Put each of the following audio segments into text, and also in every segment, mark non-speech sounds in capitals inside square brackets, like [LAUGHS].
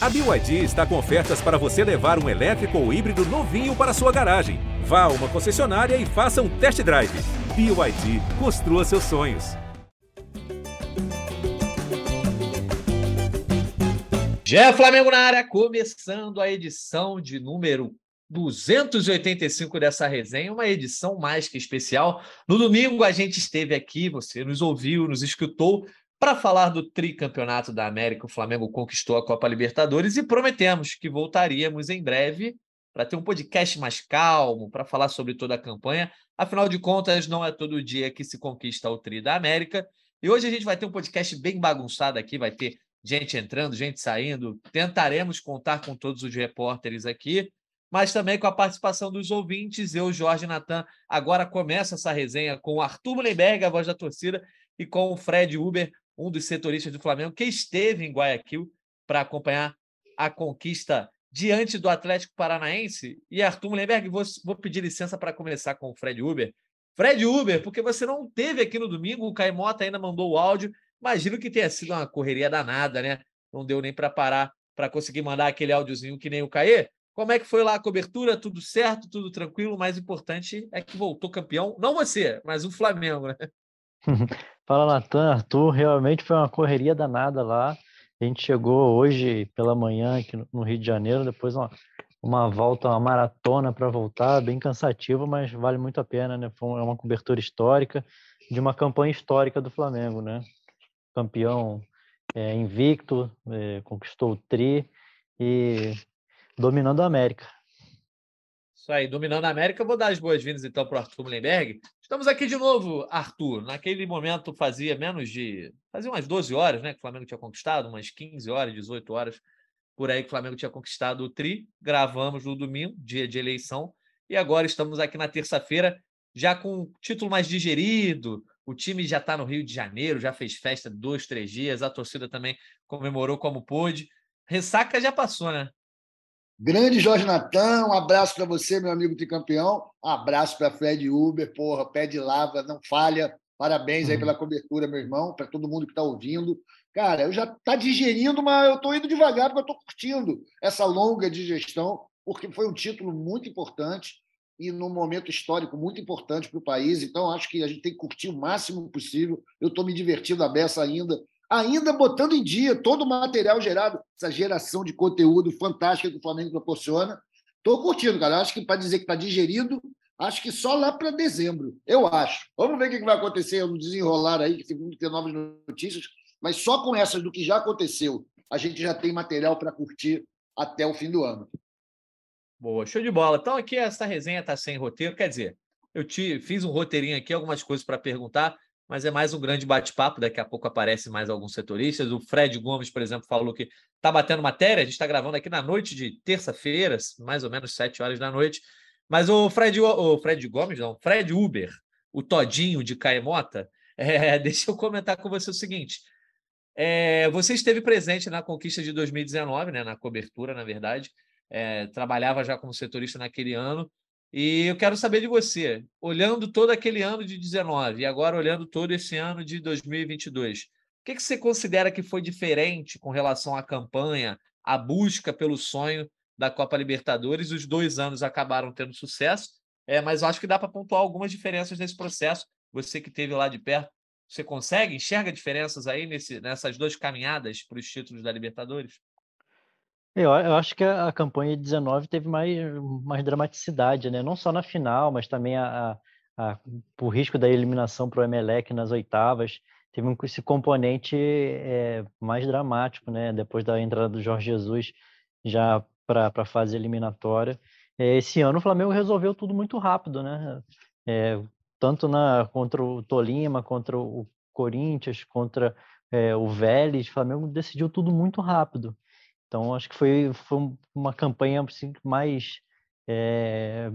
A BYD está com ofertas para você levar um elétrico ou híbrido novinho para sua garagem. Vá a uma concessionária e faça um test drive. BYD, construa seus sonhos. Já Flamengo na área, começando a edição de número 285 dessa resenha, uma edição mais que especial. No domingo a gente esteve aqui, você nos ouviu, nos escutou para falar do tricampeonato da América, o Flamengo conquistou a Copa Libertadores e prometemos que voltaríamos em breve para ter um podcast mais calmo, para falar sobre toda a campanha. Afinal de contas, não é todo dia que se conquista o Tri da América. E hoje a gente vai ter um podcast bem bagunçado aqui, vai ter gente entrando, gente saindo. Tentaremos contar com todos os repórteres aqui, mas também com a participação dos ouvintes. Eu, Jorge Natan, agora começa essa resenha com o Arthur Mullenberg, a voz da torcida, e com o Fred Uber, um dos setoristas do Flamengo, que esteve em Guayaquil para acompanhar a conquista diante do Atlético Paranaense. E Arthur Mullenberg, vou, vou pedir licença para começar com o Fred Uber. Fred Uber, porque você não teve aqui no domingo, o Caimota ainda mandou o áudio. Imagino que tenha sido uma correria danada, né? Não deu nem para parar para conseguir mandar aquele áudiozinho que nem o Caê. Como é que foi lá a cobertura? Tudo certo, tudo tranquilo. O mais importante é que voltou campeão. Não você, mas o Flamengo, né? Fala, Natan, Arthur, realmente foi uma correria danada lá. A gente chegou hoje pela manhã aqui no Rio de Janeiro, depois uma, uma volta, uma maratona para voltar, bem cansativa, mas vale muito a pena, né? Foi uma cobertura histórica de uma campanha histórica do Flamengo, né? Campeão é, invicto, é, conquistou o tri e dominando a América. Isso aí, dominando a América. vou dar as boas-vindas então para o Arthur Mullenberg. Estamos aqui de novo, Arthur. Naquele momento fazia menos de. Fazia umas 12 horas, né? Que o Flamengo tinha conquistado, umas 15 horas, 18 horas por aí que o Flamengo tinha conquistado o Tri. Gravamos no domingo, dia de eleição. E agora estamos aqui na terça-feira, já com o título mais digerido. O time já está no Rio de Janeiro, já fez festa dois, três dias. A torcida também comemorou como pôde. Ressaca já passou, né? Grande Jorge Natan, um abraço para você, meu amigo tricampeão. Um abraço para Fred Uber, porra, pé de lava, não falha. Parabéns aí uhum. pela cobertura, meu irmão, para todo mundo que está ouvindo. Cara, eu já tá digerindo, mas eu estou indo devagar porque eu estou curtindo essa longa digestão, porque foi um título muito importante e num momento histórico muito importante para o país. Então, acho que a gente tem que curtir o máximo possível. Eu estou me divertindo a beça ainda ainda botando em dia todo o material gerado, essa geração de conteúdo fantástica que o Flamengo proporciona. Estou curtindo, cara. Acho que para dizer que está digerido, acho que só lá para dezembro. Eu acho. Vamos ver o que vai acontecer no desenrolar aí, que ter novas notícias. Mas só com essas do que já aconteceu, a gente já tem material para curtir até o fim do ano. Boa, show de bola. Então aqui essa resenha está sem roteiro, quer dizer, eu te fiz um roteirinho aqui, algumas coisas para perguntar mas é mais um grande bate-papo. Daqui a pouco aparece mais alguns setoristas. O Fred Gomes, por exemplo, falou que está batendo matéria. A gente está gravando aqui na noite de terça-feira, mais ou menos sete horas da noite. Mas o Fred, o Fred Gomes, não, Fred Uber, o Todinho de Caemota, [LAUGHS] é, deixa eu comentar com você o seguinte. É, você esteve presente na conquista de 2019, né, na cobertura, na verdade. É, trabalhava já como setorista naquele ano. E eu quero saber de você, olhando todo aquele ano de 19 e agora olhando todo esse ano de 2022, o que, que você considera que foi diferente com relação à campanha, à busca pelo sonho da Copa Libertadores? Os dois anos acabaram tendo sucesso, é, mas acho que dá para pontuar algumas diferenças nesse processo. Você que esteve lá de perto, você consegue, enxerga diferenças aí nesse, nessas duas caminhadas para os títulos da Libertadores? Eu, eu acho que a, a campanha de 19 teve mais, mais dramaticidade, né? Não só na final, mas também a, a, a o risco da eliminação para o Emelec nas oitavas. Teve um, esse componente é, mais dramático, né? Depois da entrada do Jorge Jesus já para a fase eliminatória. É, esse ano o Flamengo resolveu tudo muito rápido, né? É, tanto na contra o Tolima, contra o Corinthians, contra é, o Vélez, o Flamengo decidiu tudo muito rápido. Então, acho que foi, foi uma campanha assim, mais, é,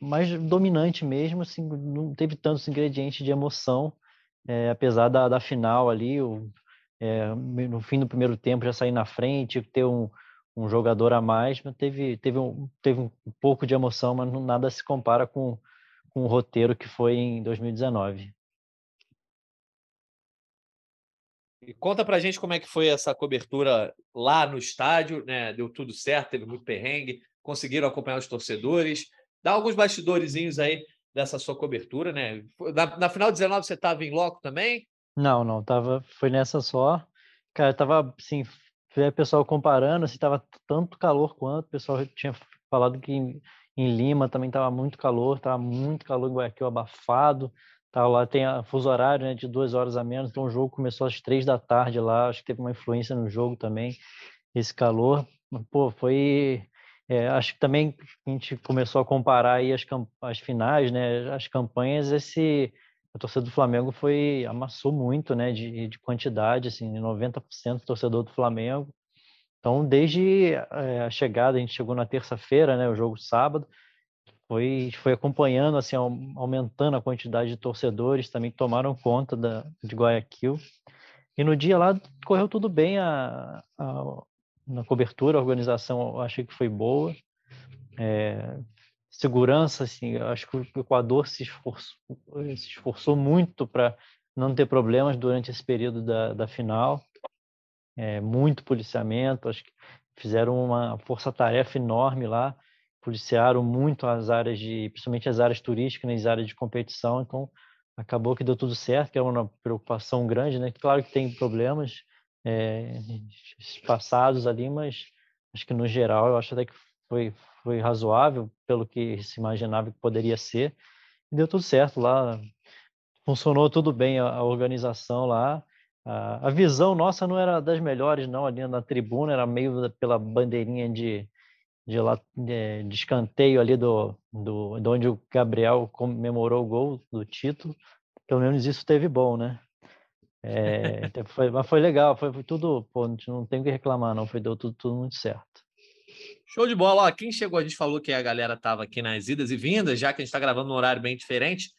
mais dominante mesmo, assim, não teve tantos ingredientes de emoção, é, apesar da, da final ali, o, é, no fim do primeiro tempo já sair na frente, ter um, um jogador a mais, mas teve, teve, um, teve um pouco de emoção, mas nada se compara com, com o roteiro que foi em 2019. E conta pra gente como é que foi essa cobertura lá no estádio, né? Deu tudo certo, teve muito perrengue, conseguiram acompanhar os torcedores. Dá alguns bastidorzinhos aí dessa sua cobertura, né? Na, na final 19 você estava em loco também? Não, não, tava, foi nessa só. Cara, tava assim, o pessoal comparando, assim, tava tanto calor quanto, o pessoal tinha falado que em, em Lima também tava muito calor, tava muito calor em Guayaquil abafado. Tá, lá tem a fuso horário né, de duas horas a menos, então o jogo começou às três da tarde lá, acho que teve uma influência no jogo também, esse calor. Pô, foi. É, acho que também a gente começou a comparar aí as, as finais, né, as campanhas, esse. A torcida do Flamengo foi amassou muito, né, de, de quantidade, assim, 90% do torcedor do Flamengo. Então, desde é, a chegada, a gente chegou na terça-feira, né, o jogo sábado, foi, foi acompanhando, assim, aumentando a quantidade de torcedores, também tomaram conta da, de Guayaquil. E no dia lá correu tudo bem, a, a na cobertura, a organização eu achei que foi boa. É, segurança, assim, acho que o Equador se esforçou, se esforçou muito para não ter problemas durante esse período da, da final. É, muito policiamento, acho que fizeram uma força-tarefa enorme lá policiaram muito as áreas de, principalmente as áreas turísticas, né, as áreas de competição, então acabou que deu tudo certo, que é uma preocupação grande, né? Claro que tem problemas é, passados ali, mas acho que no geral eu acho até que foi foi razoável pelo que se imaginava que poderia ser e deu tudo certo lá, funcionou tudo bem a, a organização lá. A, a visão nossa não era das melhores, não, ali na tribuna, era meio pela bandeirinha de, de, lá, de, de escanteio ali do, do, de onde o Gabriel comemorou o gol do título. Pelo menos isso teve bom, né? É, foi, mas foi legal, foi, foi tudo, pô, não tem o que reclamar, não, foi deu tudo, tudo muito certo. Show de bola. Ó, quem chegou, a gente falou que a galera estava aqui nas idas e vindas, já que a gente está gravando num horário bem diferente.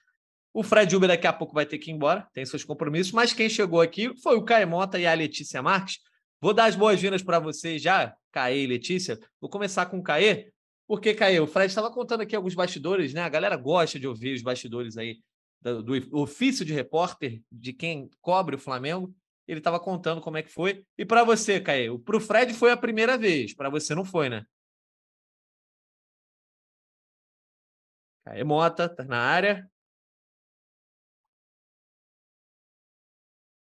O Fred Uber daqui a pouco vai ter que ir embora, tem seus compromissos, mas quem chegou aqui foi o Caio Mota e a Letícia Marques. Vou dar as boas-vindas para vocês já, Caê e Letícia. Vou começar com o Caê, porque, Caê, o Fred estava contando aqui alguns bastidores, né? A galera gosta de ouvir os bastidores aí do, do ofício de repórter, de quem cobre o Flamengo. Ele estava contando como é que foi. E para você, Caê, para o Fred foi a primeira vez, para você não foi, né? Caê Mota, tá na área.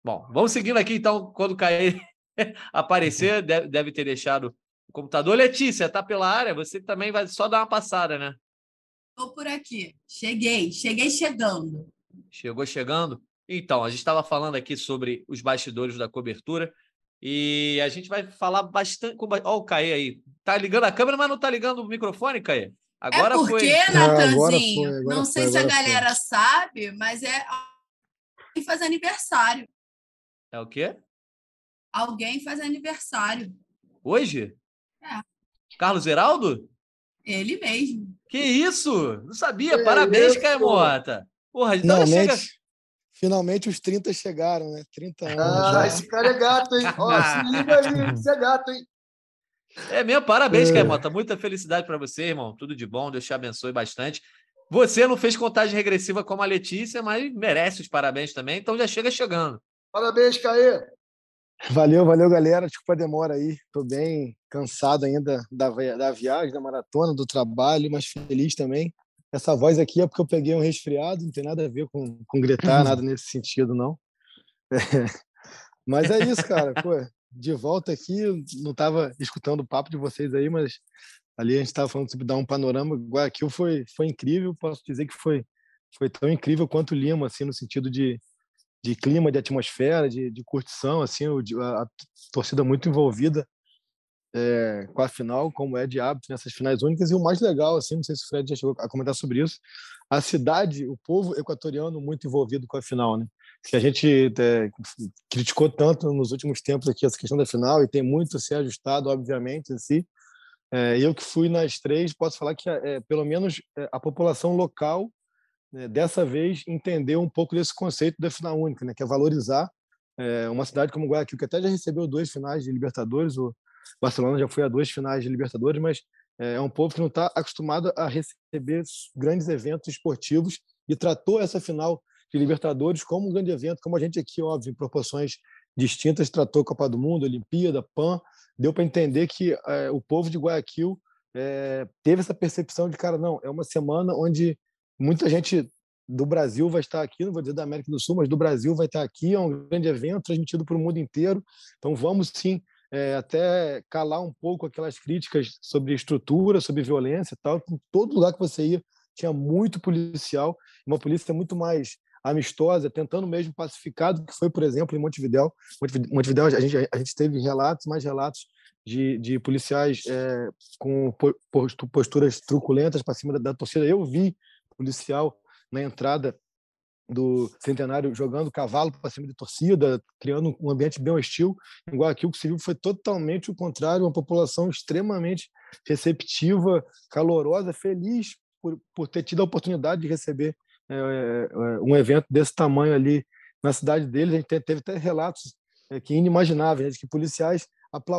Bom, vamos seguindo aqui, então, quando Caê [LAUGHS] aparecer, deve, deve ter deixado o computador. Letícia, tá pela área? Você também vai só dar uma passada, né? Estou por aqui. Cheguei, cheguei chegando. Chegou chegando? Então, a gente estava falando aqui sobre os bastidores da cobertura e a gente vai falar bastante. Olha o Caê aí. Tá ligando a câmera, mas não tá ligando o microfone, Caê? Agora é porque, foi. Natanzinho, ah, não sei foi, se a galera foi. sabe, mas é faz aniversário. É o quê? Alguém faz aniversário. Hoje? É. Carlos Heraldo? Ele mesmo. Que isso? Não sabia. É Parabéns, Caemota. Porra, então finalmente, chega... finalmente os 30 chegaram, né? 30 anos. Ah, já. esse cara é gato, hein? Ó, se liga [LAUGHS] aí, esse é gato, hein? É mesmo, parabéns, é. Caemota. Muita felicidade para você, irmão. Tudo de bom, Deus te abençoe bastante. Você não fez contagem regressiva como a Letícia, mas merece os parabéns também, então já chega chegando. Parabéns, Caê. Valeu, valeu, galera. Desculpa a demora aí. Estou bem cansado ainda da, da viagem, da maratona, do trabalho, mas feliz também. Essa voz aqui é porque eu peguei um resfriado, não tem nada a ver com, com gritar, nada nesse sentido, não. É. [LAUGHS] Mas é isso, cara. Pô, de volta aqui, não estava escutando o papo de vocês aí, mas ali a gente estava falando sobre dar um panorama. Guayaquil foi, foi incrível, posso dizer que foi, foi tão incrível quanto Lima, assim, no sentido de, de clima, de atmosfera, de, de curtição, assim, a, a torcida muito envolvida é, com a final, como é de hábito nessas finais únicas. E o mais legal, assim, não sei se o Fred já chegou a comentar sobre isso, a cidade, o povo equatoriano muito envolvido com a final, né? Que a gente é, criticou tanto nos últimos tempos aqui essa questão da final e tem muito a ser ajustado, obviamente, em si. É, eu que fui nas três, posso falar que pelo menos a população local né, dessa vez entendeu um pouco desse conceito da final única, né, que é valorizar é, uma cidade como Guayaquil, que até já recebeu duas finais de Libertadores, o Barcelona já foi a duas finais de Libertadores, mas é, é um povo que não está acostumado a receber grandes eventos esportivos e tratou essa final de Libertadores como um grande evento, como a gente aqui, óbvio, em proporções distintas, tratou Copa do Mundo, Olimpíada, PAN, deu para entender que é, o povo de Guayaquil é, teve essa percepção de, cara, não, é uma semana onde muita gente do Brasil vai estar aqui, não vou dizer da América do Sul, mas do Brasil vai estar aqui, é um grande evento transmitido para o mundo inteiro, então vamos sim é, até calar um pouco aquelas críticas sobre estrutura, sobre violência e tal, em todo lugar que você ia tinha muito policial, uma polícia muito mais amistosa, tentando mesmo pacificar do que foi, por exemplo, em Montevidéu. Montevidéu, a gente, a gente teve relatos, mais relatos de, de policiais é, com posturas truculentas para cima da, da, torcida. Eu vi policial na entrada do Centenário jogando cavalo para cima de torcida, criando um ambiente bem hostil. Igual aqui, o que se viu foi totalmente o contrário, uma população extremamente receptiva, calorosa, feliz por, por ter tido a oportunidade de receber é, é, um evento desse tamanho ali na cidade deles. A gente teve até relatos é, que inimagináveis, né, que policiais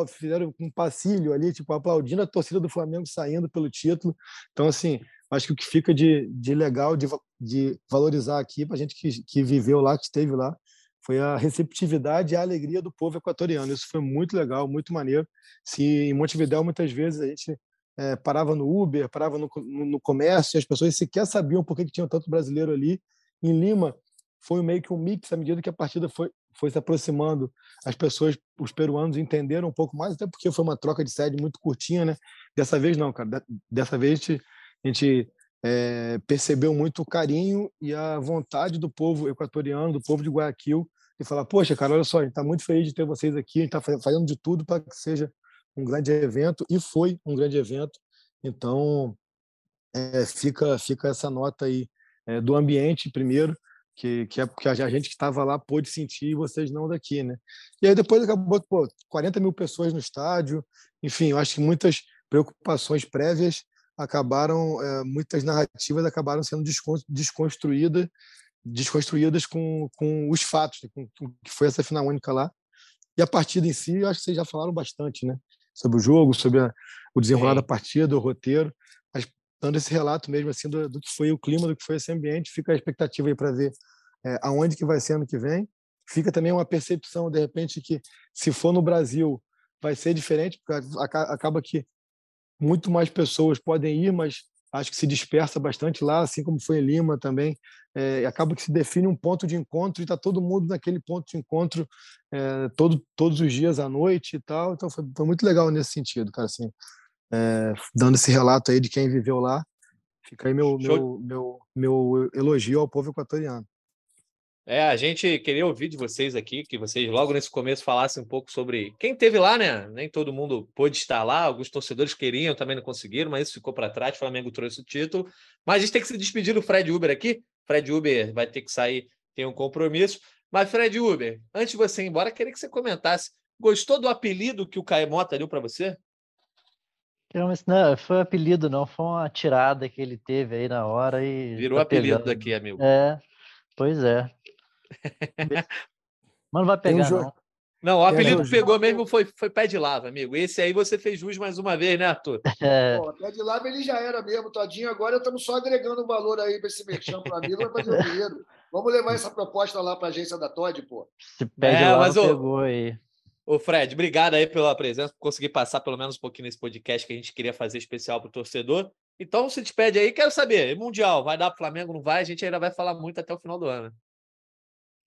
fizeram um passilho ali, tipo, aplaudindo a torcida do Flamengo saindo pelo título. Então, assim, acho que o que fica de, de legal, de, de valorizar aqui, para a gente que, que viveu lá, que esteve lá, foi a receptividade e a alegria do povo equatoriano. Isso foi muito legal, muito maneiro. Se em Montevidéu, muitas vezes, a gente é, parava no Uber, parava no, no, no, comércio, e as pessoas sequer sabiam por que, que tinha tanto brasileiro ali. Em Lima, foi meio que um mix, à medida que a partida foi, foi se aproximando, as pessoas, os peruanos entenderam um pouco mais, até porque foi uma troca de sede muito curtinha, né? Dessa vez não, cara. Dessa vez a gente, é, percebeu muito o carinho e a vontade do povo equatoriano, do povo de Guayaquil, de falar: Poxa, cara, olha só, a gente está muito feliz de ter vocês aqui, a gente está fazendo de tudo para que seja um grande evento, e foi um grande evento. Então, é, fica, fica essa nota aí é, do ambiente, primeiro, que, que, é, porque a gente que estava lá pôde sentir e vocês não daqui, né? E aí depois acabou, pô, 40 mil pessoas no estádio, enfim, eu acho que muitas preocupações prévias acabaram, é, muitas narrativas acabaram sendo desconstruídas, desconstruídas com, com os fatos, com, com que foi essa final única lá. E a partida em si, eu acho que vocês já falaram bastante, né? Sobre o jogo, sobre a, o desenrolar da partida, o roteiro dando esse relato mesmo assim do, do, que foi o clima, do que foi esse ambiente. Fica a expectativa aí para ver é, aonde que vai ser ano que vem. Fica também uma percepção, de repente, que se for no Brasil vai ser diferente, porque acaba que muito mais pessoas podem ir, mas acho que se dispersa bastante lá, assim como foi em Lima também. É, acaba que se define um ponto de encontro e está todo mundo naquele ponto de encontro é, todo, todos os dias à noite e tal. Então foi, foi muito legal nesse sentido, cara. Assim, é, dando esse relato aí de quem viveu lá. Fica aí meu, meu, meu, meu elogio ao povo equatoriano. É, a gente queria ouvir de vocês aqui, que vocês logo nesse começo falassem um pouco sobre quem teve lá, né? Nem todo mundo pôde estar lá, alguns torcedores queriam, também não conseguiram, mas isso ficou para trás. O Flamengo trouxe o título. Mas a gente tem que se despedir do Fred Uber aqui. Fred Uber vai ter que sair, tem um compromisso. Mas, Fred Uber, antes de você ir embora, queria que você comentasse. Gostou do apelido que o Caemota deu para você? Não, foi um apelido, não. Foi uma tirada que ele teve aí na hora e. Virou tá apelido pegando. daqui, amigo. É, pois é. Mas não vai pegar, um não. Não, o apelido que pegou mesmo foi, foi pé de lava, amigo. Esse aí você fez jus mais uma vez, né, Arthur? É. [LAUGHS] Pô, pé de lava ele já era mesmo, todinho. Agora estamos só agregando valor aí para esse merchan para amigo, vai fazer o dinheiro. Vamos levar essa proposta lá para a agência da Todd, pô. Esse pé de é, lava mas, pegou aí. Ô, Fred, obrigado aí pela presença, por conseguir passar pelo menos um pouquinho nesse podcast que a gente queria fazer especial para o torcedor. Então, se despede aí, quero saber, Mundial, vai dar para o Flamengo, não vai? A gente ainda vai falar muito até o final do ano.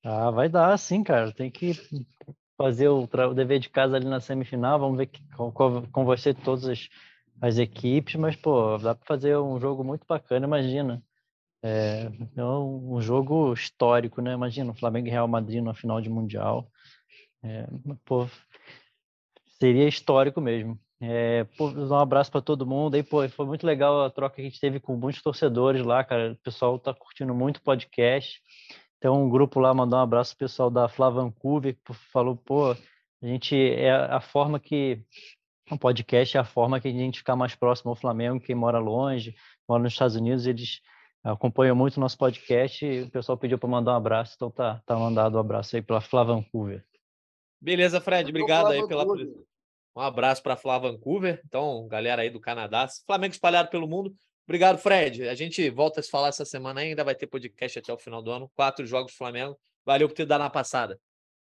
Ah, vai dar, sim, cara. Tem que fazer o, o dever de casa ali na semifinal, vamos ver que, com, com você todas as, as equipes, mas, pô, dá para fazer um jogo muito bacana, imagina. É, é um jogo histórico, né? Imagina o Flamengo e Real Madrid na final de Mundial. É, pô, seria histórico mesmo. É, pô, um abraço para todo mundo. Aí, pô, foi muito legal a troca que a gente teve com muitos torcedores lá, cara. O pessoal tá curtindo muito o podcast. Então, um grupo lá mandou um abraço pro pessoal da Flá Vancouver, que falou, pô, a gente é a forma que o podcast é a forma que a gente ficar mais próximo ao Flamengo, quem mora longe, mora nos Estados Unidos, eles acompanham muito o nosso podcast e o pessoal pediu para mandar um abraço, então tá, tá mandado um abraço aí pela Flá Vancouver. Beleza, Fred. Obrigado aí pela presença. Um abraço para Flá Vancouver. Então, galera aí do Canadá. Flamengo espalhado pelo mundo. Obrigado, Fred. A gente volta a se falar essa semana ainda. Vai ter podcast até o final do ano. Quatro jogos do Flamengo. Valeu por ter dado na passada.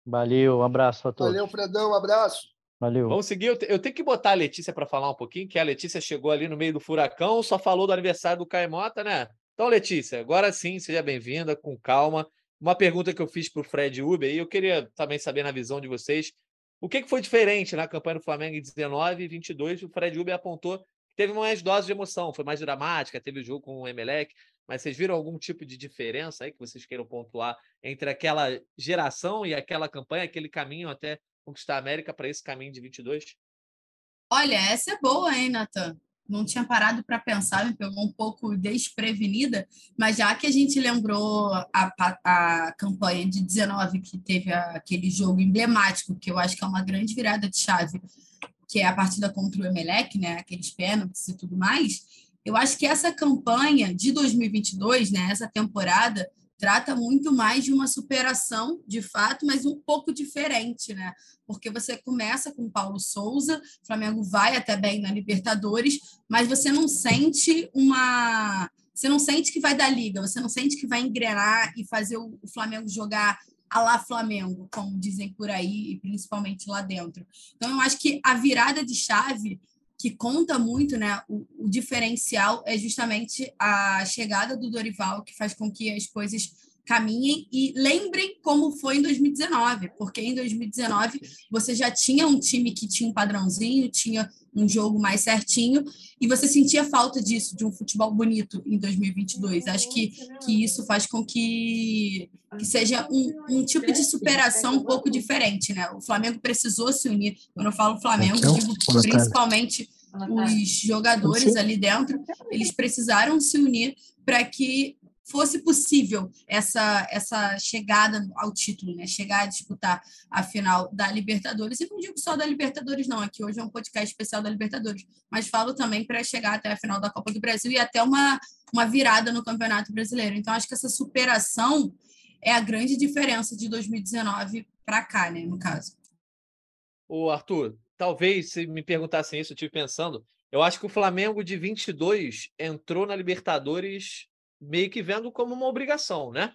Valeu, um abraço a todos. Valeu, Fredão, um abraço. Valeu. Vamos seguir. Eu, eu tenho que botar a Letícia para falar um pouquinho, que a Letícia chegou ali no meio do furacão, só falou do aniversário do Caimota, né? Então, Letícia, agora sim, seja bem-vinda, com calma. Uma pergunta que eu fiz para o Fred Uber, e eu queria também saber na visão de vocês, o que, que foi diferente na campanha do Flamengo em 19 e 22? O Fred Uber apontou teve mais doses de emoção, foi mais dramática, teve o jogo com o Emelec, mas vocês viram algum tipo de diferença aí que vocês queiram pontuar entre aquela geração e aquela campanha, aquele caminho até conquistar a América para esse caminho de 22? Olha, essa é boa, hein, Natan? Não tinha parado para pensar, me pegou um pouco desprevenida, mas já que a gente lembrou a, a, a campanha de 19, que teve aquele jogo emblemático, que eu acho que é uma grande virada de chave, que é a partida contra o Emelec, né, aqueles pênaltis e tudo mais, eu acho que essa campanha de 2022, né, essa temporada, trata muito mais de uma superação, de fato, mas um pouco diferente, né? Porque você começa com Paulo Souza, o Flamengo vai até bem na Libertadores, mas você não sente uma. Você não sente que vai dar liga, você não sente que vai engrenar e fazer o Flamengo jogar a lá Flamengo, como dizem por aí, e principalmente lá dentro. Então, eu acho que a virada de chave que conta muito, né? O, o, diferencial é justamente a chegada do Dorival, que faz com que as coisas caminhem e lembrem como foi em 2019, porque em 2019 você já tinha um time que tinha um padrãozinho, tinha um jogo mais certinho, e você sentia falta disso, de um futebol bonito em 2022. Acho que, que isso faz com que, que seja um, um tipo de superação um pouco diferente, né? O Flamengo precisou se unir. Quando eu falo Flamengo, eu digo principalmente os jogadores ali dentro, eles precisaram se unir para que fosse possível essa essa chegada ao título, né? Chegar a disputar a final da Libertadores. E não digo só da Libertadores, não. Aqui hoje é um podcast especial da Libertadores, mas falo também para chegar até a final da Copa do Brasil e até uma, uma virada no Campeonato Brasileiro. Então, acho que essa superação é a grande diferença de 2019 para cá, né? No caso. O Arthur, talvez se me perguntassem isso, eu estive pensando. Eu acho que o Flamengo de 22 entrou na Libertadores meio que vendo como uma obrigação, né?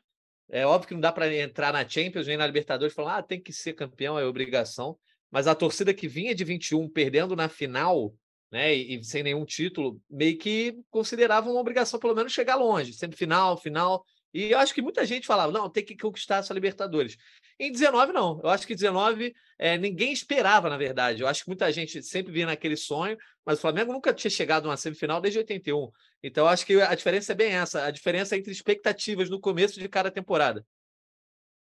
É óbvio que não dá para entrar na Champions nem na Libertadores e falar, ah, tem que ser campeão, é obrigação. Mas a torcida que vinha de 21 perdendo na final, né, e, e sem nenhum título, meio que considerava uma obrigação pelo menos chegar longe, semifinal, final. E eu acho que muita gente falava, não, tem que conquistar essa Libertadores. Em 19, não. Eu acho que 19 é, ninguém esperava, na verdade. Eu acho que muita gente sempre via naquele sonho, mas o Flamengo nunca tinha chegado a uma semifinal desde 81. Então, acho que a diferença é bem essa: a diferença entre expectativas no começo de cada temporada.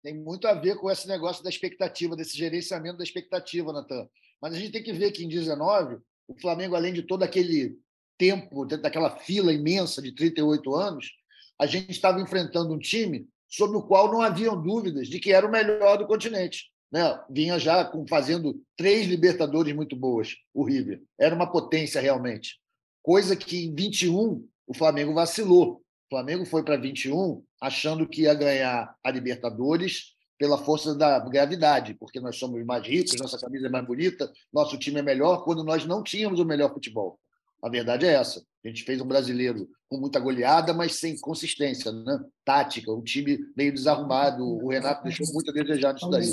Tem muito a ver com esse negócio da expectativa, desse gerenciamento da expectativa, Natan. Mas a gente tem que ver que em 19, o Flamengo, além de todo aquele tempo, daquela fila imensa de 38 anos, a gente estava enfrentando um time sobre o qual não haviam dúvidas de que era o melhor do continente. Né? Vinha já com, fazendo três Libertadores muito boas, o River. Era uma potência realmente. Coisa que em 21 o Flamengo vacilou. O Flamengo foi para 21 achando que ia ganhar a Libertadores pela força da gravidade, porque nós somos mais ricos, nossa camisa é mais bonita, nosso time é melhor, quando nós não tínhamos o melhor futebol. A verdade é essa. A gente fez um brasileiro com muita goleada, mas sem consistência, né? tática, um time meio desarrumado. O Renato deixou muito a desejar nisso daí.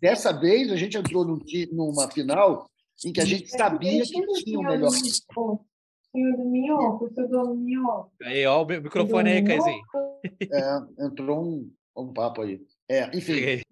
Dessa vez, a gente entrou num, numa final em que a gente sabia que tinha o melhor. Aí, ó, o microfone aí, Caizinho. É, entrou um, um papo aí. É, enfim,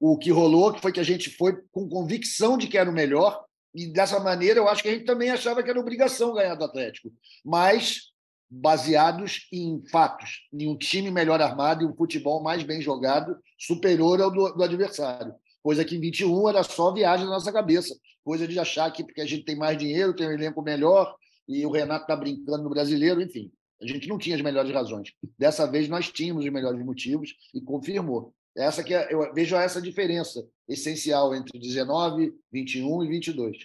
o que rolou foi que a gente foi com convicção de que era o melhor, e dessa maneira, eu acho que a gente também achava que era obrigação ganhar do Atlético, mas baseados em fatos, em um time melhor armado e um futebol mais bem jogado, superior ao do, do adversário. Coisa que em 21 era só viagem na nossa cabeça. Coisa de achar que porque a gente tem mais dinheiro, tem um elenco melhor, e o Renato está brincando no brasileiro, enfim. A gente não tinha as melhores razões. Dessa vez nós tínhamos os melhores motivos e confirmou. Essa que é, eu vejo essa diferença essencial entre 19, 21 e 22.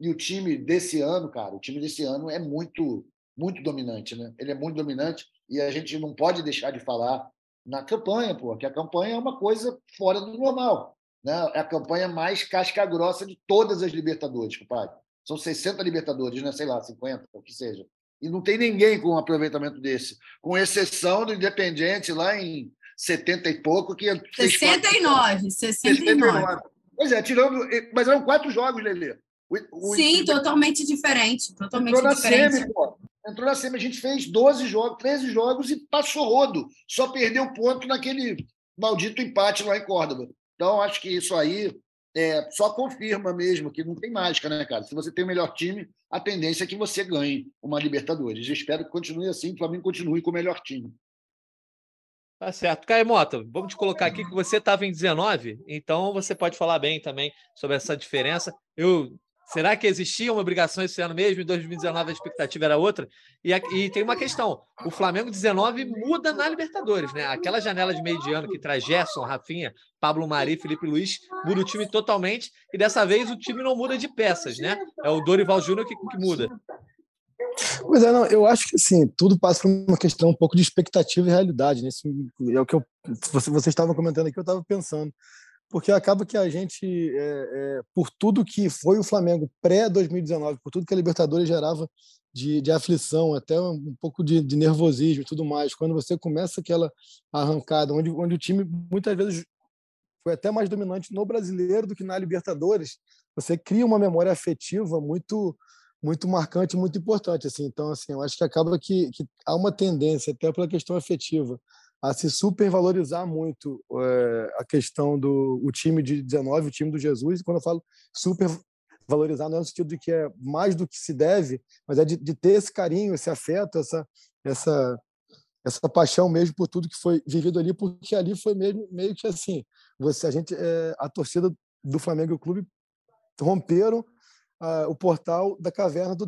E o time desse ano, cara, o time desse ano é muito muito dominante, né? Ele é muito dominante e a gente não pode deixar de falar na campanha, pô, que a campanha é uma coisa fora do normal, né? É a campanha mais casca grossa de todas as Libertadores, compadre. São 60 Libertadores, né? Sei lá, 50, o que seja. E não tem ninguém com um aproveitamento desse, com exceção do Independiente lá em 70 e pouco. Que 69, 69. 69. Pois é, tirando. Mas eram quatro jogos, Lelê. O, Sim, o, totalmente diferente. Totalmente entrou diferente. Na semi, pô. Entrou na SEMI, a gente fez 12 jogos, 13 jogos e passou rodo. Só perdeu ponto naquele maldito empate lá em Córdoba. Então, acho que isso aí é, só confirma mesmo que não tem mágica, né, cara? Se você tem o melhor time, a tendência é que você ganhe uma Libertadores. Eu espero que continue assim, que o Flamengo continue com o melhor time. Tá certo. Caio Mota, vamos te colocar aqui que você estava em 19, então você pode falar bem também sobre essa diferença. Eu Será que existia uma obrigação esse ano mesmo? Em 2019 a expectativa era outra? E, e, tem uma questão: o Flamengo 19 muda na Libertadores, né? Aquela janela de meio de ano que traz Gerson, Rafinha, Pablo Mari, Felipe Luiz, muda o time totalmente. E dessa vez o time não muda de peças, né? É o Dorival Júnior que, que muda. Pois é, não, eu acho que assim, tudo passa por uma questão um pouco de expectativa e realidade. Né? é o que eu, você, você estava comentando aqui, eu estava pensando porque acaba que a gente, é, é, por tudo que foi o Flamengo pré-2019, por tudo que a Libertadores gerava de, de aflição, até um, um pouco de, de, nervosismo e tudo mais, quando você começa aquela arrancada, onde, onde o time muitas vezes foi até mais dominante no brasileiro do que na Libertadores, você cria uma memória afetiva muito muito marcante, muito importante assim. Então, assim, eu acho que acaba que, que há uma tendência até pela questão afetiva a se supervalorizar muito é, a questão do o time de 19, o time do Jesus. E quando eu falo supervalorizar, não é no sentido de que é mais do que se deve, mas é de, de ter esse carinho, esse afeto, essa, essa, essa paixão mesmo por tudo que foi vivido ali, porque ali foi mesmo, meio que assim, você, a gente, é, a torcida do Flamengo e o clube romperam o portal da caverna do,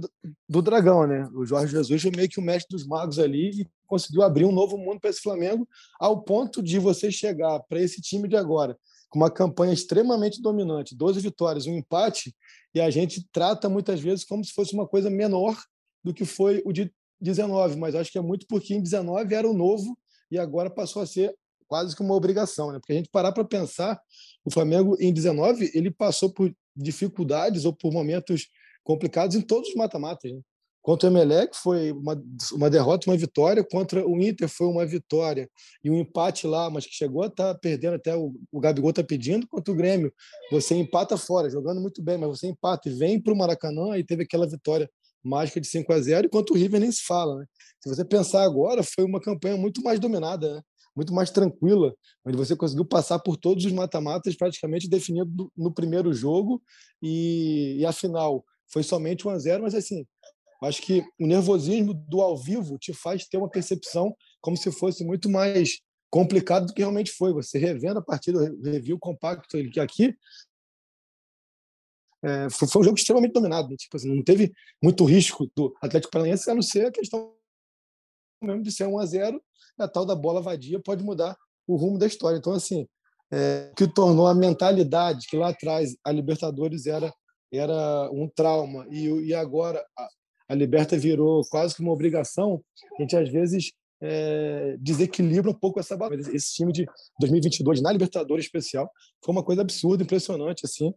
do dragão, né? O Jorge Jesus foi meio que o mestre dos magos ali e conseguiu abrir um novo mundo para esse Flamengo, ao ponto de você chegar para esse time de agora com uma campanha extremamente dominante, 12 vitórias, um empate, e a gente trata muitas vezes como se fosse uma coisa menor do que foi o de 19, mas acho que é muito porque em 19 era o novo e agora passou a ser quase que uma obrigação, né? Porque a gente parar para pensar, o Flamengo em 19 ele passou por dificuldades ou por momentos complicados em todos os mata-matas. Né? Contra o Emelec foi uma, uma derrota uma vitória, contra o Inter foi uma vitória e um empate lá, mas que chegou a estar tá perdendo, até o, o Gabigol está pedindo, contra o Grêmio. Você empata fora, jogando muito bem, mas você empata e vem para o Maracanã e teve aquela vitória mágica de 5 a 0 enquanto o River nem se fala. Né? Se você pensar agora, foi uma campanha muito mais dominada. Né? Muito mais tranquila, onde você conseguiu passar por todos os mata-matas praticamente definido no primeiro jogo e, e a final foi somente 1 a 0, mas assim, acho que o nervosismo do ao vivo te faz ter uma percepção como se fosse muito mais complicado do que realmente foi. Você revendo a partida, review compacto que aqui é, foi, foi, um jogo extremamente dominado. Né? Tipo assim, não teve muito risco do Atlético Paranaense, a não ser a questão mesmo de ser 1 a 0 a tal da bola vadia pode mudar o rumo da história. Então, assim, é, que tornou a mentalidade que lá atrás a Libertadores era era um trauma e, e agora a, a Liberta virou quase que uma obrigação, a gente às vezes é, desequilibra um pouco essa balança. Esse time de 2022 na Libertadores especial foi uma coisa absurda, impressionante assim,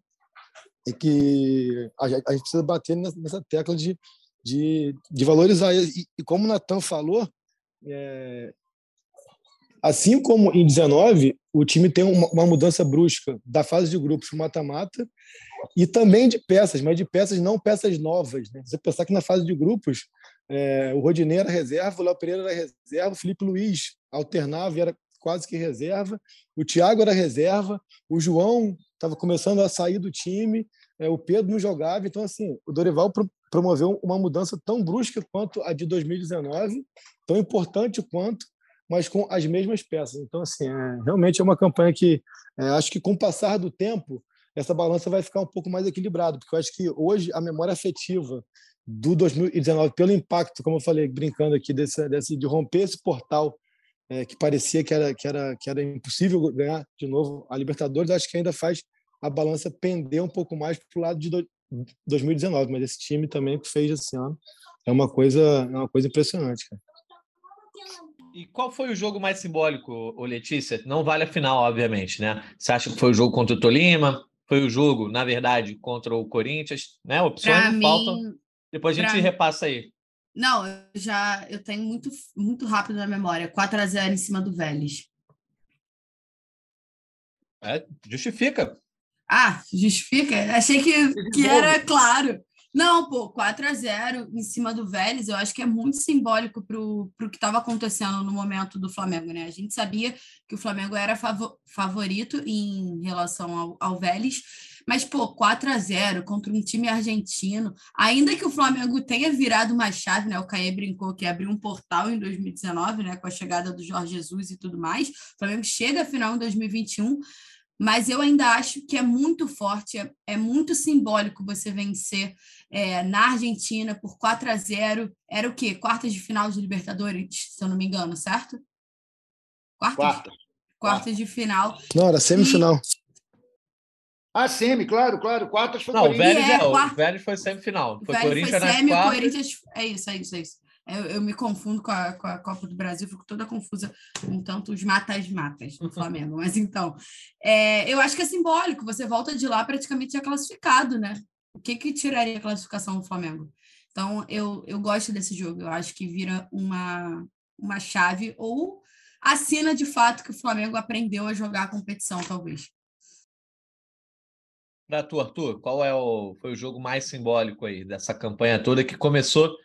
e que a, a gente precisa bater nessa tecla de, de, de valorizar. E, e como o Natan falou, é, Assim como em 19, o time tem uma, uma mudança brusca da fase de grupos para mata-mata e também de peças, mas de peças não peças novas. Né? Você pensar que na fase de grupos, é, o Rodinei era reserva, o Léo Pereira era reserva, o Felipe Luiz alternava e era quase que reserva, o Thiago era reserva, o João estava começando a sair do time, é, o Pedro não jogava. Então, assim, o Dorival pro, promoveu uma mudança tão brusca quanto a de 2019, tão importante quanto, mas com as mesmas peças. Então, assim, é, realmente é uma campanha que é, acho que com o passar do tempo essa balança vai ficar um pouco mais equilibrada, porque eu acho que hoje a memória afetiva do 2019, pelo impacto, como eu falei, brincando aqui, desse, desse de romper esse portal é, que parecia que era, que, era, que era impossível ganhar de novo a Libertadores, acho que ainda faz a balança pender um pouco mais para o lado de do, 2019, mas esse time também que fez esse ano é uma coisa, é uma coisa impressionante, cara. E qual foi o jogo mais simbólico, Letícia? Não vale a final, obviamente, né? Você acha que foi o jogo contra o Tolima? Foi o jogo, na verdade, contra o Corinthians? Né? Opções pra faltam. Mim, Depois a gente repassa aí. Não, eu já eu tenho muito, muito rápido na memória. 4 a 0 em cima do Vélez. É, justifica. Ah, justifica? Achei que, que era claro. Não, pô, 4 a 0 em cima do Vélez, eu acho que é muito simbólico para o que estava acontecendo no momento do Flamengo, né? A gente sabia que o Flamengo era favorito em relação ao, ao Vélez, mas, pô, 4 a 0 contra um time argentino, ainda que o Flamengo tenha virado uma chave, né? O Caê brincou que abriu um portal em 2019, né? Com a chegada do Jorge Jesus e tudo mais. O Flamengo chega à final em 2021 mas eu ainda acho que é muito forte, é, é muito simbólico você vencer é, na Argentina por 4 a 0 Era o quê? Quartas de final de Libertadores, se eu não me engano, certo? Quartas? Quarta. Quartas de final. Não, era semifinal. E... Ah, semi, claro, claro. Quartas foi Não, o Vélez, é, é, quarta... o Vélez foi semifinal. Foi Vélez Corinthians foi semi, nas quartas. Corinthians... É isso, é isso, é isso. Eu, eu, me confundo com a, com a Copa do Brasil, fico toda confusa com tantos matas-matas do Flamengo. Mas então, é, eu acho que é simbólico, você volta de lá praticamente já classificado, né? O que, que tiraria a classificação do Flamengo? Então, eu, eu gosto desse jogo, eu acho que vira uma, uma chave, ou assina de fato que o Flamengo aprendeu a jogar a competição, talvez. Para tu, Arthur, qual é o, foi o jogo mais simbólico aí dessa campanha toda que começou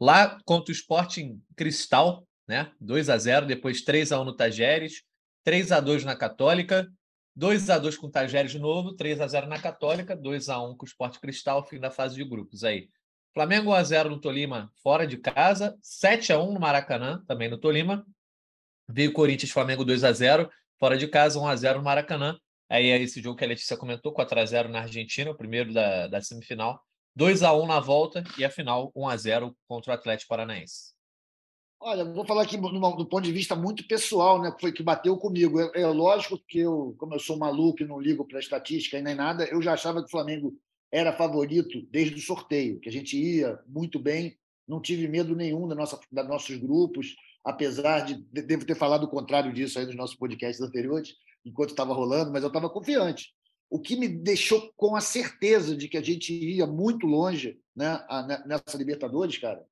Lá contra o Sporting Cristal, né? 2 a 0 depois 3 a 1 no Tajeres, 3 a 2 na Católica, 2 a 2 com o Tajeres de novo, 3 a 0 na Católica, 2 a 1 com o Sport Cristal, fim da fase de grupos aí. Flamengo 1 a 0 no Tolima, fora de casa, 7 a 1 no Maracanã, também no Tolima. Veio Corinthians Flamengo 2 a 0, fora de casa 1 a 0 no Maracanã. Aí é esse jogo que a Letícia comentou, 4 a 0 na Argentina, o primeiro da, da semifinal. 2 a 1 na volta e a final 1 a 0 contra o Atlético Paranaense. Olha, vou falar aqui do ponto de vista muito pessoal, né? Foi que bateu comigo. É, é lógico que eu, como eu sou maluco e não ligo para estatística e nem nada, eu já achava que o Flamengo era favorito desde o sorteio, que a gente ia muito bem, não tive medo nenhum da nossa, da nossos grupos, apesar de devo ter falado o contrário disso aí nos nossos podcasts anteriores, enquanto estava rolando, mas eu estava confiante. O que me deixou com a certeza de que a gente ia muito longe né, nessa Libertadores, cara,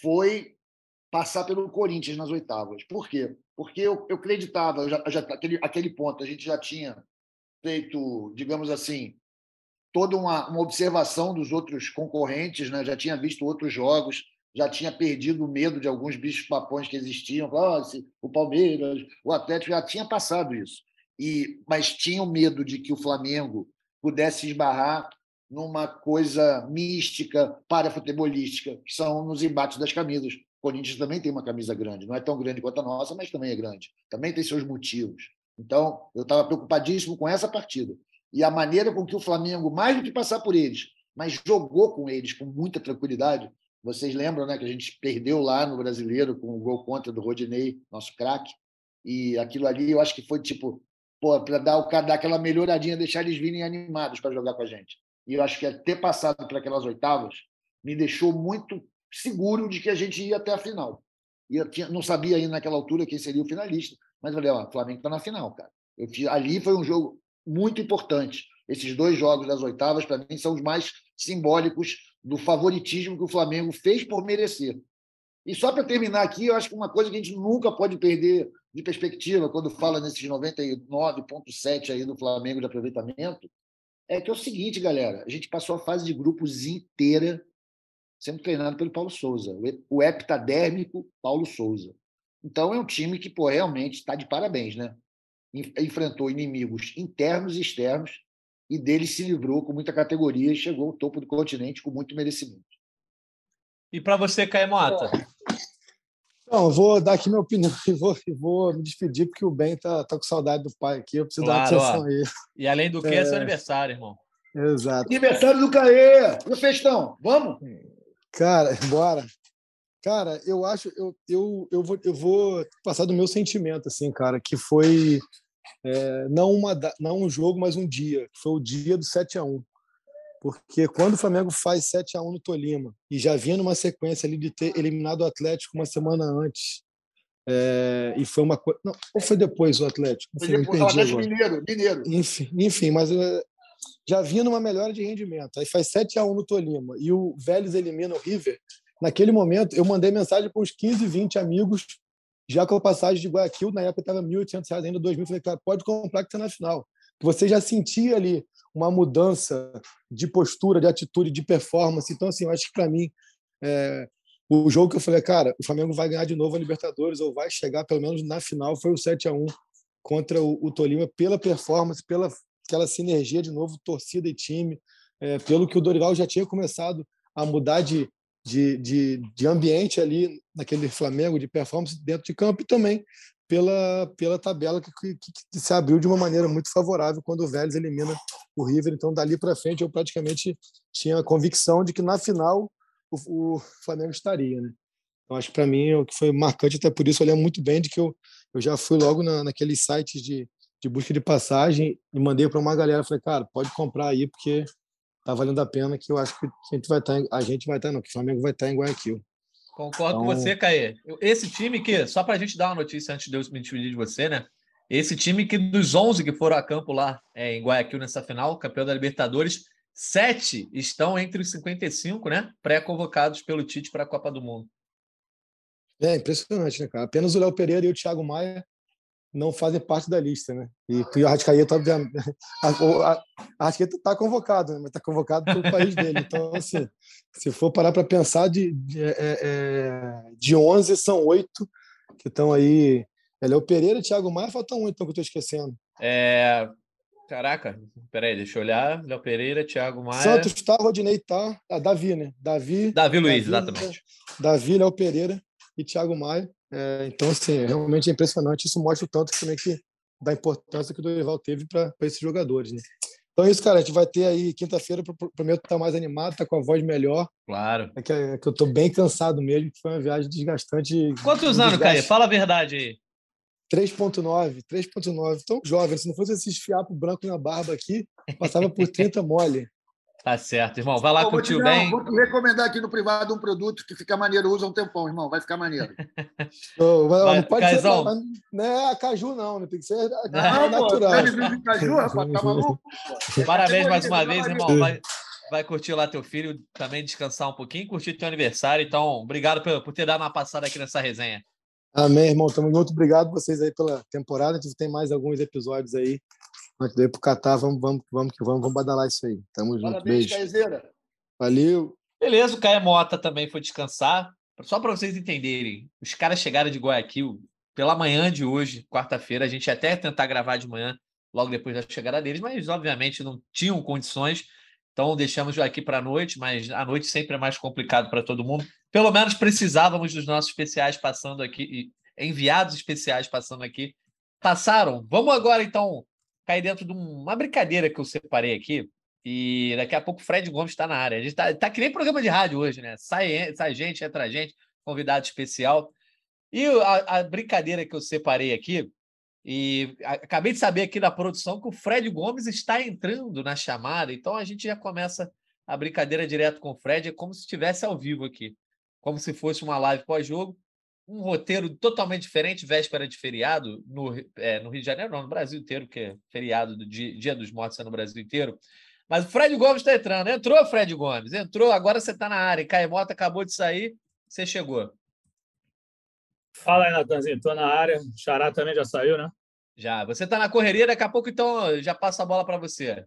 foi passar pelo Corinthians nas oitavas. Por quê? Porque eu, eu acreditava, já, já, aquele, aquele ponto, a gente já tinha feito, digamos assim, toda uma, uma observação dos outros concorrentes, né? já tinha visto outros jogos, já tinha perdido o medo de alguns bichos papões que existiam, oh, o Palmeiras, o Atlético já tinha passado isso e mas tinham medo de que o Flamengo pudesse esbarrar numa coisa mística para futebolística, que são nos embates das camisas. O Corinthians também tem uma camisa grande, não é tão grande quanto a nossa, mas também é grande. Também tem seus motivos. Então, eu estava preocupadíssimo com essa partida. E a maneira com que o Flamengo, mais do que passar por eles, mas jogou com eles com muita tranquilidade. Vocês lembram né, que a gente perdeu lá no Brasileiro com o gol contra do Rodinei, nosso craque. E aquilo ali eu acho que foi tipo para dar, dar aquela melhoradinha, deixar eles virem animados para jogar com a gente. E eu acho que ter passado para aquelas oitavas me deixou muito seguro de que a gente ia até a final. E eu tinha, não sabia ainda naquela altura quem seria o finalista, mas falei, ó, o Flamengo está na final, cara. Eu, ali foi um jogo muito importante. Esses dois jogos das oitavas, para mim, são os mais simbólicos do favoritismo que o Flamengo fez por merecer. E só para terminar aqui, eu acho que uma coisa que a gente nunca pode perder de perspectiva, quando fala nesses 99,7 aí do Flamengo de aproveitamento, é que é o seguinte, galera, a gente passou a fase de grupos inteira sendo treinado pelo Paulo Souza, o heptadérmico Paulo Souza. Então é um time que pô, realmente está de parabéns, né? Enfrentou inimigos internos e externos e dele se livrou com muita categoria e chegou ao topo do continente com muito merecimento. E para você, Caio Mota? Não, vou dar aqui minha opinião [LAUGHS] e vou, vou me despedir, porque o Ben tá, tá com saudade do pai aqui, eu preciso claro, dar uma atenção a ele. E além do que, é, é seu aniversário, irmão. Exato. Aniversário do Caê! E o festão? Vamos? Cara, [LAUGHS] bora. Cara, eu acho, eu, eu, eu, vou, eu vou passar do meu sentimento, assim, cara, que foi é, não, uma, não um jogo, mas um dia. Foi o dia do 7 a 1 porque quando o Flamengo faz 7 a 1 no Tolima e já vinha numa sequência ali de ter eliminado o Atlético uma semana antes, é, e foi uma coisa. Ou foi depois o Atlético? Foi depois o Atlético Mineiro, Mineiro. Enfim, enfim mas é, já vinha numa melhora de rendimento. Aí faz 7 a 1 no Tolima e o Vélez elimina o River. Naquele momento, eu mandei mensagem para uns 15, 20 amigos, já com a passagem de Guayaquil, na época estava R$ 1.800 ainda, 2.000. Falei, cara, pode comprar que está na final você já sentia ali uma mudança de postura, de atitude, de performance. Então, assim, eu acho que para mim, é, o jogo que eu falei, cara, o Flamengo vai ganhar de novo a Libertadores ou vai chegar pelo menos na final foi o 7 a 1 contra o, o Tolima pela performance, pela aquela sinergia de novo, torcida e time, é, pelo que o Dorival já tinha começado a mudar de, de, de, de ambiente ali naquele Flamengo, de performance dentro de campo e também pela, pela tabela que, que, que, se abriu de uma maneira muito favorável quando o Vélez elimina o River. Então, dali para frente, eu praticamente tinha a convicção de que na final o, o Flamengo estaria. Né? Então, acho que para mim o que foi marcante, até por isso eu lembro muito bem de que eu, eu já fui logo na, naqueles sites de, de busca de passagem e mandei para uma galera. Falei, cara, pode comprar aí, porque tá valendo a pena que eu acho que a gente vai estar, tá a gente vai estar, tá, não, que o Flamengo vai estar tá em Guayaquil. Concordo então... com você, Caê. Esse time que, só para a gente dar uma notícia antes de eu me despedir de você, né? Esse time que dos 11 que foram a campo lá é, em Guayaquil nessa final, campeão da Libertadores, sete estão entre os 55, né? Pré-convocados pelo Tite para a Copa do Mundo. É impressionante, né, cara? Apenas o Léo Pereira e o Thiago Maia não fazem parte da lista, né? E [LAUGHS] o Arrascaeta, obviamente, a, Arrascaeta está convocado, né? mas está convocado pelo país dele. Então, assim, se for parar para pensar, de, de, é, é, é de 11 são oito que estão aí. É Léo Pereira, Thiago Maia, faltam um, então, que eu estou esquecendo. É... Caraca, peraí, deixa eu olhar. Léo Pereira, Thiago Maia. Santos está, Rodinei está. Ah, Davi, né? Davi. Davi Luiz, Davi, exatamente. Davi, Léo Pereira e Thiago Maia. É, então, assim, realmente é impressionante. Isso mostra o tanto também que da importância que o Dorival teve para esses jogadores, né? Então é isso, cara. A gente vai ter aí quinta-feira, prometo estar mais animado, estar tá com a voz melhor. Claro. É que, é que eu estou bem cansado mesmo, que foi uma viagem desgastante. Quantos anos, Caio? Fala a verdade aí. 3.9, 3.9. Tão jovem. Se não fosse esses fiapos brancos na barba aqui, passava por 30 mole. Tá certo, irmão. Vai lá, curtiu bem. Vou te recomendar aqui no privado um produto que fica maneiro, usa um tempão, irmão. Vai ficar maneiro. [LAUGHS] oh, vai, não pode Caizão. ser. Não é a caju, não. Né? Tem que ser [LAUGHS] não, natural. Pô, caju, rapaz, tá [LAUGHS] maluco? Parabéns mais uma vez, irmão. Vai, vai curtir lá teu filho, também descansar um pouquinho, curtir teu aniversário. Então, obrigado por, por ter dado uma passada aqui nessa resenha. Amém, irmão. Tamo junto. Obrigado vocês aí pela temporada. A gente tem mais alguns episódios aí Antes de ir pro Catar, vamos, vamos, vamos que vamos, vamos badalar isso aí. Tamo junto. Parabéns, Beijo. Caezeira. Valeu. Beleza, o Caio Mota também foi descansar. Só para vocês entenderem, os caras chegaram de Guayaquil pela manhã de hoje, quarta-feira. A gente ia até tentar gravar de manhã, logo depois da chegada deles, mas obviamente não tinham condições. Então deixamos aqui para a noite, mas a noite sempre é mais complicado para todo mundo. Pelo menos precisávamos dos nossos especiais passando aqui, enviados especiais passando aqui. Passaram. Vamos agora então cair dentro de uma brincadeira que eu separei aqui. E daqui a pouco o Fred Gomes está na área. A gente está tá que nem programa de rádio hoje, né? Sai, sai gente, entra gente, convidado especial. E a, a brincadeira que eu separei aqui, e acabei de saber aqui da produção que o Fred Gomes está entrando na chamada, então a gente já começa a brincadeira direto com o Fred, é como se estivesse ao vivo aqui, como se fosse uma live pós-jogo um roteiro totalmente diferente, véspera de feriado, no, é, no Rio de Janeiro, não, no Brasil inteiro, porque é feriado do dia, dia dos Mortos é no Brasil inteiro. Mas o Fred Gomes está entrando. Entrou, Fred Gomes. Entrou, agora você está na área. Caemota acabou de sair, você chegou. Fala aí, Natanzinho. Estou na área. O Xará também já saiu, né? Já. Você está na correria, daqui a pouco, então, já passo a bola para você.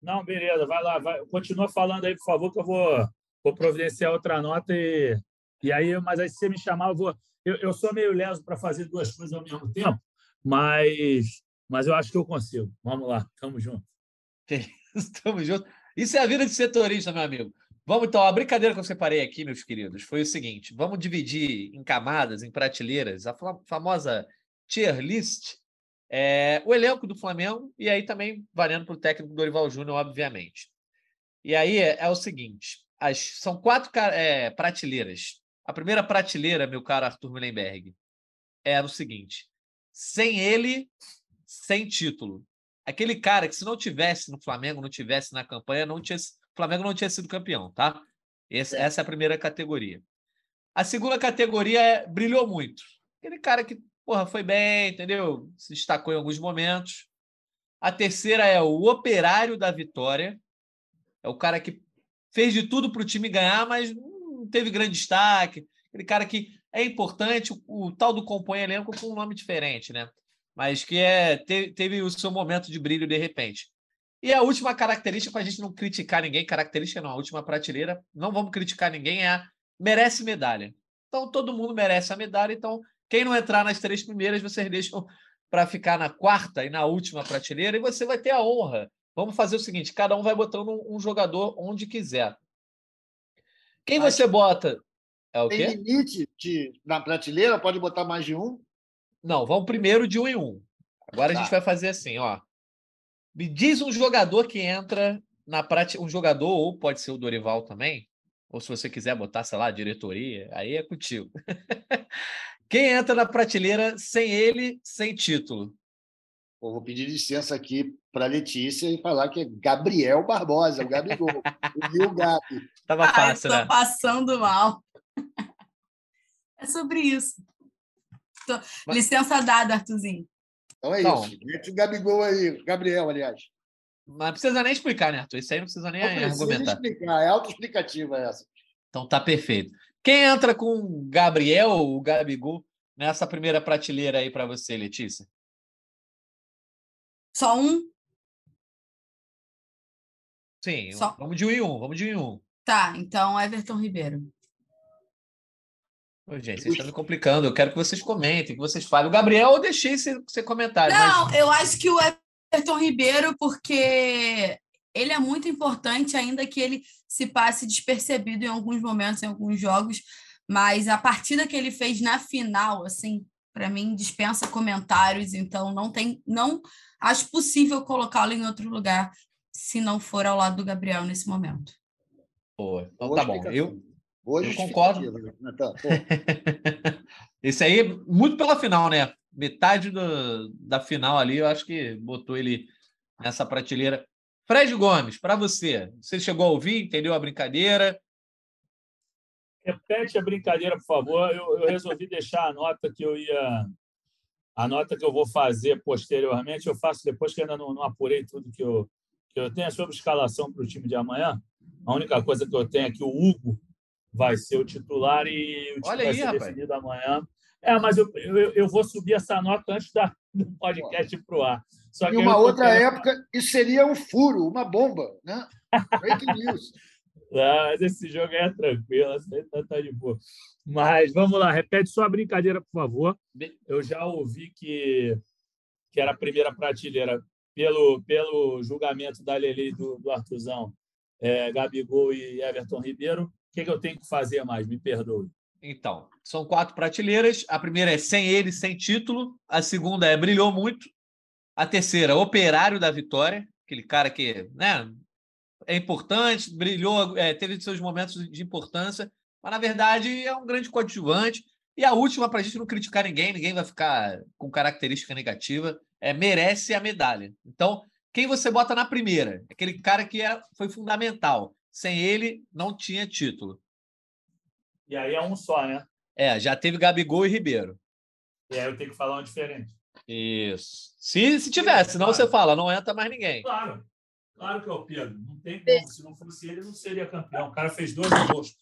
Não, beleza. Vai lá. Vai. Continua falando aí, por favor, que eu vou, vou providenciar outra nota e e aí, mas aí se você me chamar, eu vou. Eu, eu sou meio leso para fazer duas coisas ao mesmo tempo, mas, mas eu acho que eu consigo. Vamos lá, tamo junto. [LAUGHS] Tamo junto. Isso é a vida de setorista, meu amigo. Vamos então, a brincadeira que eu separei aqui, meus queridos, foi o seguinte: vamos dividir em camadas, em prateleiras, a famosa tier list, é, o elenco do Flamengo, e aí também valendo para o técnico Dorival Júnior, obviamente. E aí é, é o seguinte: as, são quatro é, prateleiras. A primeira prateleira, meu caro Arthur Mullenberg, era o seguinte: sem ele, sem título. Aquele cara que, se não tivesse no Flamengo, não tivesse na campanha, não tinha, o Flamengo não tinha sido campeão, tá? Esse, essa é a primeira categoria. A segunda categoria é brilhou muito. Aquele cara que, porra, foi bem, entendeu? Se destacou em alguns momentos. A terceira é o operário da vitória. É o cara que fez de tudo para o time ganhar, mas teve grande destaque. Aquele cara que é importante, o, o tal do compõe elenco com um nome diferente, né? mas que é, teve, teve o seu momento de brilho de repente. E a última característica, para a gente não criticar ninguém, característica não, a última prateleira, não vamos criticar ninguém, é a merece medalha. Então, todo mundo merece a medalha. Então, quem não entrar nas três primeiras, vocês deixam para ficar na quarta e na última prateleira, e você vai ter a honra. Vamos fazer o seguinte: cada um vai botando um, jogador onde quiser. Quem Mas você bota? É o tem quê? limite de, na prateleira? Pode botar mais de um? Não, vamos primeiro de um em um. Agora tá. a gente vai fazer assim, ó. Me diz um jogador que entra na prática, um jogador, ou pode ser o Dorival também, ou se você quiser botar, sei lá, diretoria, aí é contigo. [LAUGHS] Quem entra na prateleira sem ele, sem título? Eu vou pedir licença aqui para a Letícia e falar que é Gabriel Barbosa, o Gabigol, o Rio Gabi. [LAUGHS] Tava fácil, Ai, né? passando mal. [LAUGHS] É sobre isso. Tô... Mas... Licença dada, Artuzinho. Então é então, isso. Mete o Gabigol aí, Gabriel, aliás. Mas não precisa nem explicar, né, Arthur? Isso aí não precisa nem não argumentar. explicar, é autoexplicativa essa. Então tá perfeito. Quem entra com o Gabriel, o Gabigol, nessa primeira prateleira aí para você, Letícia? Só um? Sim, Só... vamos de um em um, vamos de um em um. Tá, então Everton Ribeiro. Ô, gente, vocês estão me complicando. Eu quero que vocês comentem, que vocês falem. O Gabriel, eu deixei sem, sem comentário. Não, mas... eu acho que o Everton Ribeiro, porque ele é muito importante, ainda que ele se passe despercebido em alguns momentos, em alguns jogos, mas a partida que ele fez na final, assim, para mim dispensa comentários, então não tem, não acho possível colocá-lo em outro lugar se não for ao lado do Gabriel nesse momento. Boa. Então tá bom. Eu, eu concordo. Né, [LAUGHS] Esse aí, muito pela final, né? Metade do, da final ali, eu acho que botou ele nessa prateleira. Fred Gomes, para você, você chegou a ouvir, entendeu a brincadeira? Repete a brincadeira, por favor. Eu, eu, resolvi deixar a nota que eu ia. A nota que eu vou fazer posteriormente, eu faço depois que ainda não, não apurei tudo que eu, que eu tenho. sobre escalação para o time de amanhã, a única coisa que eu tenho é que o Hugo vai ser o titular e o time Olha vai aí, ser rapaz. definido amanhã. É, mas eu, eu, eu, vou subir essa nota antes da, do podcast para o ar. Só em uma outra época, isso seria um furo, uma bomba, né? Breaking news. [LAUGHS] Ah, mas esse jogo aí é tranquilo, aí tá, tá de boa. Mas vamos lá, repete sua brincadeira, por favor. Eu já ouvi que, que era a primeira prateleira pelo, pelo julgamento da Lele do, do Artuzão, é, Gabigol e Everton Ribeiro. O que, que eu tenho que fazer mais? Me perdoe. Então, são quatro prateleiras. A primeira é sem ele, sem título. A segunda é brilhou muito. A terceira, operário da vitória, aquele cara que né, é importante, brilhou, é, teve seus momentos de importância, mas na verdade é um grande coadjuvante. E a última, para a gente não criticar ninguém, ninguém vai ficar com característica negativa, é merece a medalha. Então, quem você bota na primeira? Aquele cara que é, foi fundamental. Sem ele, não tinha título. E aí é um só, né? É, já teve Gabigol e Ribeiro. E aí eu tenho que falar um diferente. Isso. Se, se tivesse, senão claro. você fala, não entra mais ninguém. Claro. Claro que é o Pedro. Não tem como. Se não fosse ele, não seria campeão. O cara fez dois gols.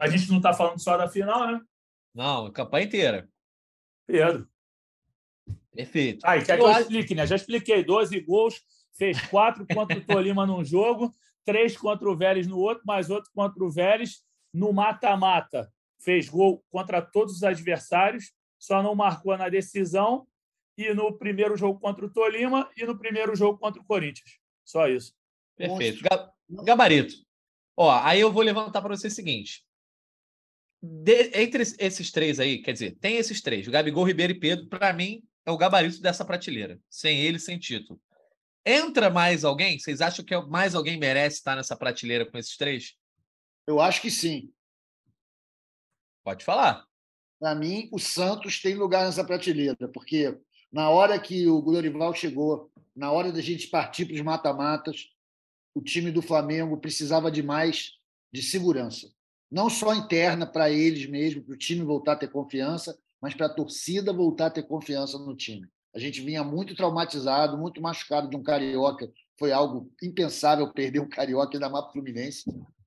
A gente não está falando só da final, né? Não, a campanha inteira. Pedro. Perfeito. Ah, quer que eu explique, né? Já expliquei. 12 gols, fez quatro contra o Tolima num jogo, três contra o Vélez no outro, mais outro contra o Vélez no mata-mata. Fez gol contra todos os adversários, só não marcou na decisão e no primeiro jogo contra o Tolima e no primeiro jogo contra o Corinthians. Só isso. Perfeito. Gabarito. Ó, aí eu vou levantar para você o seguinte. De, entre esses três aí, quer dizer, tem esses três, o Gabigol, Ribeiro e Pedro, para mim, é o gabarito dessa prateleira. Sem ele, sem título. Entra mais alguém? Vocês acham que mais alguém merece estar nessa prateleira com esses três? Eu acho que sim. Pode falar. Para mim, o Santos tem lugar nessa prateleira, porque na hora que o Glorival chegou, na hora da gente partir para os mata-matas, o time do Flamengo precisava de mais de segurança. Não só interna para eles mesmos, para o time voltar a ter confiança, mas para a torcida voltar a ter confiança no time. A gente vinha muito traumatizado, muito machucado de um carioca. Foi algo impensável perder um carioca da Mapa Fluminense.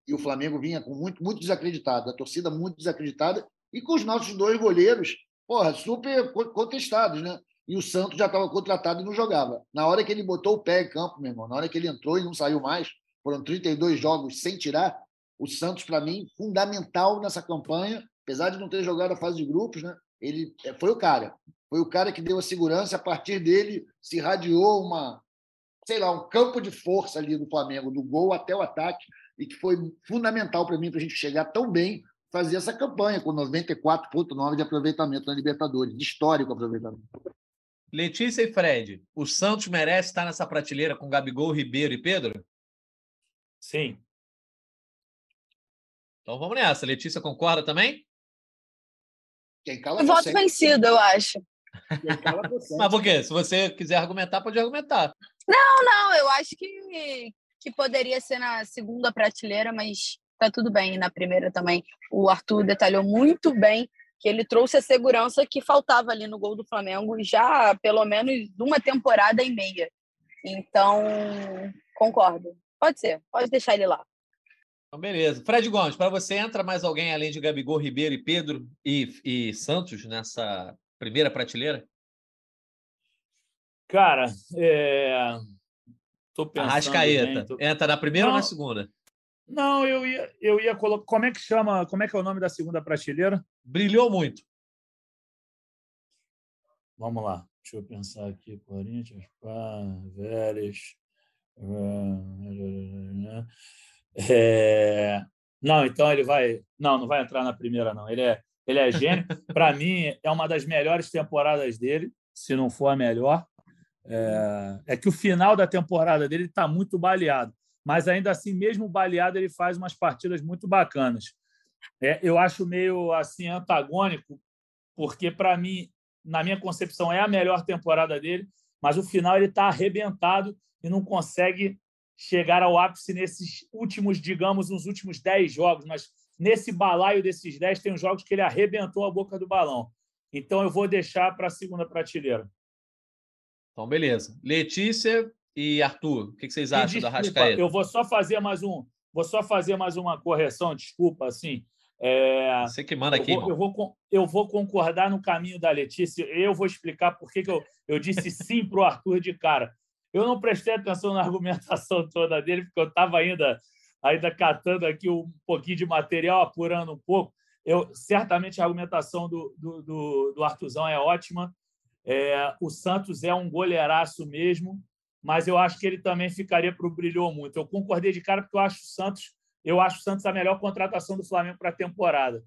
E o Flamengo vinha com muito, muito desacreditado, a torcida muito desacreditada, e com os nossos dois goleiros, porra, super contestados, né? E o Santos já estava contratado e não jogava. Na hora que ele botou o pé em campo, meu irmão, na hora que ele entrou e não saiu mais, foram 32 jogos sem tirar, o Santos, para mim, fundamental nessa campanha, apesar de não ter jogado a fase de grupos, né? Ele é, foi o cara. Foi o cara que deu a segurança. A partir dele se irradiou uma, sei lá, um campo de força ali do Flamengo, do gol até o ataque, e que foi fundamental para mim para a gente chegar tão bem fazer essa campanha com 94,9 de aproveitamento na Libertadores, de histórico aproveitamento. Letícia e Fred, o Santos merece estar nessa prateleira com Gabigol, Ribeiro e Pedro? Sim. Então vamos nessa. Letícia concorda também? Quem cala Voto vencido, eu acho. Quem cala [LAUGHS] consegue. Mas por quê? Se você quiser argumentar, pode argumentar. Não, não, eu acho que, que poderia ser na segunda prateleira, mas tá tudo bem na primeira também. O Arthur detalhou muito bem que ele trouxe a segurança que faltava ali no gol do Flamengo já pelo menos uma temporada e meia. Então, concordo. Pode ser, pode deixar ele lá. Então, beleza. Fred Gomes, para você entra mais alguém além de Gabigol, Ribeiro e Pedro e, e Santos nessa primeira prateleira? Cara, é... tô pensando. Arrascaeta. tô- Entra na primeira ou na Não. segunda? Não, eu ia, eu ia colocar. Como é que chama? Como é que é o nome da segunda prateleira? Brilhou muito. Vamos lá. Deixa eu pensar aqui. Corinthians, pá, Vélez. É... Não, então ele vai. Não, não vai entrar na primeira, não. Ele é, ele é gênio. [LAUGHS] Para mim, é uma das melhores temporadas dele, se não for a melhor. É, é que o final da temporada dele está muito baleado, mas ainda assim, mesmo baleado, ele faz umas partidas muito bacanas. É, eu acho meio assim antagônico, porque para mim, na minha concepção, é a melhor temporada dele, mas o final ele está arrebentado e não consegue chegar ao ápice nesses últimos, digamos, nos últimos 10 jogos, mas nesse balaio desses 10 tem os jogos que ele arrebentou a boca do balão. Então eu vou deixar para a segunda prateleira. Então, beleza. Letícia e Arthur, o que vocês acham da desculpa, Arrascaeta? Eu vou só fazer mais um, vou só fazer mais uma correção, desculpa, assim. É, Você que manda eu, aqui, vou, eu, vou, eu vou concordar no caminho da Letícia. Eu vou explicar por que, que eu, eu disse [LAUGHS] sim para o Arthur de cara. Eu não prestei atenção na argumentação [LAUGHS] toda dele, porque eu estava ainda, ainda catando aqui um pouquinho de material, apurando um pouco. Eu, certamente a argumentação do, do, do, do Arthurzão é ótima. É, o Santos é um goleiraço mesmo, mas eu acho que ele também ficaria para o brilhou muito. Eu concordei de cara porque eu acho o Santos, eu acho o Santos a melhor contratação do Flamengo para a temporada.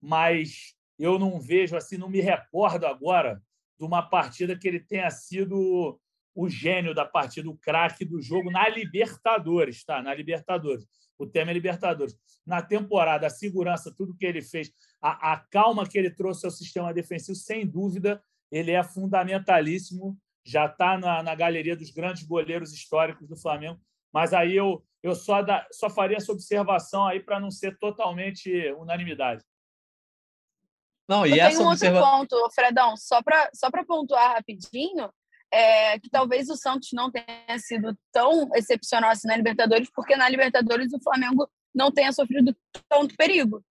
Mas eu não vejo assim, não me recordo agora de uma partida que ele tenha sido o gênio da partida, o craque do jogo na Libertadores, tá? Na Libertadores. O tema é Libertadores. Na temporada, a segurança, tudo que ele fez, a, a calma que ele trouxe ao sistema defensivo, sem dúvida, ele é fundamentalíssimo. Já está na, na galeria dos grandes goleiros históricos do Flamengo. Mas aí eu, eu só, da, só faria essa observação aí para não ser totalmente unanimidade. Não, Eu e essa tenho um outro observação. ponto, Fredão, só para só pontuar rapidinho, é que talvez o Santos não tenha sido tão excepcional assim na Libertadores, porque na Libertadores o Flamengo não tenha sofrido tanto perigo.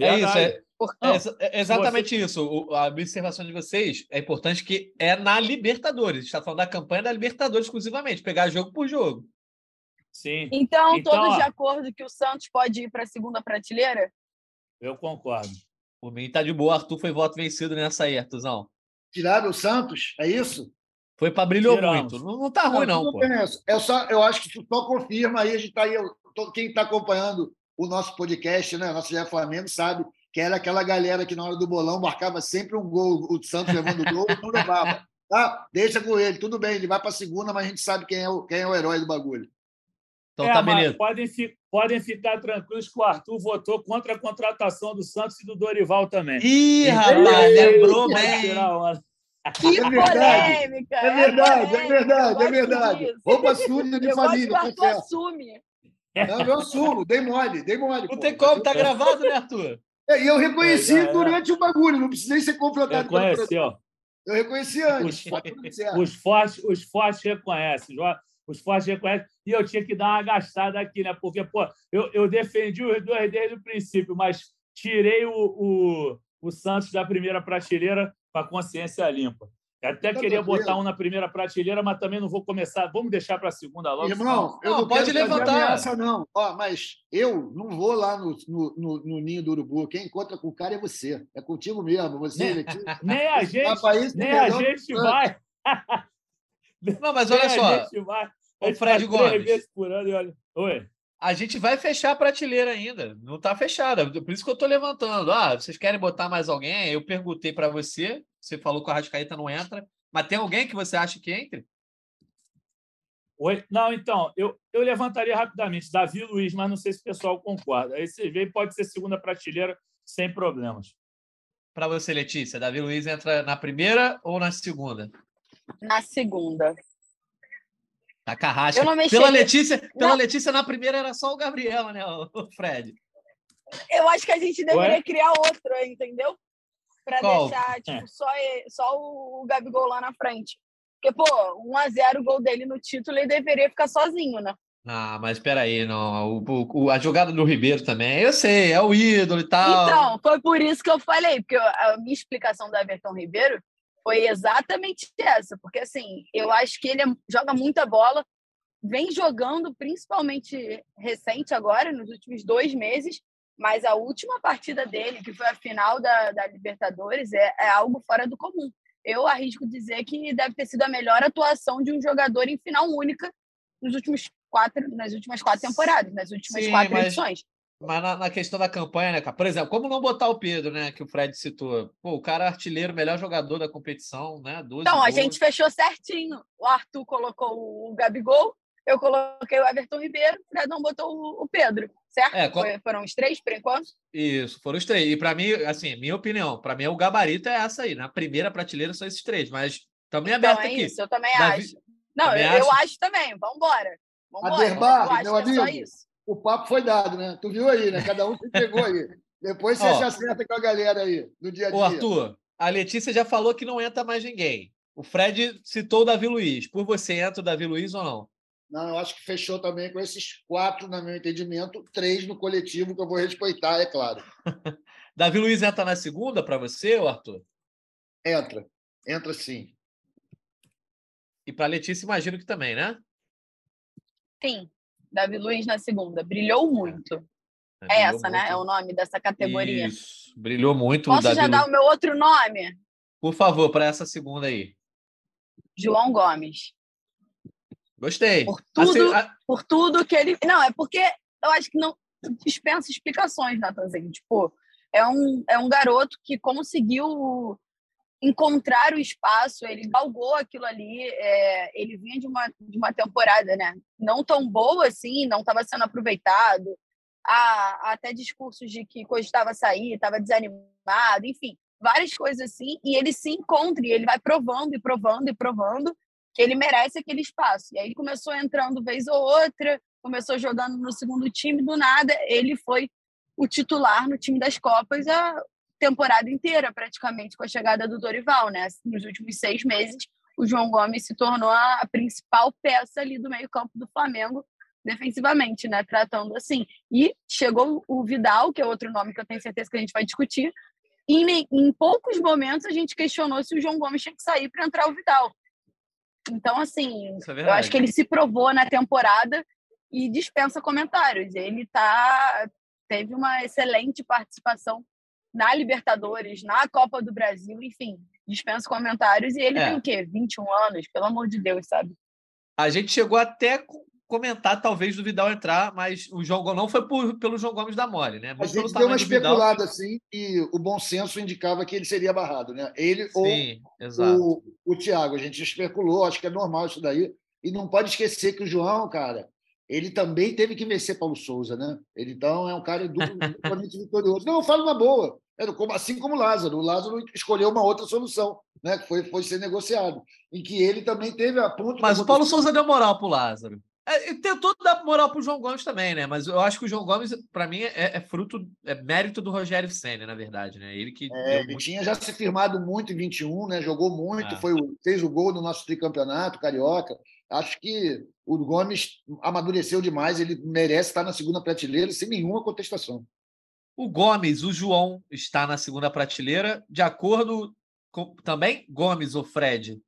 É isso, é, Porque é exa- é exatamente isso. O- a observação de vocês é importante que é na Libertadores. A gente está falando da campanha da Libertadores exclusivamente, pegar jogo por jogo. Sim, Então, Então, todos ó. de acordo que o Santos pode ir para a segunda prateleira? eu concordo. Por mim, tá de boa. Arthur foi voto vencido nessa aí, Arthurzão. Tiraram o Santos, é isso? Foi para brilhou Tiramos. muito. Não, não tá ruim, não, tudo pô. bem, É só, eu acho que isso só confirma aí, a gente tá aí, eu- tô- quem está acompanhando o nosso podcast, né? Nosso GE Flamengo sabe que era aquela galera que na hora do bolão marcava sempre um gol, o Santos levando gol, não levava. Tá? Deixa com ele, tudo bem, ele vai para a segunda, mas a gente sabe quem é o, quem é o herói do bagulho. Então É, tá beleza. Podem, fi- podem ficar tranquilos que o Arthur votou contra a contratação do Santos e do Dorival também. Ih, rapaz, lembrou bem. Que [LAUGHS] É verdade. polêmica! É verdade, é polêmica, verdade, é verdade. disso. Roupa suja de Eu família, o Arthur assume. Não, eu assumo, dei mole, dei mole. Não pô. tem como, tá gravado, né, Arthur? É, E eu reconheci É, durante o bagulho, não precisei ser confrontado pelo Reconheceu. Eu reconheci antes. Os- tá. [LAUGHS] Os fortes, os fortes reconhecem. Os fortes reconhecem. E eu tinha que dar uma gastada aqui, né? Porque, pô, eu, eu defendi os dois desde o princípio, mas tirei o, o, o Santos da primeira prateleira com a consciência limpa. Eu até Tá queria tranquilo. botar um na primeira prateleira, mas também não vou começar. Vamos deixar para a segunda logo. Irmão, eu Não, não, pode levantar. ameaça, não. Ó, mas eu não vou lá no, no, no- no ninho do urubu. Quem encontra com o cara é você. É contigo mesmo. Você, Né? Letícia. [LAUGHS] Nem a gente, nem a gente o vai. [LAUGHS] Não, mas Nem olha a só, gente vai. A gente Fred faz três Gomes. ano e olha. Oi. a gente vai fechar a prateleira ainda. Não está fechada. Por isso que eu estou levantando. Ah, vocês querem botar mais alguém? Eu perguntei para você. Você falou que o Arrascaeta não entra. Mas tem alguém que você acha que entre? Oi? Não, então, eu, eu levantaria rapidamente Davi Luiz, mas não sei se o pessoal concorda. Aí você vê, pode ser segunda prateleira sem problemas. Para você, Letícia, Davi Luiz entra na primeira ou na segunda? Na segunda. Carrasca. Eu não mexeria- Pela Letícia, pela Não. Letícia, na primeira era só o Gabriel, né, o Fred? Eu acho que a gente deveria Ué? criar outro, entendeu? Para deixar tipo, É. só, e- só o Gabigol lá na frente. Porque, pô, 1x0 o gol dele no título, ele deveria ficar sozinho, né? Ah, mas espera aí, não. O, o- a jogada do Ribeiro também, eu sei, é o ídolo e tal. Então, foi por isso que eu falei, porque a minha explicação do Everton Ribeiro foi exatamente essa, porque assim, eu acho que ele é- joga muita bola, vem jogando principalmente recente agora, nos últimos dois meses, mas a última partida dele, que foi a final da, da Libertadores, é, é algo fora do comum. Eu arrisco dizer que deve ter sido a melhor atuação de um jogador em final única nos últimos quatro, nas últimas quatro temporadas, nas últimas Sim, quatro mas- edições. Mas na, na questão da campanha, né, cara? Por exemplo, como não botar o Pedro, né? Que o Fred citou. Pô, o cara é artilheiro, melhor jogador da competição, né? 12 Então, a gols. gente fechou certinho. O Arthur colocou o Gabigol, eu coloquei o Everton Ribeiro, o Fredão botou o o Pedro, certo? É, qual- foram os três, por enquanto? Isso, foram os três. E para mim, assim, minha opinião, para mim o gabarito é essa aí. Na primeira prateleira são esses três, mas também Então, aberto é aqui. isso, eu também Davi- acho. Não, também eu, eu acha? acho também. Vambora. Vambora. Aderbar, eu acho meu que é só amigo. isso. O papo foi dado, né? Tu viu aí, né? Cada um se pegou aí. Depois você Ó. se acerta com a galera aí, no dia a dia. Ô, Arthur, a Letícia já falou que não entra mais ninguém. O Fred citou o Davi Luiz. Por você, entra o Davi Luiz ou não? Não, eu acho que fechou também com esses quatro, no meu entendimento, três no coletivo, que eu vou respeitar, é claro. [LAUGHS] Davi Luiz entra na segunda para você, Arthur? Entra. Entra sim. E para Letícia, imagino que também, né? Sim. Davi Luiz na segunda. Brilhou muito. É Brilhou essa, né? muito. É o nome dessa categoria. Isso, brilhou muito o Posso Davi já dar Luiz. o meu outro nome? Por favor, para essa segunda aí. João Gomes. Gostei. Por tudo, Assim, a- por tudo que ele. Não, é porque eu acho que não dispensa explicações, Natanzinho. Tipo, é um, é um garoto que conseguiu encontrar o espaço, ele galgou aquilo ali. é, ele vinha de uma, de uma temporada, né? Não tão boa assim, não estava sendo aproveitado. Há, há até discursos de que cogitava sair, estava desanimado, enfim, várias coisas assim. E ele se encontra, e ele vai provando e provando e provando que ele merece aquele espaço. E aí começou entrando vez ou outra, começou jogando no segundo time, do nada ele foi o titular no time das Copas a temporada inteira, praticamente, com a chegada do Dorival, né? Nos últimos seis meses, o João Gomes se tornou a principal peça ali do meio-campo do Flamengo, defensivamente, né? Tratando assim. E chegou o Vidal, que é outro nome que eu tenho certeza que a gente vai discutir. Em poucos momentos a gente questionou se o João Gomes tinha que sair para entrar o Vidal. Então, assim, é eu acho que ele se provou na temporada e dispensa comentários. Ele tá teve uma excelente participação na Libertadores, na Copa do Brasil, enfim, dispensa comentários. E ele É. tem o quê? 21 anos, pelo amor de Deus, sabe? A gente chegou até comentar, talvez, do Vidal entrar, mas o João Gomes não foi por- pelo João Gomes da Mole, né? A Mas pelo gente deu uma do Vidal. especulada assim e o bom senso indicava que ele seria barrado, né? Ele Sim, exato. ou o, o Thiago. A gente especulou, acho que é normal isso daí. E não pode esquecer que o João, cara, ele também teve que vencer Paulo Souza, né? Ele então é um cara duplamente [LAUGHS] vitorioso. Não, eu falo na boa. Como- assim como o Lázaro. O Lázaro escolheu uma outra solução, né? Que foi, foi ser negociado. Em que ele também teve a ponto. Mas o Paulo. Souza deu moral pro Lázaro. É, tentou dar moral pro João Gomes também, né? Mas eu acho que o João Gomes, para mim, é, é fruto, é mérito do Rogério Senna, na verdade, né? Ele que É, ele muito- tinha já se firmado muito em 21, né? Jogou muito, É. foi fez o gol no nosso tricampeonato carioca. Acho que o Gomes amadureceu demais, ele merece estar na segunda prateleira sem nenhuma contestação. O Gomes, o João, está na segunda prateleira, de acordo Com- também Gomes ou Fred?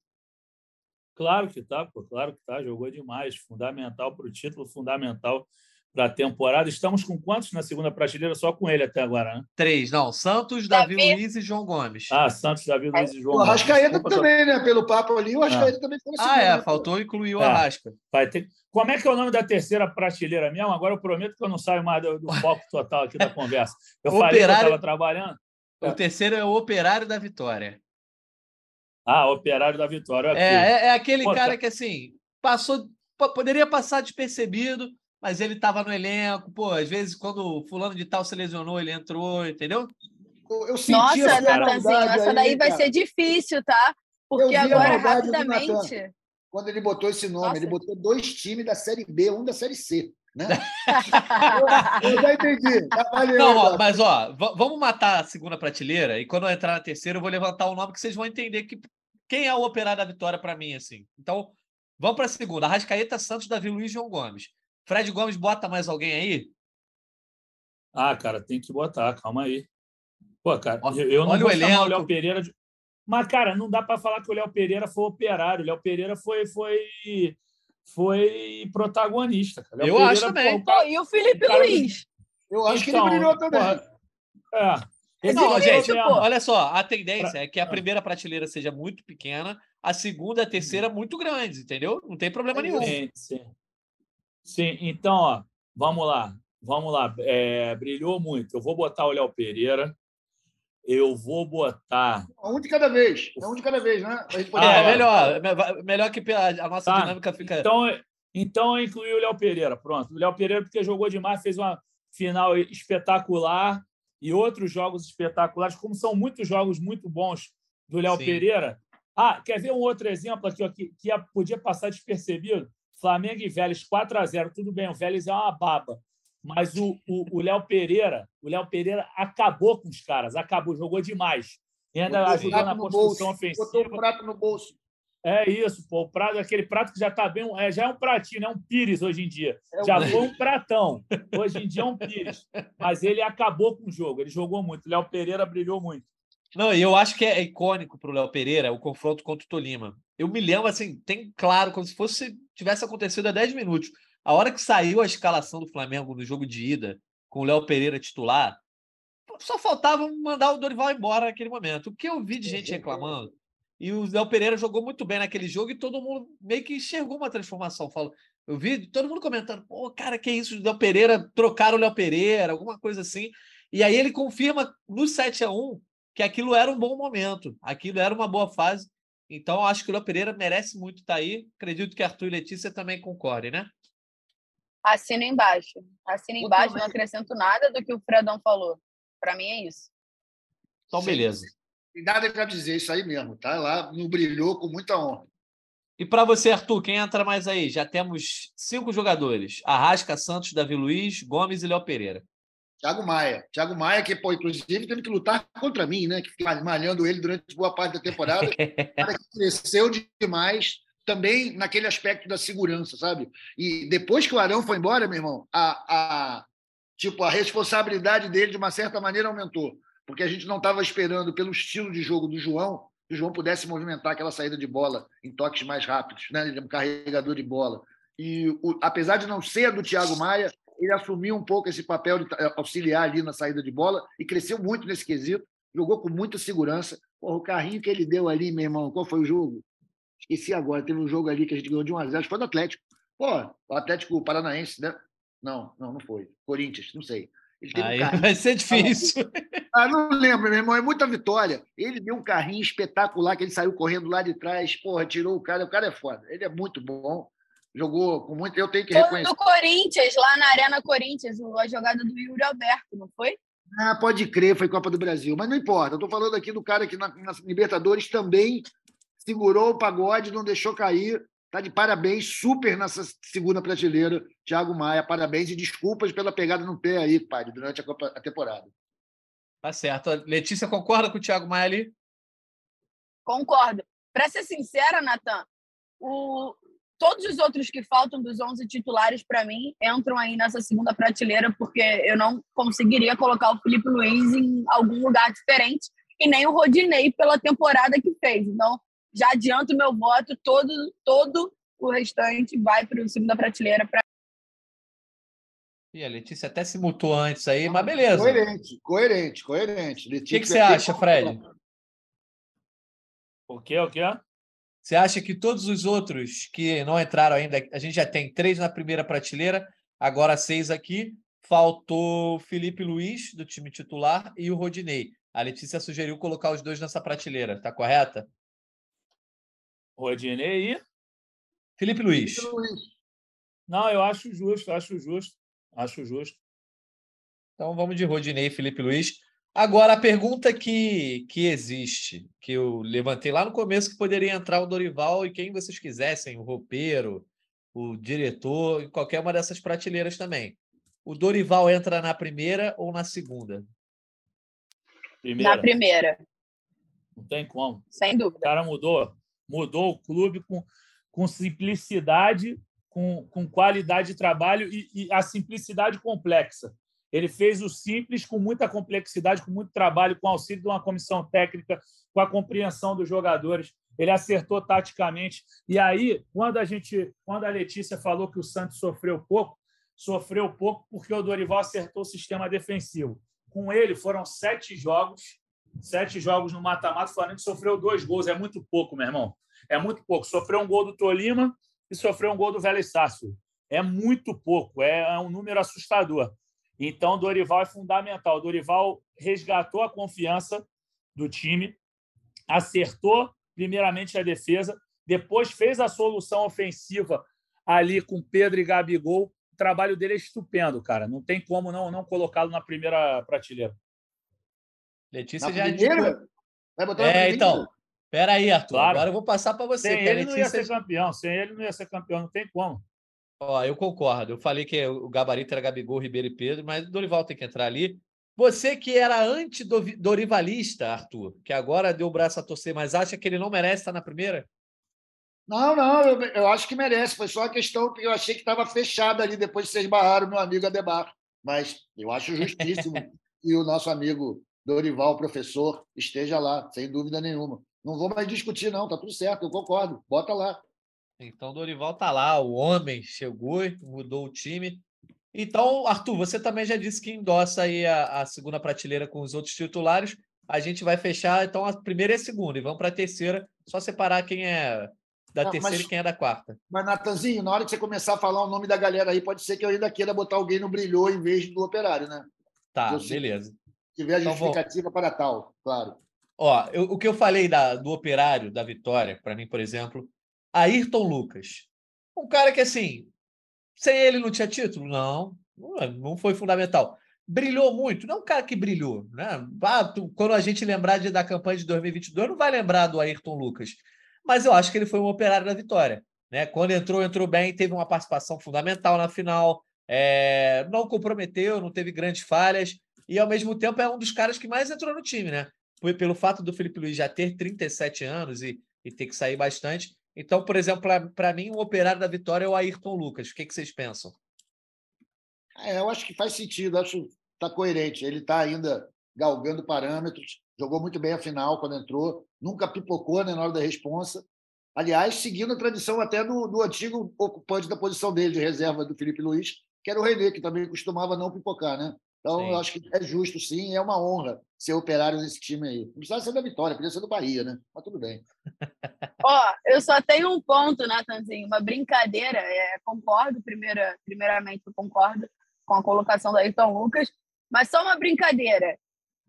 Claro que tá, pô, claro que tá. Jogou demais. Fundamental para o título, fundamental para a temporada. Estamos com quantos na segunda prateleira? Só com ele até agora, né? Três, não. Santos, Davi, Davi. Luiz e João Gomes. Ah, Santos, Davi, Luiz e João. O Gomes. Arrascaeta Desculpa, também, né? Pelo papo ali, o Arrascaeta também foi na Ah, é, faltou incluir o É. Arrasca. Vai ter... Como é que é o nome da terceira prateleira mesmo? Agora eu prometo que eu não saio mais do, do [LAUGHS] foco total aqui da conversa. Eu falei que eu Operário- estava trabalhando. O terceiro é o Operário da Vitória. Ah, Operário da Vitória. É, é, é aquele Pô, cara tá- que, assim, passou, po- poderia passar despercebido, mas ele estava no elenco. Pô, às vezes, quando o fulano de tal se lesionou, ele entrou, entendeu? Eu, eu senti Nossa, essa Natanzinho, essa aí, daí vai cara. ser difícil, tá? Porque agora, rapidamente. Quando ele botou esse nome, Nossa. ele botou dois times da Série B, um da Série C. Né? [LAUGHS] Eu já entendi. Tá valendo, Não, ó, mas ó, va- vamos matar a segunda prateleira e quando eu entrar na terceira eu vou levantar o nome que vocês vão entender que quem é o operário da vitória para mim, assim. Então, vamos para a segunda. Arrascaeta, Santos, Davi Luiz e João Gomes. Fred Gomes bota mais alguém aí? Ah, cara, tem que botar, calma aí. Pô, cara, eu não olha vou o chamar elenco. o Léo Pereira de. Mas, cara, não dá para falar que o Léo Pereira foi operário. O Léo Pereira foi, foi, foi protagonista. Cara. Eu Pereira, acho também. pô, o cara- Pô, e o Felipe o cara- Luiz? Eu acho que Então, ele brilhou também. porra, É. Não, é gente, problema. olha só, a tendência é que a Ah. primeira prateleira seja muito pequena, a segunda e a terceira muito grandes, entendeu? Não tem problema nenhum. Sim, sim. Sim, então, ó, vamos lá. Vamos lá. É, brilhou muito. Eu vou botar o Léo Pereira. Eu vou botar. Um de cada vez. É um de cada vez, né? Pra poder Ah, É, melhor, me- melhor que a a nossa Tá. dinâmica fica. Então, então eu incluí o Léo Pereira. Pronto. O Léo Pereira, porque jogou demais, fez uma final espetacular e outros jogos espetaculares, como são muitos jogos muito bons do Léo Sim. Pereira. Ah, quer ver um outro exemplo aqui ó, que, que ia- podia passar despercebido? Flamengo e Vélez 4 a 0 Tudo bem, o Vélez é uma baba. Mas o o- o Léo Pereira, o Léo Pereira acabou com os caras, acabou, jogou demais. E ainda Botou ajudou na construção bolso. ofensiva. Botou o prato no bolso. É isso, pô. O prato, aquele prato que já tá bem. É, já é um pratinho, né? Um pires hoje em dia. É um já pires. foi um pratão. [LAUGHS] Hoje em dia é um pires. Mas ele acabou com o jogo. Ele jogou muito. Léo Pereira brilhou muito. Não, e eu acho que é icônico para o Léo Pereira o confronto contra o Tolima. Eu me lembro, assim, tem claro, como se fosse tivesse acontecido há 10 minutos. A hora que saiu a escalação do Flamengo no jogo de ida, com o Léo Pereira titular, só faltava mandar o Dorival embora naquele momento. O que eu vi de gente reclamando, e o Léo Pereira jogou muito bem naquele jogo e todo mundo meio que enxergou uma transformação. Eu vi todo mundo comentando, pô, cara, que isso, o Léo Pereira, trocaram o Léo Pereira, alguma coisa assim. E aí ele confirma no 7 a 1 que aquilo era um bom momento, aquilo era uma boa fase. Então, eu acho que o Léo Pereira merece muito estar aí. Acredito que Arthur e Letícia também concordem, né? Assina embaixo. Assina Eu embaixo, não acrescento nada do que o Fredão falou. Para mim é isso. Então, Sim. beleza. Tem nada para dizer, isso aí mesmo. Tá lá, no brilhou com muita honra. E para você, Arthur, quem entra mais aí? Já temos cinco jogadores: Arrasca, Santos, Davi Luiz, Gomes e Léo Pereira. Thiago Maia. Thiago Maia, que, pô, inclusive, teve que lutar contra mim, né? Que fiquei malhando ele durante boa parte da temporada. [LAUGHS] Cara que cresceu demais, também naquele aspecto da segurança, sabe? E depois que o Arão foi embora, meu irmão, a, a, tipo, a responsabilidade dele, de uma certa maneira, aumentou. Porque a gente não estava esperando, pelo estilo de jogo do João, que o João pudesse movimentar aquela saída de bola em toques mais rápidos, né? Ele é um carregador de bola. E o, apesar de não ser do Thiago Maia, ele assumiu um pouco esse papel de ta- auxiliar ali na saída de bola e cresceu muito nesse quesito, jogou com muita segurança. Porra, o carrinho que ele deu ali, meu irmão, qual foi o jogo? Esqueci agora, teve um jogo ali que a gente ganhou de 1 a 0 acho que foi do Atlético. Pô, o Atlético Paranaense, né? Não, não, não foi. Corinthians, não sei. Ele teve um Aí carrinho. vai ser difícil. [LAUGHS] Ah, não lembro, meu irmão, é muita vitória. Ele deu um carrinho espetacular que ele saiu correndo lá de trás, porra, tirou o cara. O cara é foda. Ele é muito bom. Jogou com muito. Eu tenho que Foi reconhecer. do Corinthians, lá na Arena Corinthians, a jogada do Yuri Alberto, não foi? Ah, pode crer, foi Copa do Brasil. Mas não importa. Eu estou falando aqui do cara que na, na Libertadores também segurou o pagode, não deixou cair. Tá de parabéns, super nessa segunda prateleira, Thiago Maia. Parabéns e desculpas pela pegada no pé aí, padre, durante a, Copa- a temporada. Tá certo. Letícia concorda com o Thiago Maia ali? Concordo. Para ser sincera, Natan, o... todos os outros que faltam dos 11 titulares, para mim, entram aí nessa segunda prateleira, porque eu não conseguiria colocar o Felipe Luiz em algum lugar diferente. e nem o Rodinei pela temporada que fez. Então, já adianto meu voto, todo, todo o restante vai para o segunda prateleira. Pra... E a Letícia até se mutou antes aí, mas beleza. Coerente, coerente, coerente. O que, que você acha, Fred? O quê? O quê? Você acha que todos os outros que não entraram ainda, a gente já tem três na primeira prateleira, agora seis aqui. Faltou Felipe Luiz, do time titular, e o Rodinei. A Letícia sugeriu colocar os dois nessa prateleira, tá correta? Rodinei e. Felipe Luiz. Felipe Luiz. Não, eu acho justo, acho justo. Acho justo. Então vamos de Rodinei e Felipe Luiz. Agora, a pergunta que, que existe, que eu levantei lá no começo, que poderia entrar o Dorival e quem vocês quisessem, o roupeiro, o diretor, em qualquer uma dessas prateleiras também. O Dorival entra na primeira ou na segunda? Primeira. Na primeira. Não tem como. Sem dúvida. O cara mudou. Mudou o clube com, com simplicidade, com, com qualidade de trabalho e, e a simplicidade complexa. Ele fez o simples com muita complexidade, com muito trabalho, com auxílio de uma comissão técnica, com a compreensão dos jogadores. Ele acertou taticamente. E aí, quando a gente, quando a Letícia falou que o Santos sofreu pouco, sofreu pouco porque o Dorival acertou o sistema defensivo. Com ele foram sete jogos, sete jogos no mata-mata. O Flamengo sofreu dois gols, é muito pouco, meu irmão. É muito pouco. Sofreu um gol do Tolima e sofreu um gol do Vélez Sácio. É muito pouco, é um número assustador. Então, Dorival é fundamental. Dorival resgatou a confiança do time, acertou primeiramente a defesa, depois fez a solução ofensiva ali com Pedro e Gabigol. O trabalho dele é estupendo, cara. Não tem como não, não colocá-lo na primeira prateleira. Letícia na já primeira? Vai botar é, então. Pera aí, Arthur. Claro. Agora eu vou passar para você. Sem ele Letícia... não ia ser campeão. Sem ele não ia ser campeão. Não tem como. Ó, eu concordo. Eu falei que o gabarito era Gabigol, Ribeiro e Pedro, mas o Dorival tem que entrar ali. Você que era anti-dorivalista, Arthur, que agora deu o braço a torcer, mas acha que ele não merece estar na primeira? Não, não, eu, eu acho que merece. Foi só a questão que eu achei que estava fechada ali depois de vocês barraram meu amigo Adebar. Mas eu acho justíssimo [LAUGHS] que o nosso amigo Dorival, professor, esteja lá, sem dúvida nenhuma. Não vou mais discutir, não, tá tudo certo, eu concordo. Bota lá. Então, Dorival tá lá, o homem chegou, mudou o time. Então, Arthur, você também já disse que endossa aí a, a, segunda prateleira com os outros titulares. A gente vai fechar, então, a primeira e a segunda, e vamos para a terceira, só separar quem é da terceira mas, e quem é da quarta. Mas, Natanzinho, na hora que você começar a falar o nome da galera aí, pode ser que eu ainda queira botar alguém no brilhou em vez do operário, né? Tá, eu, beleza. Tiver a então, justificativa para tal, claro. Ó, eu, o que eu falei da, do operário, da vitória, para mim, por exemplo, Ayrton Lucas. Um cara que, assim, sem ele não tinha título? Não, não foi fundamental. Brilhou muito? Não é um cara que brilhou. Né? Ah, tu, quando a gente lembrar de, da campanha de 2022, não vai lembrar do Ayrton Lucas. Mas eu acho que ele foi um operário da vitória. Né? Quando entrou, entrou bem, teve uma participação fundamental na final, é, não comprometeu, não teve grandes falhas, e ao mesmo tempo é um dos caras que mais entrou no time, né? Pelo fato do Felipe Luiz já ter 37 anos e, e ter que sair bastante, então, por exemplo, para mim, o operário da vitória é o Ayrton Lucas. O que, que vocês pensam? É, eu acho que faz sentido, acho que está coerente. Ele está ainda galgando parâmetros, jogou muito bem a final quando entrou, nunca pipocou né, na hora da responsa. Aliás, seguindo a tradição até do, do antigo ocupante da posição dele, de reserva do Felipe Luiz, que era o René, que também costumava não pipocar, né? Então, sim. eu acho que é justo, sim, é uma honra ser operário nesse time aí. Não precisava ser da Vitória, podia ser do Bahia, né? Mas tudo bem. [LAUGHS] Ó, eu só tenho um ponto, Natanzinho, uma brincadeira. É, concordo, primeira, primeiramente, eu concordo com a colocação do Ayrton Lucas, mas só uma brincadeira.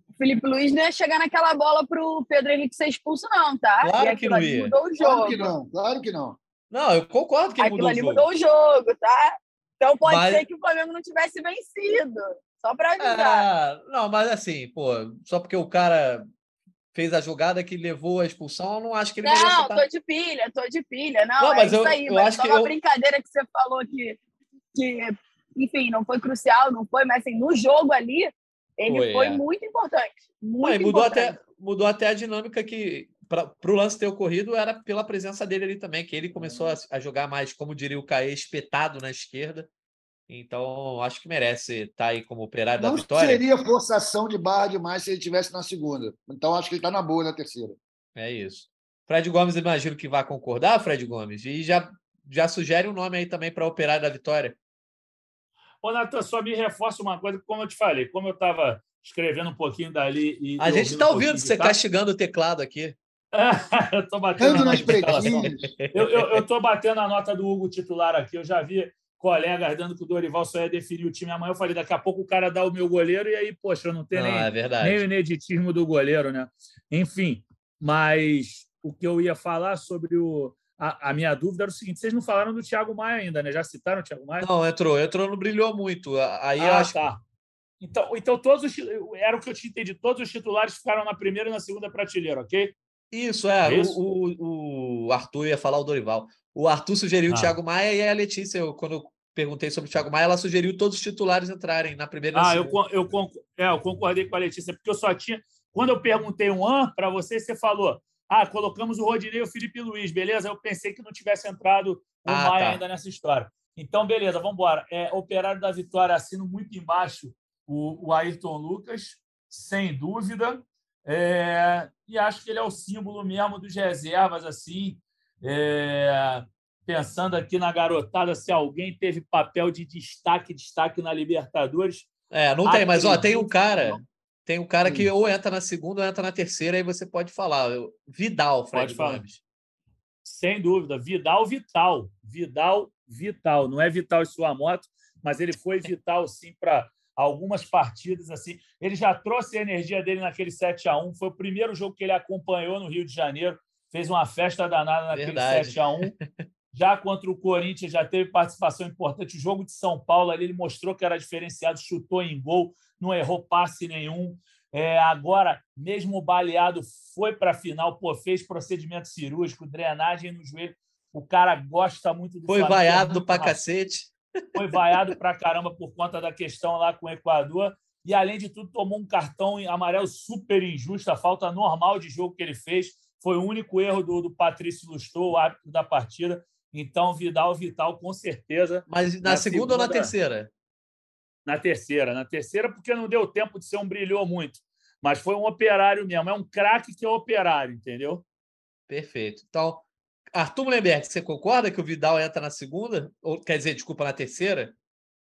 O Felipe Luiz não ia chegar naquela bola para o Pedro Henrique ser expulso, não, tá? Claro que não ia. Mudou o jogo. Claro que não, claro que não. Não, eu concordo que ele mudou o jogo. mudou o jogo, tá? Então pode mas... ser que o Flamengo não tivesse vencido. Só para avisar. É, não, mas assim, pô, só porque o cara fez a jogada que levou a expulsão, eu não acho que ele Não, tô de pilha, tô de pilha. Não, não é mas isso eu, aí, eu mas acho só que uma eu... brincadeira que você falou que, que, enfim, não foi crucial, não foi, mas assim, no jogo ali, ele foi, foi é. muito importante. Muito mudou, importante. Até, mudou até a dinâmica que, para o lance ter ocorrido, era pela presença dele ali também, que ele começou a, a jogar mais, como diria o Caê, espetado na esquerda Então, acho que merece estar aí como operário Não da vitória. seria forçação de barra demais se ele tivesse na segunda. Então, acho que ele está na boa na terceira. É isso. Fred Gomes, imagino que vai concordar, Fred Gomes, e já, já sugere um nome aí também para operário da vitória. Ô, Natan, só me reforça uma coisa, como eu te falei, como eu estava escrevendo um pouquinho dali e. A gente está um ouvindo pouquinho você castigando o teclado aqui. [LAUGHS] eu estou batendo nas. Eu eu- eu batendo a nota do Hugo titular aqui. Eu já vi colegas dando que o Dorival só ia definir o time amanhã. Eu falei, daqui a pouco o cara dá o meu goleiro e aí, poxa, eu não tenho Não, nem, é nem o ineditismo do goleiro, né? Enfim, mas o que eu ia falar sobre o. A, a minha dúvida era o seguinte: vocês não falaram do Thiago Maia ainda, né? Já citaram o Thiago Maia? Não, entrou, entrou, não brilhou muito. Aí ah, acho tá. Então, então todos os, era o que eu tinha entendido. Todos os titulares ficaram na primeira e na segunda prateleira, ok? Isso, é. É isso? O, o, o Arthur ia falar o Dorival. O Arthur sugeriu Ah. o Thiago Maia e a Letícia, eu- quando eu perguntei sobre o Thiago Maia, ela sugeriu todos os titulares entrarem na primeira Ah, eu, eu, é, eu concordei com a Letícia, porque eu só tinha. Quando eu perguntei um an para você, você falou: ah, colocamos o Rodinei e o Felipe Luiz, beleza? Eu pensei que não tivesse entrado o Ah, Maia tá. ainda nessa história. Então, beleza, vamos embora. É, Operário da Vitória, assino muito embaixo o, o Ayrton Lucas, sem dúvida. É, e acho que ele é o símbolo mesmo dos reservas, assim. É, pensando aqui na garotada, se alguém teve papel de destaque, destaque na Libertadores, É, não tem, mas ó, tem um cara, tem um cara que Hum. ou entra na segunda ou entra na terceira, aí você pode falar. Vidal, Fred Pode falar. Gomes. Sem dúvida. Vidal, vital. Vidal, vital. Não é vital em sua moto, mas ele foi vital, sim, para algumas partidas. assim. Ele já trouxe a energia dele naquele 7 a 1 Foi o primeiro jogo que ele acompanhou no Rio de Janeiro. Fez uma festa danada naquele Verdade. 7 a 1 Já contra o Corinthians, já teve participação importante. O jogo de São Paulo ali, ele mostrou que era diferenciado, chutou em gol, não errou passe nenhum. É, agora, mesmo baleado, foi para a final, pô, fez procedimento cirúrgico, drenagem no joelho. O cara gosta muito do Foi Flamengo, vaiado pra cacete. Foi vaiado pra caramba por conta da questão lá com o Equador. E, além de tudo, tomou um cartão amarelo super injusto, a falta normal de jogo que ele fez. Foi o único erro do, do Patrício Lustou, o árbitro da partida. Então, Vidal, Vital, com certeza. Mas na, Na segunda, ou na segunda- terceira? Na terceira. Na terceira, porque não deu tempo de ser um brilhou muito. Mas foi um operário mesmo. É um craque que é operário, entendeu? Perfeito. Então, Arthur Mullenberg, você concorda que o Vidal entra na segunda? Ou quer dizer, desculpa, na terceira?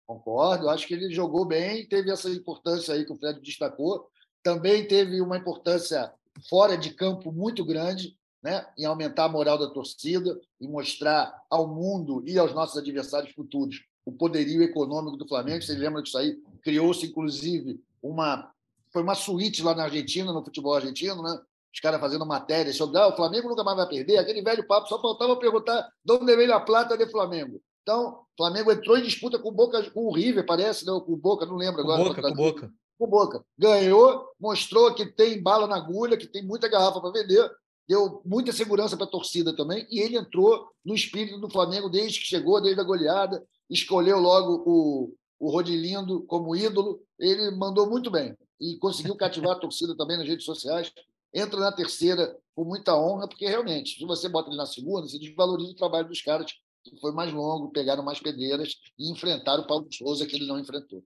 Concordo, acho que ele jogou bem, teve essa importância aí que o Fred destacou. Também teve uma importância fora de campo muito grande, né, em aumentar a moral da torcida e mostrar ao mundo e aos nossos adversários futuros o poderio econômico do Flamengo. Vocês lembram disso aí? Criou-se, inclusive, uma. Foi uma suíte lá na Argentina, no futebol argentino, né? Os caras fazendo matéria sobre ah, o Flamengo nunca mais vai perder, aquele velho papo, só faltava perguntar de onde veio a plata de Flamengo. Então, o Flamengo entrou em disputa com o Boca, com o River, parece, não, com o Boca, não lembro agora. boca, com boca. Com o Boca. Ganhou, mostrou que tem bala na agulha, que tem muita garrafa para vender, deu muita segurança para a torcida também, e ele entrou no espírito do Flamengo desde que chegou, desde a goleada, escolheu logo o, o Rodilindo como ídolo, ele mandou muito bem e conseguiu cativar a torcida também nas redes sociais. Entra na terceira com muita honra, porque realmente, se você bota ele na segunda, você desvaloriza o trabalho dos caras que foi mais longo, pegaram mais pedreiras e enfrentaram o Paulo Souza, que ele não enfrentou.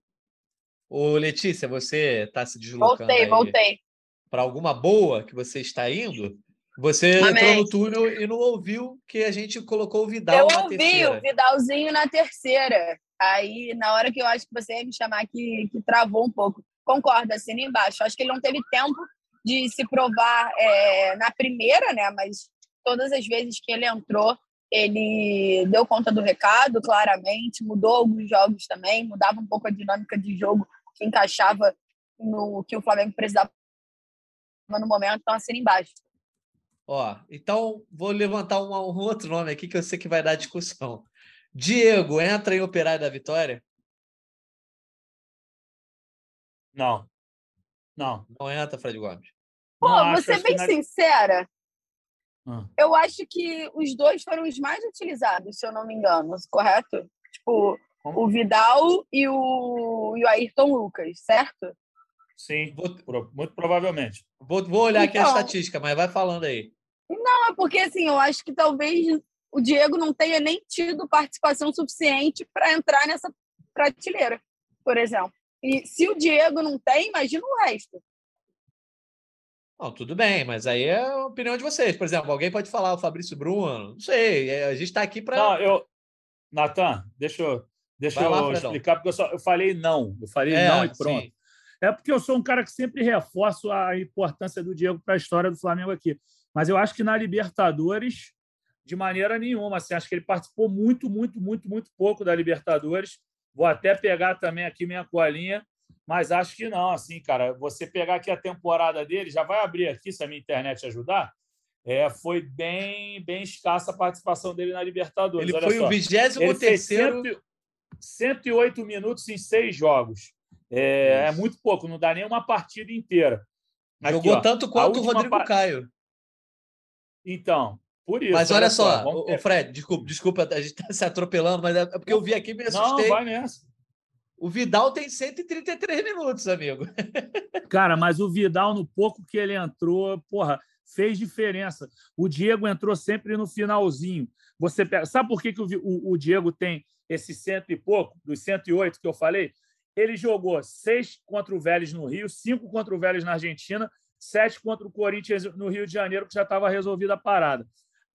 Ô, Letícia, você está se deslocando Voltei, aí voltei. para alguma boa que você está indo? Você Amém. entrou no túnel e não ouviu que a gente colocou o Vidal Eu na ouvi terceira. o Vidalzinho na terceira. Aí, na hora que eu acho que você ia me chamar, que, que travou um pouco. Concordo, assina embaixo. Acho que ele não teve tempo de se provar é, na primeira, né? Mas todas as vezes que ele entrou, ele deu conta do recado, claramente. Mudou alguns jogos também, mudava um pouco a dinâmica de jogo que encaixava no que o Flamengo precisava no momento. Então, assina embaixo. Ó, então vou levantar um, um outro nome aqui que eu sei que vai dar discussão. Diego, entra em Operário da Vitória? Não. Não. Não entra, Fred Gomes. Pô, Não vou ser bem na- sincera. Ah. Eu acho que os dois foram os mais utilizados, se eu não me engano, correto? Tipo, Como? o Vidal e o, e o Ayrton Lucas, certo? Sim, Vou, muito provavelmente. vou, vou olhar aqui a Então. estatística, mas vai falando aí. Não, é porque assim, eu acho que talvez o Diego não tenha nem tido participação suficiente para entrar nessa prateleira, por exemplo. E se o Diego não tem, imagina o resto. Não, tudo bem, mas aí é a opinião de vocês. Por exemplo, alguém pode falar o Fabrício Bruno, não sei, é, a gente está aqui para. Não, eu. Natan, deixa eu, deixa eu lá, explicar, porque eu, só, eu falei não. Eu falei é, não e pronto. Sim. É porque eu sou um cara que sempre reforço a importância do Diego para a história do Flamengo aqui. Mas eu acho que na Libertadores, de maneira nenhuma. Assim, acho que ele participou muito, muito, muito, muito pouco da Libertadores. Vou até pegar também aqui minha colinha, mas acho que não. Assim, cara, você pegar aqui a temporada dele, já vai abrir aqui, se a minha internet ajudar. É, foi bem, bem escassa a participação dele na Libertadores. Ele Olha foi só. o 23 terceiro... 108 minutos em seis jogos. É, é, muito pouco, não dá nem uma partida inteira. Aqui, Jogou ó, tanto quanto o Rodrigo pa... Caio. Então, por isso. Mas olha, só, só o Fred, desculpa, desculpa, a gente está se atropelando, mas é porque eu vi aqui e me assustei. Não, vai nessa. O Vidal tem 133 minutos, amigo. [LAUGHS] Cara, mas o Vidal, no pouco que ele entrou, porra, fez diferença. O Diego entrou sempre no finalzinho. Você pega... Sabe por que, que o, o, o Diego tem esse cento e pouco, dos 108 que eu falei? Ele jogou seis contra o Vélez no Rio, cinco contra o Vélez na Argentina, sete contra o Corinthians no Rio de Janeiro, que já estava resolvida a parada.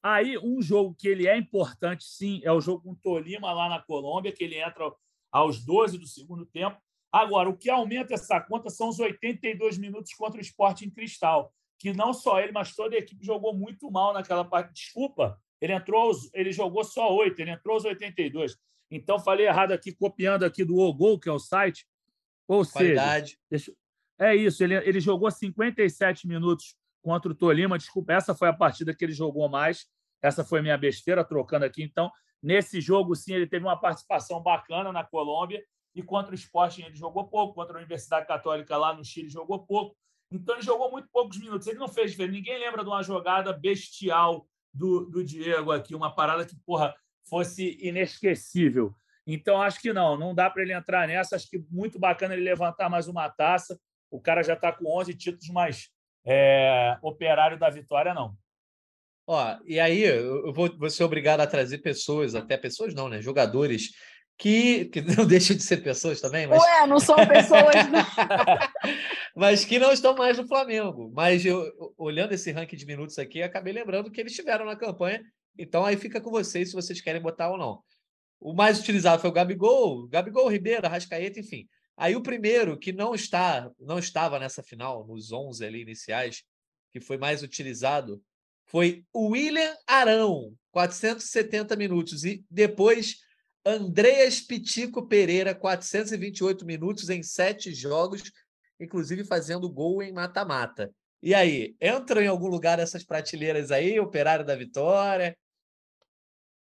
Aí, um jogo que ele é importante, sim, é o jogo com o Tolima lá na Colômbia, que ele entra aos 12 do segundo tempo. Agora, o que aumenta essa conta são os 82 minutos contra o Sport em Cristal, que não só ele, mas toda a equipe jogou muito mal naquela parte. Desculpa, ele entrou, ele jogou só oito, ele entrou aos 82. Então, falei errado aqui, copiando aqui do Ogol, que é o site. Ou Qualidade. seja, deixa, é isso, ele, ele jogou 57 minutos contra o Tolima. Desculpa, essa foi a partida que ele jogou mais. Essa foi minha besteira, trocando aqui. Então, nesse jogo, sim, ele teve uma participação bacana na Colômbia. E contra o Sporting ele jogou pouco. Contra a Universidade Católica lá no Chile jogou pouco. Então, ele jogou muito poucos minutos. Ele não fez diferença. Ninguém lembra de uma jogada bestial do, do Diego aqui, uma parada que, porra, fosse inesquecível. Então, acho que não, não dá para ele entrar nessa. Acho que muito bacana ele levantar mais uma taça. O cara já está com 11 títulos, mas é, operário da vitória, não. Ó, e aí eu vou, vou ser obrigado a trazer pessoas, até pessoas não, né? Jogadores que, que [LAUGHS] não deixam de ser pessoas também, mas... Ué, não são pessoas, não. [LAUGHS] mas que não estão mais no Flamengo. Mas eu, olhando esse ranking de minutos aqui, acabei lembrando que eles estiveram na campanha. Então aí fica com vocês se vocês querem botar ou não. O mais utilizado foi o Gabigol, Gabigol, Ribeiro, Arrascaeta, enfim. Aí o primeiro que não está, não estava nessa final, nos 11 ali iniciais, que foi mais utilizado, foi o William Arão, 470 minutos e depois Andreas Pitico Pereira, 428 minutos em sete jogos, inclusive fazendo gol em mata-mata. E aí, entra em algum lugar essas prateleiras aí, Operário da Vitória?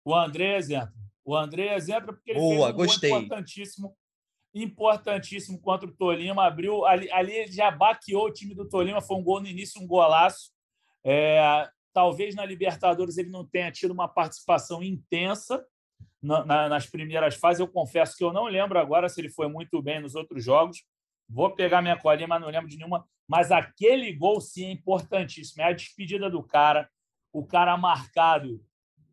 O Andrés entra. O Andrés entra porque ele Boa, fez um gostei. importantíssimo importantíssimo contra o Tolima. Abriu ali, ali já baqueou o time do Tolima. Foi um gol no início, um golaço. É, talvez na Libertadores ele não tenha tido uma participação intensa na, na, nas primeiras fases. Eu confesso que eu não lembro agora se ele foi muito bem nos outros jogos. Vou pegar minha colinha, mas não lembro de nenhuma. Mas aquele gol sim é importantíssimo. É a despedida do cara, o cara marcado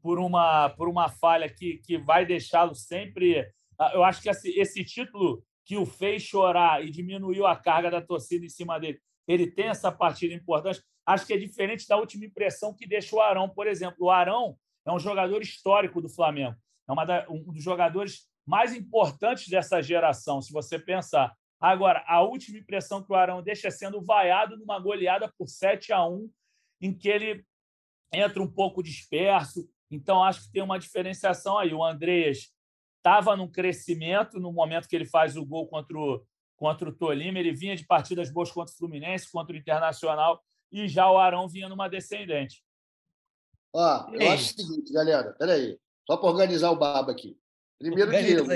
por uma, por uma falha que, que vai deixá-lo sempre eu acho que esse, esse título que o fez chorar e diminuiu a carga da torcida em cima dele, ele tem essa partida importante. Acho que é diferente da última impressão que deixou o Arão, por exemplo. O Arão é um jogador histórico do Flamengo, é da, um dos jogadores mais importantes dessa geração, se você pensar. Agora, a última impressão que o Arão deixa é sendo vaiado numa goleada por 7 a 1, em que ele entra um pouco disperso. Então, acho que tem uma diferenciação aí. O Andreas estava num crescimento no momento que ele faz o gol contra o, contra o Tolima. Ele vinha de partidas boas contra o Fluminense, contra o Internacional, e já o Arão vinha numa descendente. Ó, eu acho o seguinte, galera, peraí, só para organizar o baba aqui. Primeiro, Diego.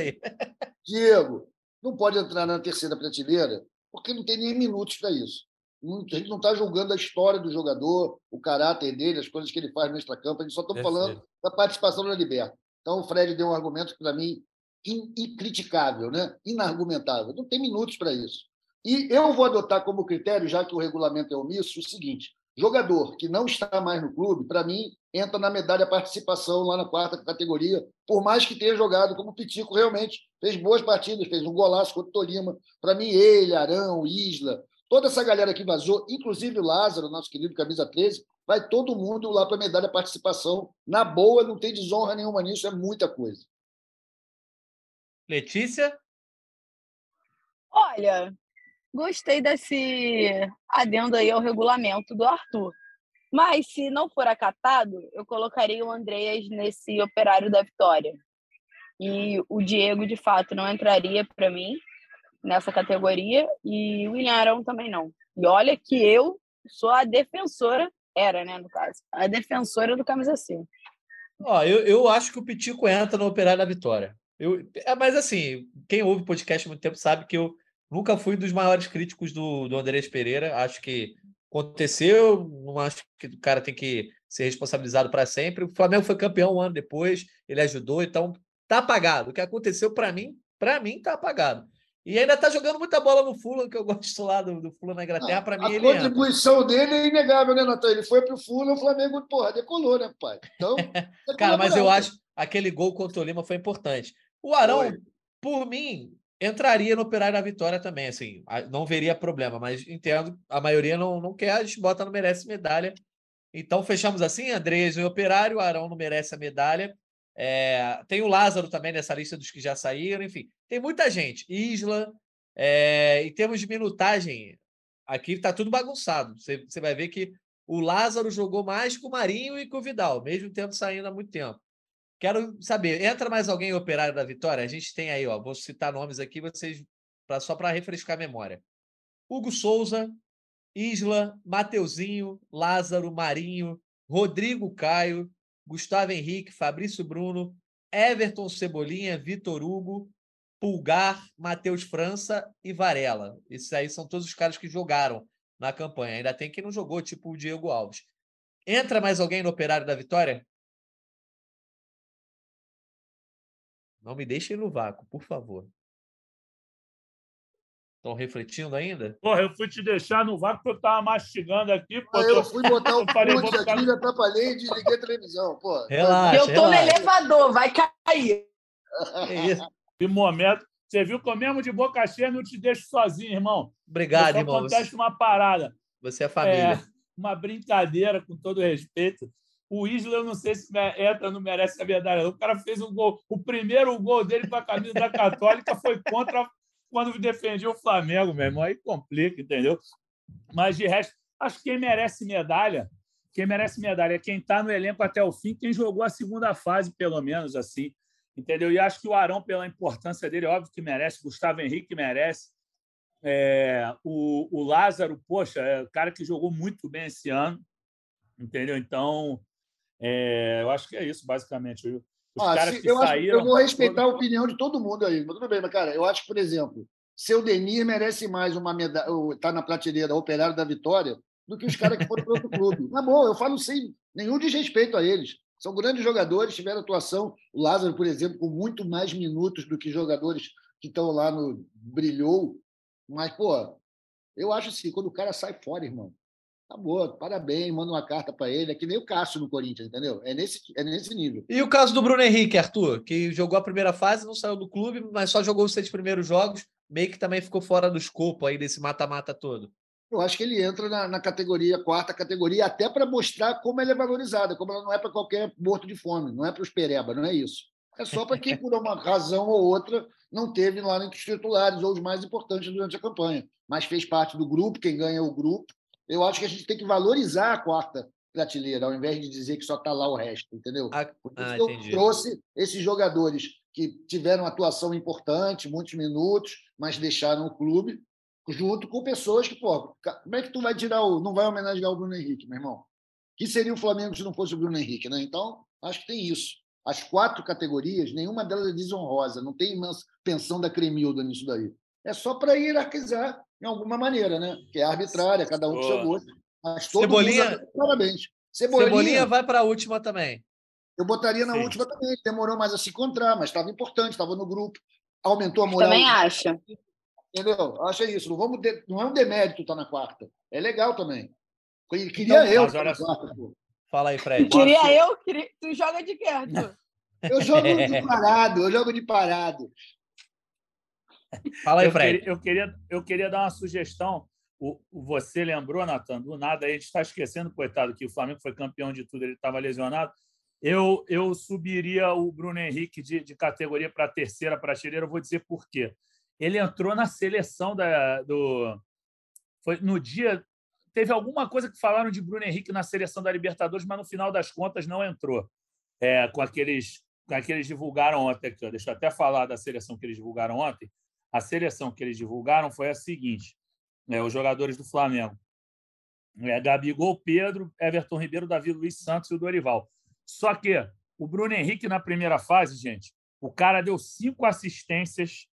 Diego, não pode entrar na terceira prateleira porque não tem nem minutos para isso. A gente não está julgando a história do jogador, o caráter dele, as coisas que ele faz no extracampo, a gente só está falando da participação na Liberta. Então, o Fred deu um argumento que, para mim, incriticável, né? inargumentável. Não tem minutos para isso. E eu vou adotar como critério, já que o regulamento é omisso, o seguinte: jogador que não está mais no clube, para mim, entra na medalha participação lá na quarta categoria, por mais que tenha jogado como Pitico realmente fez boas partidas, fez um golaço contra o Tolima. Para mim, ele, Arão, Isla, toda essa galera que vazou, inclusive o Lázaro, nosso querido camisa 13, vai todo mundo lá para a medalha participação. Na boa, não tem desonra nenhuma nisso, é muita coisa. Letícia? Olha, gostei desse adendo aí ao regulamento do Arthur. Mas, se não for acatado, eu colocaria o Andreas nesse operário da vitória. E o Diego, de fato, não entraria para mim nessa categoria. E o William Arão também não. E olha que eu sou a defensora, era, né, no caso, a defensora do camisa 5. Ó, eu, eu acho que o Pitico entra no operário da vitória. Eu, é, mas assim, quem ouve podcast há muito tempo sabe que eu nunca fui dos maiores críticos do, do Andrés Pereira. Acho que aconteceu, não acho que o cara tem que ser responsabilizado para sempre. O Flamengo foi campeão um ano depois, ele ajudou, então tá apagado. O que aconteceu para mim, para mim tá apagado. E ainda tá jogando muita bola no Fulham, que eu [LAUGHS] gosto lá do, do Fulham na Inglaterra. Para mim, a ele contribuição entra. dele é inegável, né, Natan? Ele foi pro Fulham, o Flamengo, porra, decolou, né, pai? Então, [LAUGHS] cara, mas eu acho aquele gol contra o Lima foi importante. O Arão, foi. por mim, entraria no Operário da Vitória também, assim, não veria problema, mas entendo, a maioria não, não quer, a gente bota não merece medalha. Então, fechamos assim, Andrés no Operário, Arão não merece a medalha. É, tem o Lázaro também nessa lista dos que já saíram, enfim, tem muita gente. Isla, é, em termos de minutagem, aqui está tudo bagunçado. Você, vai ver que o Lázaro jogou mais com o Marinho e com o Vidal, mesmo tendo saindo há muito tempo. Quero saber, entra mais alguém Operário da Vitória? A gente tem aí, ó, vou citar nomes aqui, vocês pra, só para refrescar a memória. Hugo Souza, Isla, Mateuzinho, Lázaro, Marinho, Rodrigo Caio, Gustavo Henrique, Fabrício Bruno, Everton Cebolinha, Vitor Hugo, Pulgar, Matheus França e Varela. Esses aí são todos os caras que jogaram na campanha. Ainda tem quem não jogou, tipo o Diego Alves. Entra mais alguém no Operário da Vitória? Não me deixem no vácuo, por favor. Estão refletindo ainda? Porra, eu fui te deixar no vácuo porque eu tava mastigando aqui. Pô, ah, eu fui botar [LAUGHS] o ficar... aqui, me atrapalhei e desliguei a televisão. Pô. Relaxa, eu tô relaxa. no elevador, vai cair. [LAUGHS] É isso. Que momento. Você viu que eu mesmo de boca cheia não te deixo sozinho, irmão. Obrigado, irmão. acontece uma parada. Você é família. É uma brincadeira, com todo respeito. O Isla, eu não sei se entra, não merece a medalha. O cara fez um gol. O primeiro gol dele com a camisa da Católica foi contra quando defendia o Flamengo, meu irmão. Aí complica, entendeu? Mas de resto, acho que quem merece medalha, quem merece medalha é quem está no elenco até o fim, quem jogou a segunda fase, pelo menos, assim. Entendeu? E acho que o Arão, pela importância dele, óbvio que merece, Gustavo Henrique merece. É, o, o Lázaro, poxa, é o cara que jogou muito bem esse ano, entendeu? Então, é, eu acho que é isso, basicamente. Os ah, que eu, acho, eu vou respeitar a opinião de todo mundo aí, mas tudo bem, mas, cara, eu acho que, por exemplo, seu Denir merece mais uma medalha, tá na prateleira operário da vitória, do que os caras que foram para outro clube. [LAUGHS] Na boa, eu falo sem nenhum desrespeito a eles. São grandes jogadores, tiveram atuação. O Lázaro, por exemplo, com muito mais minutos do que jogadores que estão lá no. brilhou. Mas, pô, eu acho assim, quando o cara sai fora, irmão, Acabou, parabéns, manda uma carta para ele. É que nem o Cássio no Corinthians, entendeu? É nesse, é nesse nível. E o caso do Bruno Henrique, Arthur, que jogou a primeira fase, não saiu do clube, mas só jogou os seis primeiros jogos, meio que também ficou fora do escopo aí desse mata-mata todo. Eu acho que ele entra na, na categoria, quarta categoria, até para mostrar como ele é valorizado, como ela não é para qualquer morto de fome, não é para os pereba, não é isso. É só para quem, por uma razão ou outra, não teve lá entre os titulares ou os mais importantes durante a campanha, mas fez parte do grupo, quem ganha é o grupo, eu acho que a gente tem que valorizar a quarta prateleira, ao invés de dizer que só está lá o resto, entendeu? Ah, ah, eu trouxe esses jogadores que tiveram atuação importante, muitos minutos, mas deixaram o clube, junto com pessoas que, pô, como é que tu vai tirar o. não vai homenagear o Bruno Henrique, meu irmão? que seria o Flamengo se não fosse o Bruno Henrique, né? Então, acho que tem isso. As quatro categorias, nenhuma delas é desonrosa, não tem pensão da Cremilda nisso daí. É só para hierarquizar em alguma maneira, né? Que é arbitrária, cada um com seu gosto. Mas todo Cebolinha, mundo... parabéns. Cebolinha, Cebolinha vai para a última também. Eu botaria na Sim. última também. Demorou mais a se encontrar, mas estava importante, estava no grupo. Aumentou a moral. Também acha. Entendeu? Acha isso. Não, vamos de... não é um demérito estar tá na quarta. É legal também. Queria eu. mas olha que quarta, pô. Fala aí, Fred. Queria eu, queria... tu joga de quê, Arthur? Eu jogo [LAUGHS] de parado, eu jogo de parado. Fala aí, eu, Fred. queria, eu, queria, eu queria dar uma sugestão. O, o- você lembrou, Natan, do nada, a gente está esquecendo, coitado, que o Flamengo foi campeão de tudo, ele estava lesionado. Eu, eu subiria o Bruno Henrique de, de categoria para a terceira prateleira, eu vou dizer por quê. Ele entrou na seleção da, do. Foi no dia. Teve alguma coisa que falaram de Bruno Henrique na seleção da Libertadores, mas no final das contas não entrou. É, com aqueles com aqueles divulgaram ontem aqui. Deixa eu até falar da seleção que eles divulgaram ontem. A seleção que eles divulgaram foi a seguinte: né, os jogadores do Flamengo. É, Gabigol, Pedro, Everton Ribeiro, Davi Luiz Santos e o Dorival. Só que o Bruno Henrique, na primeira fase, gente, o cara deu cinco assistências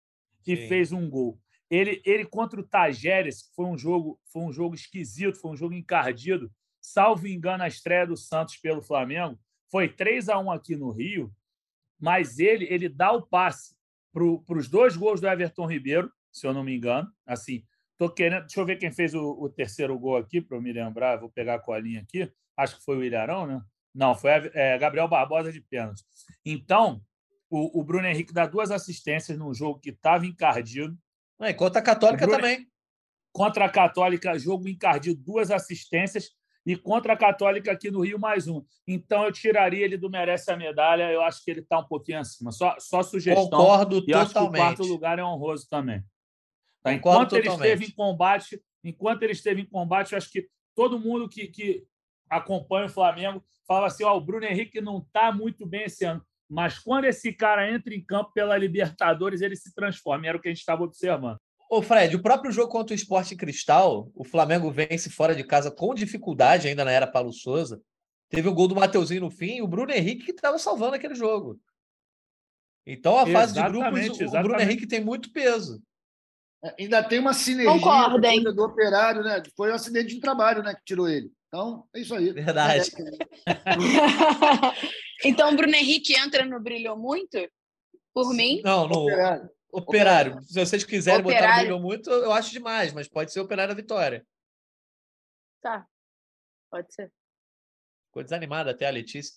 e Sim. fez um gol. Ele, ele contra o Tajeres, que foi um jogo, foi um jogo esquisito, foi um jogo encardido. Salvo engano, a estreia do Santos pelo Flamengo foi 3 a 1 aqui no Rio, mas ele ele dá o passe para os dois gols do Everton Ribeiro, se eu não me engano. Assim, tô querendo. Deixa eu ver quem fez o, o terceiro gol aqui, para eu me lembrar. Vou pegar a colinha aqui. Acho que foi o Ilharão, né? Não, foi é, Gabriel Barbosa de pênalti. Então, o, o Bruno Henrique dá duas assistências num jogo que estava encardido. É, contra a Católica Bruno- também. Contra a Católica, jogo encardido, duas assistências. E contra a Católica aqui no Rio, mais um. Então, eu tiraria ele do merece a medalha. Eu acho que ele está um pouquinho acima. Só, só sugestão. Concordo E eu acho que o totalmente. quarto lugar é honroso também. Tá? Enquanto ele totalmente. esteve em combate, enquanto ele esteve em combate, eu acho que todo mundo que, que acompanha o Flamengo fala assim: ó, o Bruno Henrique não está muito bem esse ano. Mas quando esse cara entra em campo pela Libertadores, ele se transforma. Era o que a gente estava observando. Ô, Fred, o próprio jogo contra o Esporte Cristal, o Flamengo vence fora de casa com dificuldade, ainda na era Paulo Souza. Teve o gol do Mateuzinho no fim e o Bruno Henrique que estava salvando aquele jogo. Então, a fase de grupos, Exatamente, o- Bruno. Henrique tem muito peso. É, Ainda tem uma sinergia Concordo, hein? do operário, né? Foi um acidente de trabalho, né? Que tirou ele. Então, é isso aí. Verdade. [LAUGHS] então, o Bruno Henrique entra no Brilhou Muito? Por mim? Não, no Operário. Operário. Se vocês quiserem botar Operário. Brilhou muito, eu acho demais, mas pode ser Operário da Vitória. Tá. Pode ser. Ficou desanimada até a Letícia.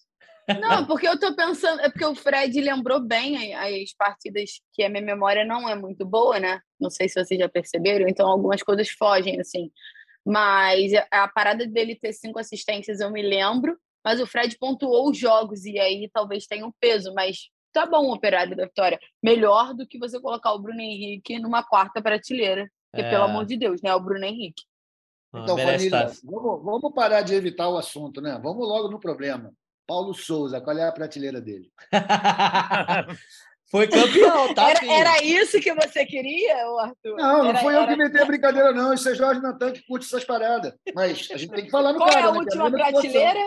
Não, [LAUGHS] porque eu tô pensando, é porque o Fred lembrou bem as partidas que a minha memória não é muito boa, né? Não sei se vocês já perceberam, então algumas coisas fogem, assim. Mas a parada dele ter cinco assistências eu me lembro, mas o Fred pontuou os jogos e aí talvez tenha um peso, mas tá bom o operário da vitória. Melhor do que você colocar o Bruno Henrique numa quarta prateleira. Porque, É. pelo amor de Deus, né? O Bruno Henrique. Ah, Então, família, vamos, vamos parar de evitar o assunto, né? Vamos logo no problema. Paulo Souza, qual é a prateleira dele? [LAUGHS] Foi campeão, tá? Era, era isso que você queria, Arthur? Não, não Era- foi eu era- que inventei a brincadeira, não. Isso é Jorge Natan que curte essas paradas. Mas a gente tem que falar no Qual cara, é a né? Última prateleira?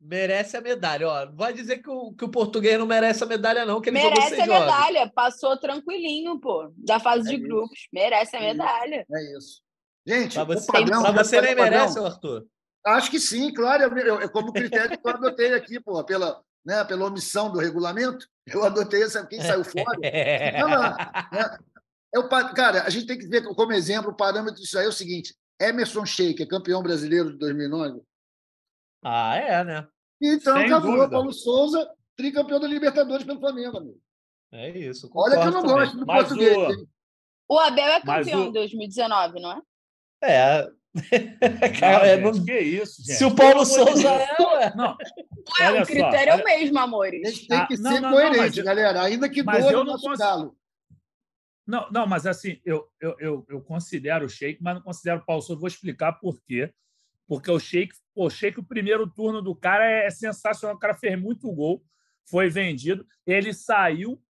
Merece a medalha. Ó, vai dizer que o, que o português não merece a medalha, não, que ele Merece a jogos. medalha. Passou tranquilinho, pô. Da fase É de isso. grupos. Merece a É isso. medalha. É isso. Gente, Pra o você, padrão, pra você é nem merece, Arthur. Acho que sim, claro. Eu, eu- eu- como critério que eu adotei aqui, pô, pela, né, pela omissão do regulamento, eu adotei essa, quem saiu fora. Não, não, né? É o, pa- cara, a gente tem que ver como exemplo, o parâmetro disso aí é o seguinte: Emerson Sheik é campeão brasileiro de 2009. Ah, é, né? Então, Sem acabou. dúvida. Paulo Souza, tricampeão da Libertadores pelo Flamengo, amigo. É isso. Olha que eu não também. gosto do Mas português. o- hein? O Abel é campeão o- em 2019, não é? É. [LAUGHS] Não, Cara, é, gente, não- que isso, gente. Se o Paulo Souza é, ué. Não, Ué, Olha o só, critério é olha- o mesmo, A amores. gente tem Ah, que não, ser não, não, coerente, mas- galera. Ainda que mas doa eu no não galo. Não, não, mas assim, eu, eu, eu, eu considero o Sheik, mas não considero o Paulo Souza. Vou explicar por quê. Porque o Sheik, pô, o Sheik, o primeiro turno do cara é sensacional. O cara fez muito gol, foi vendido, ele saiu.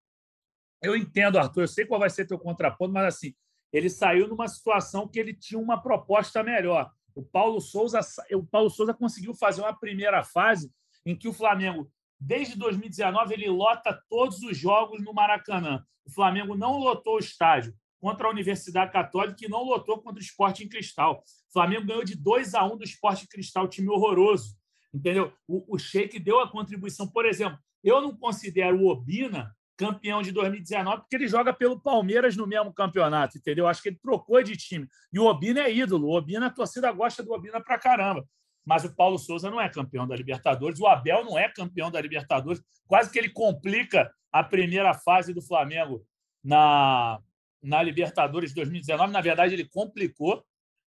Eu entendo, Arthur, eu sei qual vai ser teu contraponto, mas assim, ele saiu numa situação que ele tinha uma proposta melhor. O Paulo Souza, o Paulo Souza conseguiu fazer uma primeira fase em que o Flamengo, desde 2019, ele lota todos os jogos no Maracanã. O Flamengo não lotou o estádio contra a Universidade Católica e não lotou contra o Esporte em Cristal. O Flamengo ganhou de 2 a 1 do Esporte em Cristal, time horroroso. Entendeu? O, o Sheik deu a contribuição. Por exemplo, eu não considero o Obina campeão de 2019 porque ele joga pelo Palmeiras no mesmo campeonato, entendeu? Acho que ele trocou de time. E o Obina é ídolo. O Obina, a torcida gosta do Obina pra caramba. mas o Paulo Souza não é campeão da Libertadores, o Abel não é campeão da Libertadores, quase que ele complica a primeira fase do Flamengo na, na Libertadores de 2019. Na verdade, ele complicou.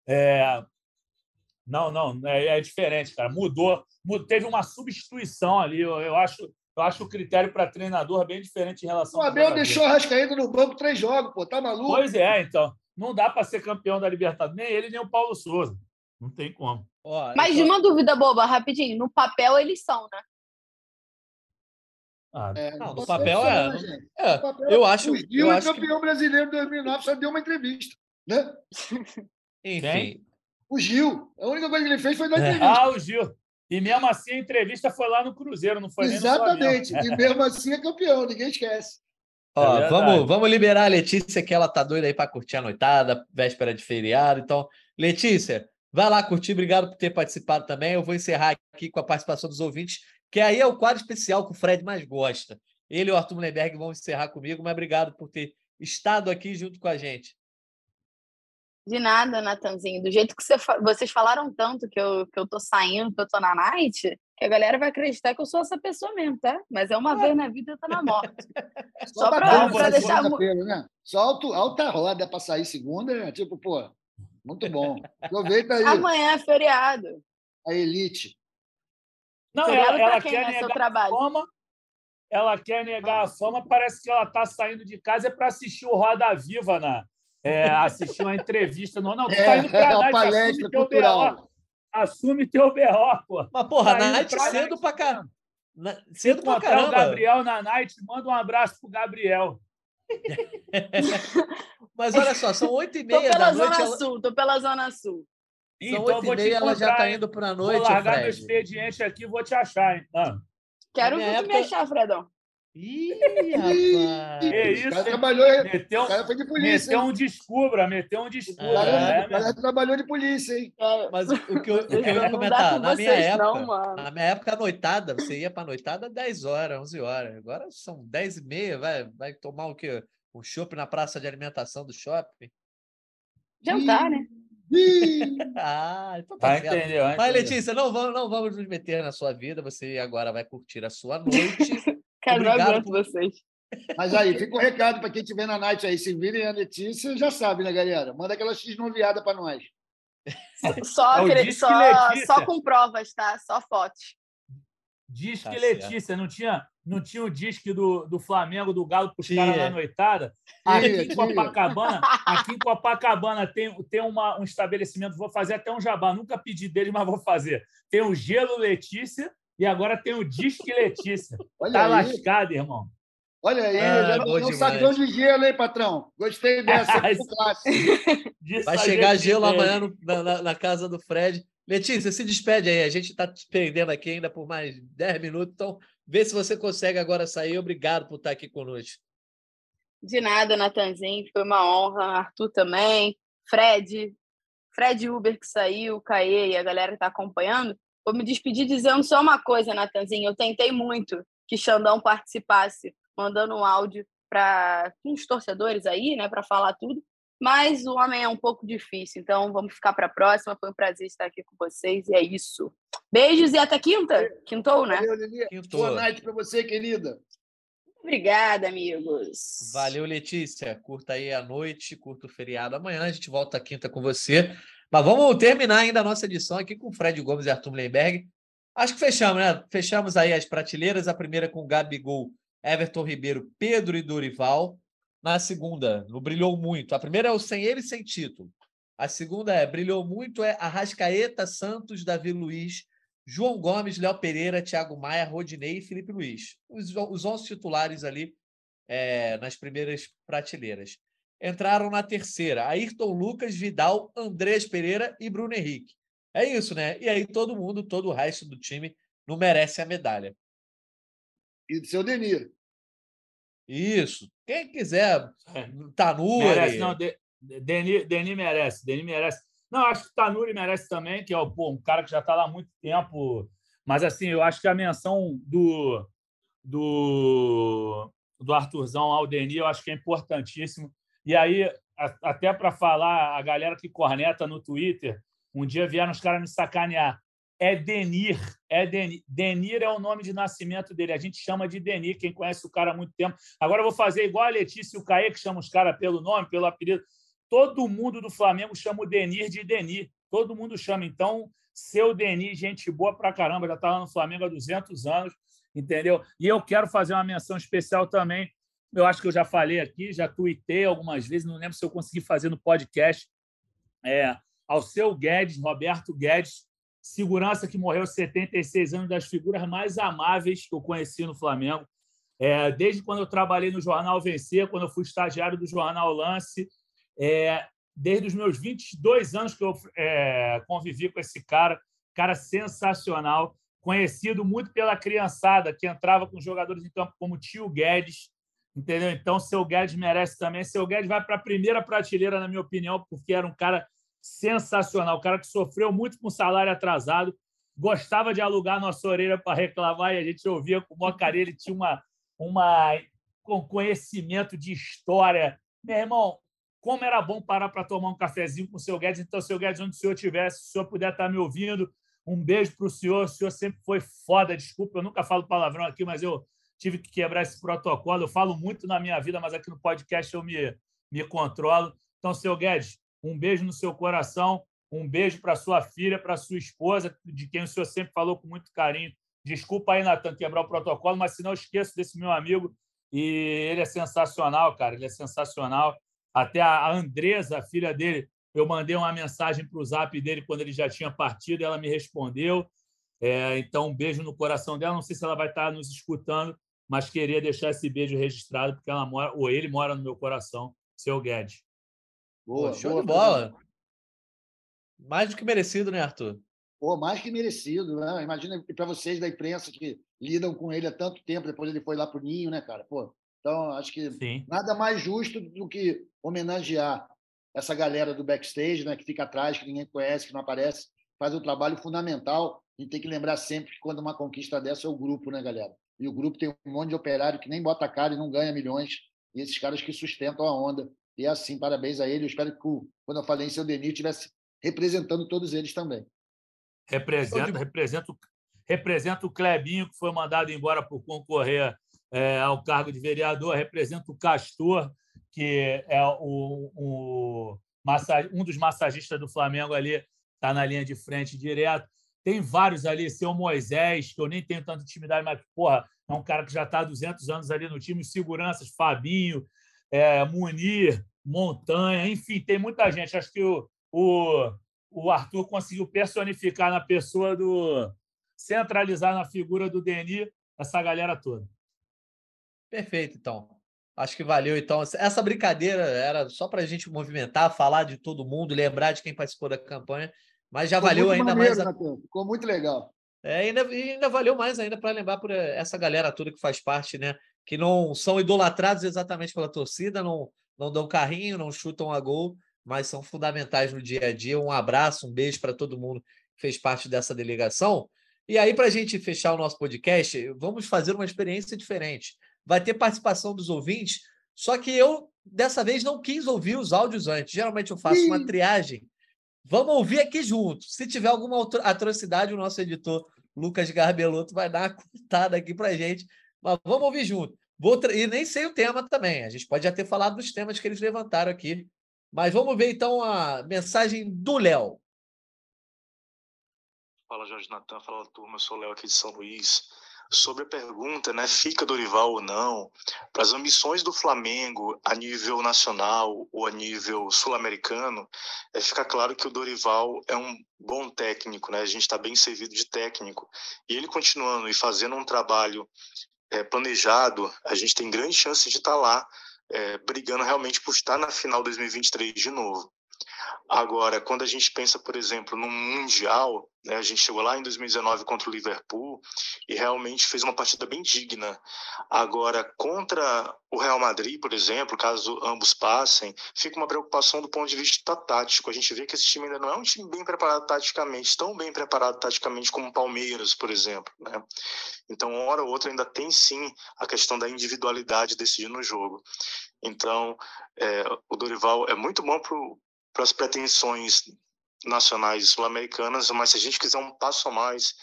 É... Não, não, é, é, diferente, cara. Mudou, mudou, teve uma substituição ali. Eu, eu acho, eu acho o critério para treinador bem diferente em relação. O Abel deixou a Rascaída no banco três jogos, pô, tá maluco? Pois é, então. Não dá para ser campeão da Libertadores, nem ele, nem o Paulo Souza. Não tem como. Ó, Mas de uma dúvida boba, rapidinho. No papel eles são, né? Ah, é, não, no papel é. Né, é, papel, eu acho. O Gil eu é acho campeão que... brasileiro de 2009, só deu uma entrevista, né? Enfim. O Gil. A única coisa que ele fez foi dar é. entrevista. Ah, o Gil. E mesmo assim a entrevista foi lá no Cruzeiro, não foi Exatamente. Nem no e mesmo assim é campeão, ninguém esquece. Ó, é vamos, vamos liberar a Letícia, que ela tá doida aí para curtir a noitada, véspera de feriado. Então, Letícia, vai lá curtir. Obrigado por ter participado também. Eu vou encerrar aqui com a participação dos ouvintes, que aí é o quadro especial que o Fred mais gosta. Ele e o Arthur Mullenberg vão encerrar comigo, mas obrigado por ter estado aqui junto com a gente. De nada, Natanzinho. Do jeito que você, vocês falaram tanto que eu, que eu tô saindo, que eu tô na night, que a galera vai acreditar que eu sou essa pessoa mesmo, tá? Mas é uma é. vez na vida, eu tô na morte. [LAUGHS] Só, Só para deixar... Pelo, né? Só alto, alta roda para sair segunda, é tipo, pô, muito bom. Aproveita aí. Amanhã é feriado. A elite. Não, ela, ela quer né, negar trabalho? a fama. Ela quer negar a fama, parece que ela está saindo de casa é para assistir o Roda Viva, né? É, assistir uma entrevista. Não, não, tu é, tá indo para é, a palestra cultural. Assume teu BO, pô. Mas, porra, tá night pra cedo pra caramba. Cedo pra caramba. o Gabriel na night, manda um abraço pro Gabriel. [LAUGHS] Mas olha só, são oito e meia da noite. Zona ela... Sul, tô pela Zona Sul. São então, oito e meia, ela já está indo para a noite. Vou largar Fred. meu expediente aqui e vou te achar, hein? Ah. Quero ver época... me achar, Fredão. [LAUGHS] Ih, rapaz. Que isso? O cara trabalhou, meteu, o cara foi de polícia. Meteu um descubra, meteu um descubra. O cara, é, o cara trabalhou de polícia, hein? É. Mas o que eu, o que eu ia comentar, na minha época, não, na minha época, a noitada, você ia para noitada 10 horas, 11 horas. Agora são 10 e meia, vai, vai tomar o quê? Um shopping na praça de alimentação do shopping? Jantar, né? [LAUGHS] ah, então tá vai entender, vai Mas, Letícia, não vamos, não vamos nos meter na sua vida. Você agora vai curtir a sua noite. Cara, não aguento por... vocês. Mas aí, fica o um recado para quem estiver na night aí. Se virem a Letícia, já sabe, né, galera? Manda aquela X noviada para nós. Só, é aquele, só, só com provas, tá? Só fotos. Diz tá Letícia, não tinha, não tinha o disque do, do Flamengo, do Galo, para os caras na noitada? Aqui em Copacabana, aqui em Copacabana tem, tem uma, um estabelecimento, vou fazer até um jabá, nunca pedi dele, mas vou fazer. Tem o Gelo Letícia e agora tem o Disque Letícia. Olha tá aí. lascado, irmão. Olha aí, ah, já um sacão de gelo, hein, patrão? Gostei dessa, [LAUGHS] é Vai chegar gelo amanhã no, na, na casa do Fred. Letícia, se despede aí. A gente está te perdendo aqui ainda por mais 10 minutos, então vê se você consegue agora sair. Obrigado por estar aqui conosco. De nada, Natanzinho. Foi uma honra. Arthur também. Fred. Fred Uber que saiu, Caê e a galera que está acompanhando. Vou me despedir dizendo só uma coisa, Natanzinho. Eu tentei muito que Xandão participasse, mandando um áudio para uns torcedores aí, né, para falar tudo mas o homem é um pouco difícil, então vamos ficar para a próxima. Foi um prazer estar aqui com vocês e é isso. Beijos e até quinta. Quintou, né? Valeu, Quintou. Boa noite para você, querida. Obrigada, amigos. Valeu, Letícia. Curta aí a noite, curta o feriado. Amanhã a gente volta quinta com você. Mas vamos terminar ainda a nossa edição aqui com Fred Gomes e Arthur Lemberg. Acho que fechamos, né? Fechamos aí as prateleiras. A primeira com Gabigol, Everton Ribeiro, Pedro e Dorival na segunda, no Brilhou Muito. A primeira é o Sem Ele, Sem Título. A segunda é Brilhou Muito, é Arrascaeta, Santos, Davi Luiz, João Gomes, Léo Pereira, Thiago Maia, Rodinei e Felipe Luiz. Os, os 11 titulares ali é, nas primeiras prateleiras. Entraram na terceira Ayrton Lucas, Vidal, Andrés Pereira e Bruno Henrique. É isso, né? E aí todo mundo, todo o resto do time não merece a medalha. E do seu Denir. Isso. Quem quiser. Tanuri. Merece, não, Deni, Deni merece, Deni merece. Não, acho que Tanuri merece também, que é pô, um cara que já está lá há muito tempo. Mas, assim, eu acho que a menção do, do, do Arthurzão ao Deni, eu acho que é importantíssimo. E aí, a, até para falar, a galera que corneta no Twitter, um dia vieram os caras me sacanear. É Denir. É Denir. Denir é o nome de nascimento dele. A gente chama de Denir, quem conhece o cara há muito tempo. Agora eu vou fazer igual a Letícia e o Caê, que chama os caras pelo nome, pelo apelido. Todo mundo do Flamengo chama o Denir de Denir. Todo mundo chama. Então, seu Denir, gente boa pra caramba, já está lá no Flamengo há 200 anos, entendeu? E eu quero fazer uma menção especial também. Eu acho que eu já falei aqui, já tuitei algumas vezes, não lembro se eu consegui fazer no podcast. É, ao seu Guedes, Roberto Guedes, segurança que morreu aos 76 anos, das figuras mais amáveis que eu conheci no Flamengo. É, desde quando eu trabalhei no Jornal Vencer, quando eu fui estagiário do Jornal Lance, é, desde os meus 22 anos que eu é, convivi com esse cara, cara sensacional, conhecido muito pela criançada que entrava com jogadores em campo como Tio Guedes, entendeu? Então, seu Guedes merece também. Seu Guedes vai para a primeira prateleira, na minha opinião, porque era um cara sensacional. O cara que sofreu muito com salário atrasado, gostava de alugar nossa orelha para reclamar e a gente ouvia com uma carinha. Ele tinha uma, uma um conhecimento de história. Meu irmão, como era bom parar para tomar um cafezinho com o seu Guedes. Então, seu Guedes, onde o senhor estiver, se o senhor puder estar tá me ouvindo, um beijo para o senhor. O senhor sempre foi foda. Desculpa, eu nunca falo palavrão aqui, mas eu tive que quebrar esse protocolo. Eu falo muito na minha vida, mas aqui no podcast eu me, me controlo. Então, seu Guedes, um beijo no seu coração, um beijo para sua filha, para sua esposa, de quem o senhor sempre falou com muito carinho. Desculpa aí, Natan, quebrar o protocolo, mas se não esqueço desse meu amigo. E ele é sensacional, cara. Ele é sensacional. Até a Andresa, a filha dele, eu mandei uma mensagem para o zap dele quando ele já tinha partido, ela me respondeu. É, então, um beijo no coração dela. Não sei se ela vai estar nos escutando, mas queria deixar esse beijo registrado, porque ela mora, ou ele mora no meu coração, seu Guedes. Boa, Pô, show boa, de bola. Mais do que merecido, né, Arthur? Pô, mais que merecido, né? Imagina para vocês da imprensa que lidam com ele há tanto tempo, depois ele foi lá para o Ninho, né, cara? Pô, então acho que Sim. nada mais justo do que homenagear essa galera do backstage, né, que fica atrás, que ninguém conhece, que não aparece, faz um trabalho fundamental. A gente tem que lembrar sempre que quando uma conquista dessa é o grupo, né, galera? E o grupo tem um monte de operário que nem bota cara e não ganha milhões, e esses caras que sustentam a onda. E assim, parabéns a ele. Eu espero que, quando eu falei em seu Denis, estivesse representando todos eles também. Representa, representa, representa o Clebinho, que foi mandado embora por concorrer é, ao cargo de vereador, representa o Castor, que é o, o um dos massagistas do Flamengo ali, está na linha de frente direto. Tem vários ali, seu Moisés, que eu nem tenho tanta intimidade, mas, porra, é um cara que já está há 200 anos ali no time, seguranças, Fabinho, é, Munir, Montanha, enfim, tem muita gente. Acho que o, o, o Arthur conseguiu personificar na pessoa do. centralizar na figura do Denis essa galera toda. Perfeito, então. Acho que valeu, então. Essa brincadeira era só para a gente movimentar, falar de todo mundo, lembrar de quem participou da campanha, mas já Ficou valeu ainda maneiro, mais. A... Ficou muito legal. É, ainda, ainda valeu mais ainda para lembrar por essa galera toda que faz parte, né? Que não são idolatrados exatamente pela torcida, não, não dão carrinho, não chutam a gol, mas são fundamentais no dia a dia. Um abraço, um beijo para todo mundo que fez parte dessa delegação. E aí, para a gente fechar o nosso podcast, vamos fazer uma experiência diferente. Vai ter participação dos ouvintes, só que eu, dessa vez, não quis ouvir os áudios antes. Geralmente eu faço uma triagem. Vamos ouvir aqui junto. Se tiver alguma atrocidade, o nosso editor Lucas Garbelotto vai dar uma [LAUGHS] cortada aqui para gente. Mas vamos ouvir junto. Vou tra... E nem sei o tema também. A gente pode já ter falado dos temas que eles levantaram aqui. Mas vamos ver então a mensagem do Léo. Fala, Jorge Natan. Fala, turma. Eu sou o Léo aqui de São Luís. Sobre a pergunta, né, fica Dorival ou não, para as ambições do Flamengo a nível nacional ou a nível sul-americano, é, fica claro que o Dorival é um bom técnico, né? A gente está bem servido de técnico. E ele continuando e fazendo um trabalho é, planejado, a gente tem grande chance de estar tá lá é, brigando realmente por estar na final 2023 de novo. Agora, quando a gente pensa, por exemplo, no Mundial, né, a gente chegou lá em 2019 contra o Liverpool e realmente fez uma partida bem digna. Agora, contra o Real Madrid, por exemplo, caso ambos passem, fica uma preocupação do ponto de vista tático. A gente vê que esse time ainda não é um time bem preparado taticamente, tão bem preparado taticamente como o Palmeiras, por exemplo. Né? Então, hora ou outra, ainda tem sim a questão da individualidade decidindo o jogo. Então, é, o Dorival é muito bom para as pretensões nacionais sul-americanas, mas se a gente quiser um passo a mais,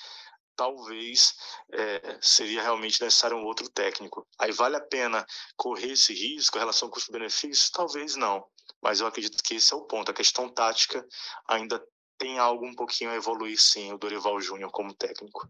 talvez é, seria realmente necessário um outro técnico. Aí vale a pena correr esse risco em relação ao custo-benefício? Talvez não, mas eu acredito que esse é o ponto. A questão tática ainda tem algo um pouquinho a evoluir, sim, o Dorival Júnior como técnico.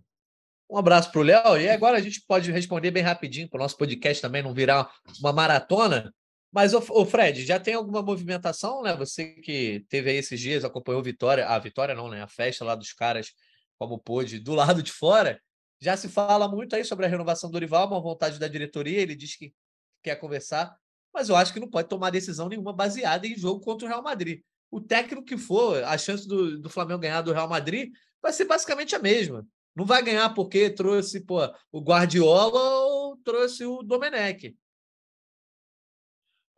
Um abraço para o Léo. E agora a gente pode responder bem rapidinho para o nosso podcast também não virar uma maratona. Mas, o Fred, já tem alguma movimentação, né? Você que teve aí esses dias, acompanhou Vitória, a Vitória não, né? A festa lá dos caras, como pôde, do lado de fora. Já se fala muito aí sobre a renovação do Dorival, uma vontade da diretoria, ele diz que quer conversar, mas eu acho que não pode tomar decisão nenhuma baseada em jogo contra o Real Madrid. O técnico que for, a chance do, do Flamengo ganhar do Real Madrid vai ser basicamente a mesma. Não vai ganhar porque trouxe pô, o Guardiola ou trouxe o Domenech.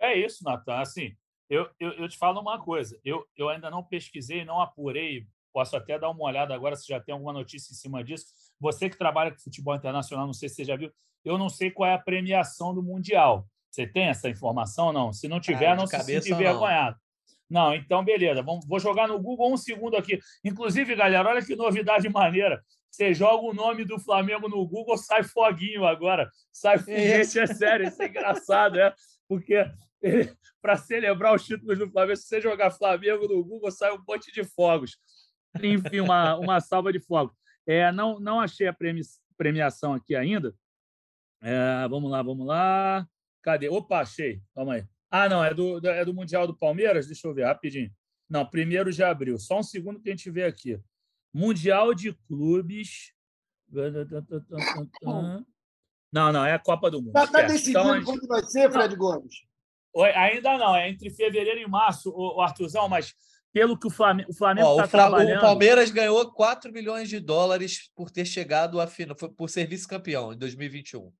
É isso, Natan. Assim, eu, eu, eu, te falo uma coisa. Eu, eu ainda não pesquisei, não apurei. Posso até dar uma olhada agora se já tem alguma notícia em cima disso. Você que trabalha com futebol internacional, não sei se você já viu. Eu não sei qual é a premiação do Mundial. Você tem essa informação não? Se não tiver, não se sinta envergonhado. Não. então beleza. Vamos, vou jogar no Google um segundo aqui. Inclusive, galera, olha que novidade maneira. Você joga o nome do Flamengo no Google, sai foguinho agora. Sai [LAUGHS] foguete, é sério, isso é engraçado, é? Porque [LAUGHS] para celebrar os títulos do Flamengo, se você jogar Flamengo no Google, sai um monte de fogos. Enfim, uma, uma salva de fogos. É, não, não achei a premiação aqui ainda. É, vamos lá, vamos lá. Cadê? Opa, achei. Calma aí. Ah, não, é do, é do Mundial do Palmeiras? Deixa eu ver, rapidinho. Não, primeiro de abril. Só um segundo que a gente vê aqui. Mundial de Clubes. Não, não, é a Copa do Mundo. Já está decidindo então, quando vai ser, Fred Gomes? Ainda não, é entre fevereiro e março, o Arthurzão, mas pelo que o Flamengo está tá trabalhando... O Palmeiras ganhou 4 milhões de dólares por ter chegado à final, por ser vice-campeão em 2021.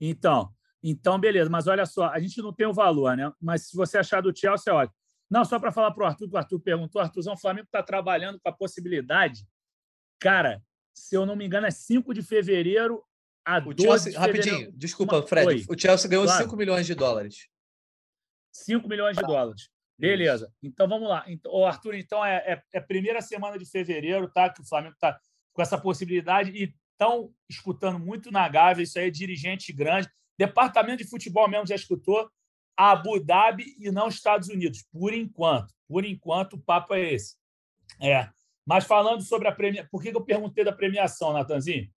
Então, então, beleza, mas olha só, a gente não tem o valor, né? Mas se você achar do Chelsea, olha. Não, só para falar para o Arthur, que o Arthur perguntou, Arthurzão, o Flamengo está trabalhando com a possibilidade. Cara, se eu não me engano, é 5 de fevereiro a o 12 Chelsea, de Rapidinho, fevereiro. desculpa, Fred. Oi. O Chelsea ganhou claro. 5 milhões de dólares. 5 milhões de dólares. Beleza. Então vamos lá. Então, o Arthur, então é, é, é, primeira semana de fevereiro, tá? Que o Flamengo está com essa possibilidade e estão escutando muito na Gávea, isso aí é dirigente grande. Departamento de futebol mesmo já escutou Abu Dhabi e não Estados Unidos, por enquanto. Por enquanto, o papo é esse. É. Mas falando sobre a premiação, por que eu perguntei da premiação, Natanzinho?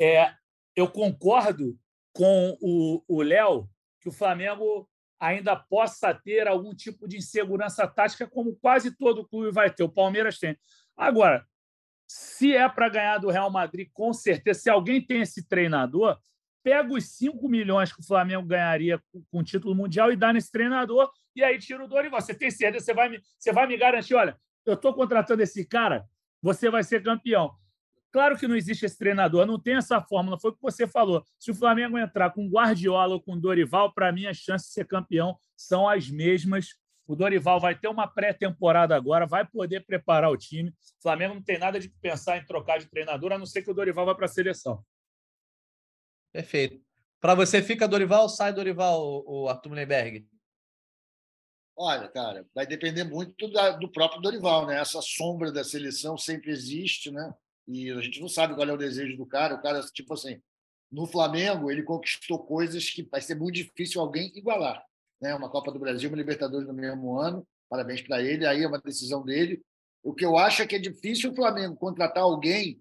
É, eu concordo com o Léo que o Flamengo ainda possa ter algum tipo de insegurança tática, como quase todo clube vai ter. O Palmeiras tem. Agora, se é para ganhar do Real Madrid, com certeza, se alguém tem esse treinador, pega os 5 milhões que o Flamengo ganharia com o título mundial e dá nesse treinador, e aí tira o Dorival. Você tem certeza? Você vai me, você vai me garantir: olha, eu estou contratando esse cara, você vai ser campeão. Claro que não existe esse treinador, não tem essa fórmula. Foi o que você falou. Se o Flamengo entrar com Guardiola ou com Dorival, para mim as chances de ser campeão são as mesmas. O Dorival vai ter uma pré-temporada agora, vai poder preparar o time. O Flamengo não tem nada de pensar em trocar de treinador, a não ser que o Dorival vá para a seleção. Perfeito. Para você, fica Dorival ou sai Dorival, o Arthur Mullenberg? Olha, cara, vai depender muito da, do próprio Dorival, né? Essa sombra da seleção sempre existe, né? E a gente não sabe qual é o desejo do cara. O cara, tipo assim, no Flamengo, ele conquistou coisas que vai ser muito difícil alguém igualar. Né? Uma Copa do Brasil, uma Libertadores no mesmo ano. Parabéns para ele. Aí é uma decisão dele. O que eu acho é que é difícil o Flamengo contratar alguém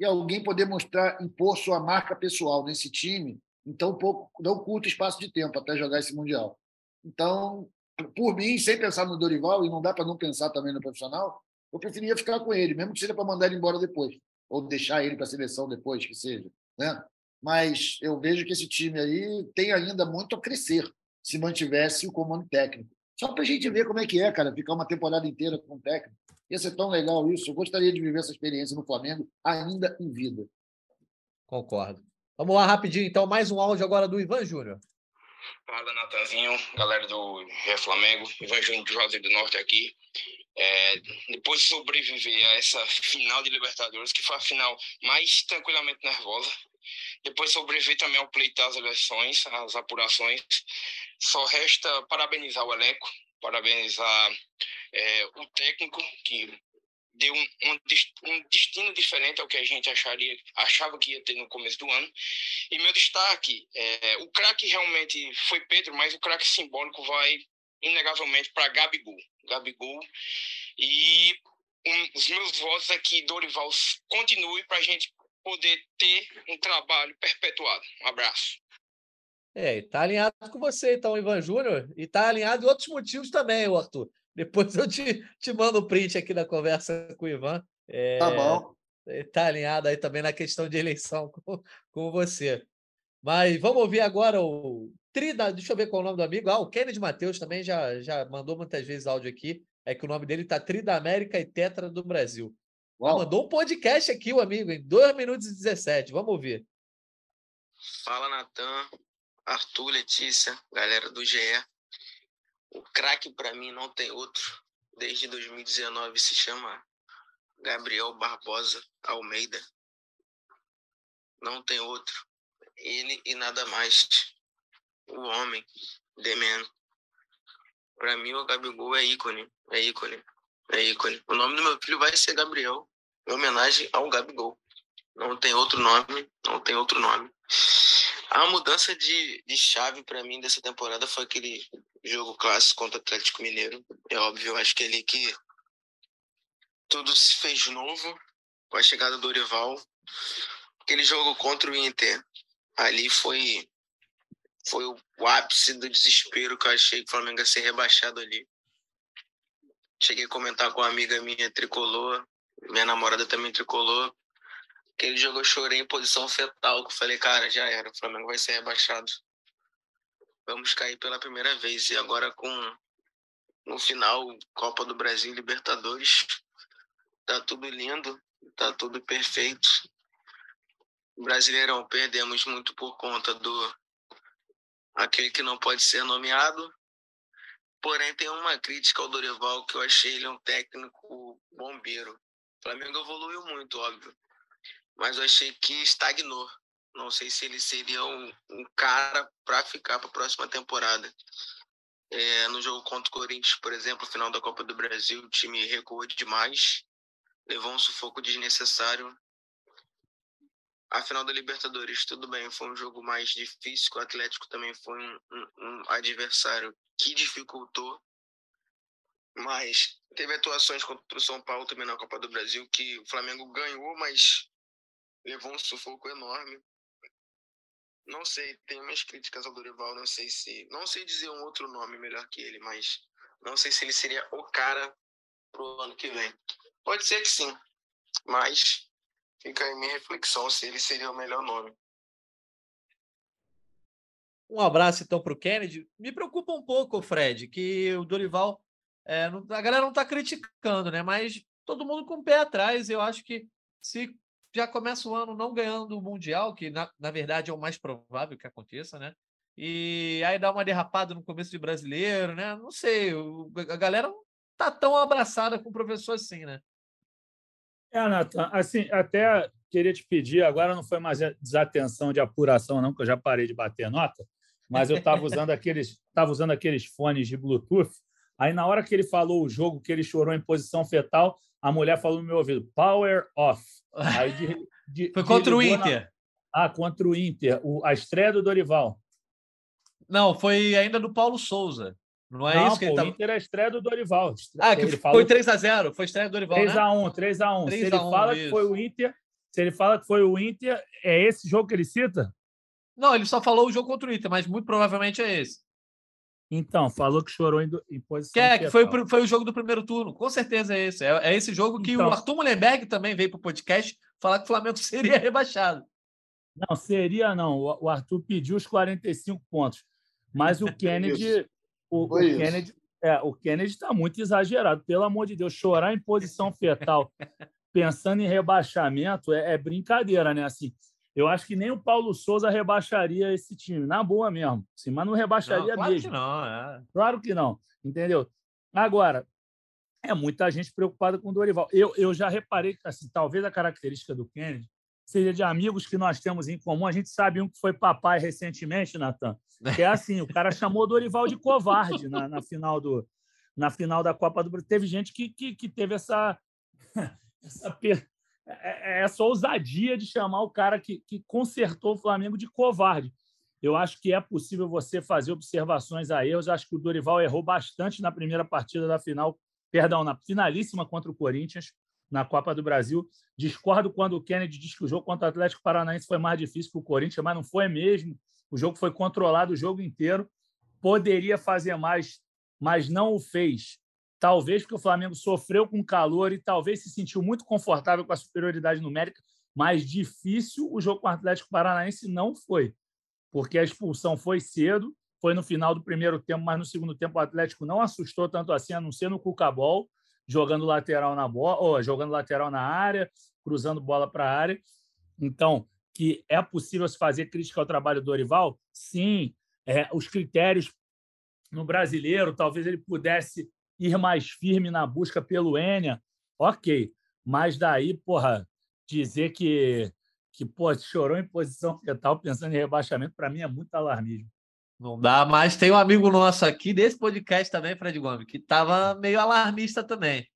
e alguém poder mostrar, impor sua marca pessoal nesse time em tão pouco, tão curto espaço de tempo até jogar esse Mundial. Então, por mim, sem pensar no Dorival, e não dá para não pensar também no profissional, eu preferia ficar com ele, mesmo que seja para mandar ele embora depois, ou deixar ele para a seleção depois, que seja. Né? Mas eu vejo que esse time aí tem ainda muito a crescer se mantivesse o comando técnico. Só para a gente ver como é que é, cara, ficar uma temporada inteira com um técnico. Ia ser tão legal isso. Eu gostaria de viver essa experiência no Flamengo ainda em vida. Concordo. Vamos lá rapidinho, então, mais um áudio agora do Ivan Júnior. Fala, Natanzinho, galera do Rio Flamengo, Ivan Júnior do Juazeiro do Norte aqui. É, depois de sobreviver a essa final de Libertadores, que foi a final mais tranquilamente nervosa, depois de sobreviver também ao pleito das eleições, as apurações, só resta parabenizar o elenco, parabenizar é, o técnico que deu um, um, um, destino diferente ao que a gente acharia, achava que ia ter no começo do ano. E meu destaque, é, o craque realmente foi Pedro, mas o craque simbólico vai inegavelmente para Gabigol. Gabigol. E um, os meus votos é que Dorival continue para a gente poder ter um trabalho perpetuado. Um abraço. É, está alinhado com você, então, Ivan Júnior, e está alinhado em outros motivos também, Arthur. Depois eu te, te mando o print aqui da conversa com o Ivan. É, tá bom. Está alinhado aí também na questão de eleição com, com você. Mas vamos ouvir agora o Trida. Deixa eu ver qual é o nome do amigo. Ah, o Kennedy Matheus também já, já mandou muitas vezes áudio aqui. É que o nome dele está Trida América e Tetra do Brasil. Ah, mandou um podcast aqui, o amigo, em 2 minutos e 17. Vamos ouvir. Fala, Natan, Arthur, Letícia, galera do GE. O craque para mim não tem outro. Desde 2019 se chama Gabriel Barbosa Almeida. Não tem outro. Ele e nada mais. O homem, The Man. Para mim, o Gabigol é ícone. É ícone. É ícone. O nome do meu filho vai ser Gabriel, em homenagem ao Gabigol. Não tem outro nome. Não tem outro nome. A mudança de, de chave para mim dessa temporada foi aquele jogo clássico contra o Atlético Mineiro. É óbvio, acho que é ali que tudo se fez novo com a chegada do Dorival. Aquele jogo contra o Inter, ali foi foi o ápice do desespero que eu achei que o Flamengo ia ser rebaixado ali. Cheguei a comentar com uma amiga minha tricolor, minha namorada também tricolor. Aquele jogo eu chorei em posição fetal, que eu falei, cara, já era, o Flamengo vai ser rebaixado vamos cair pela primeira vez. E agora com no final Copa do Brasil, Libertadores, tá tudo lindo, tá tudo perfeito. Brasileirão perdemos muito por conta do aquele que não pode ser nomeado. Porém, tem uma crítica ao Dorival que eu achei ele um técnico bombeiro. O Flamengo evoluiu muito, óbvio, mas eu achei que estagnou. Não sei se ele seria um, um cara para ficar para a próxima temporada. É, no jogo contra o Corinthians, por exemplo, final da Copa do Brasil, o time recuou demais, levou um sufoco desnecessário. A final da Libertadores, tudo bem, foi um jogo mais difícil, o Atlético também foi um, um, um adversário que dificultou, mas teve atuações contra o São Paulo também na Copa do Brasil, que o Flamengo ganhou, mas levou um sufoco enorme. Não sei, tenho minhas críticas ao Dorival, não sei se. Não sei dizer um outro nome melhor que ele, mas não sei se ele seria o cara pro ano que vem. Pode ser que sim, mas fica aí minha reflexão se ele seria o melhor nome. Um abraço então para o Kennedy. Me preocupa um pouco, Fred, que o Dorival. É, a galera não está criticando, né? Mas todo mundo com o pé atrás. Eu acho que se já começa o ano não ganhando o Mundial, que na, na verdade é o mais provável que aconteça, né? E aí dá uma derrapada no começo de brasileiro, né? Não sei, o, a galera não tá tão abraçada com o professor assim, né? É, Nathan, assim, até queria te pedir, agora não foi mais desatenção de apuração, não, que eu já parei de bater nota, mas eu estava usando aqueles, tava usando aqueles fones de Bluetooth. Aí, na hora que ele falou o jogo, que ele chorou em posição fetal, a mulher falou no meu ouvido: Power off. Aí de, de, Foi contra o Inter. Na... Ah, contra o Inter. O... A estreia do Dorival. Não, foi ainda do Paulo Souza. Não é não, isso que pô, ele tá... O Inter é a estreia do Dorival. Ah, que ele foi 3x0. Foi estreia do Dorival. 3x1, né? 3x1. Se ele fala isso. que foi o Inter. Se ele fala que foi o Inter, é esse jogo que ele cita? Não, ele só falou o jogo contra o Inter, mas muito provavelmente é esse. Então, falou que chorou em, em posição. Que é, que foi, foi o jogo do primeiro turno. Com certeza é esse. É, é esse jogo que então, o Arthur Mullenberg também veio para o podcast falar que o Flamengo [LAUGHS] seria rebaixado. Não, seria não. O Arthur pediu os 45 pontos. Mas o [LAUGHS] Kennedy. O, o Kennedy é, o Kennedy está muito exagerado. Pelo amor de Deus, chorar em posição fetal, [LAUGHS] pensando em rebaixamento, é, é brincadeira, né? Assim, eu acho que nem o Paulo Souza rebaixaria esse time, na boa mesmo. Sim, mas não rebaixaria não, claro mesmo. Que não, é. Claro que não, entendeu? Agora, é muita gente preocupada com o Dorival. Eu, eu já reparei que, assim, talvez a característica do Kennedy seja de amigos que nós temos em comum. A gente sabe um que foi papai recentemente, Natan, que é assim, o cara chamou o Dorival de covarde na, na final do, na final da Copa do Brasil. Teve gente que, que, que teve essa, [LAUGHS] essa, é, é, essa ousadia de chamar o cara que, que consertou o Flamengo de covarde. Eu acho que é possível você fazer observações a erros. Acho que o Dorival errou bastante na primeira partida da final, perdão, na finalíssima contra o Corinthians, na Copa do Brasil. Discordo quando o Kennedy diz que o jogo contra o Atlético Paranaense foi mais difícil que o Corinthians, mas não foi mesmo. O jogo foi controlado o jogo inteiro. Poderia fazer mais, mas não o fez. Talvez porque o Flamengo sofreu com calor e talvez se sentiu muito confortável com a superioridade numérica, mas difícil o jogo com o Atlético Paranaense não foi porque a expulsão foi cedo, foi no final do primeiro tempo, mas no segundo tempo o Atlético não assustou tanto assim, a não ser no Cucabol, jogando lateral na bola, ou jogando lateral na área, cruzando bola para a área. Então, que é possível se fazer crítica ao trabalho do Dorival? Sim. É, os critérios no brasileiro, talvez ele pudesse ir mais firme na busca pelo Enia, ok. Mas daí, porra, dizer que que pô, chorou em posição fetal pensando em rebaixamento, para mim é muito alarmismo. Não dá, mas tem um amigo nosso aqui desse podcast também, Fred Gomes, que estava meio alarmista também.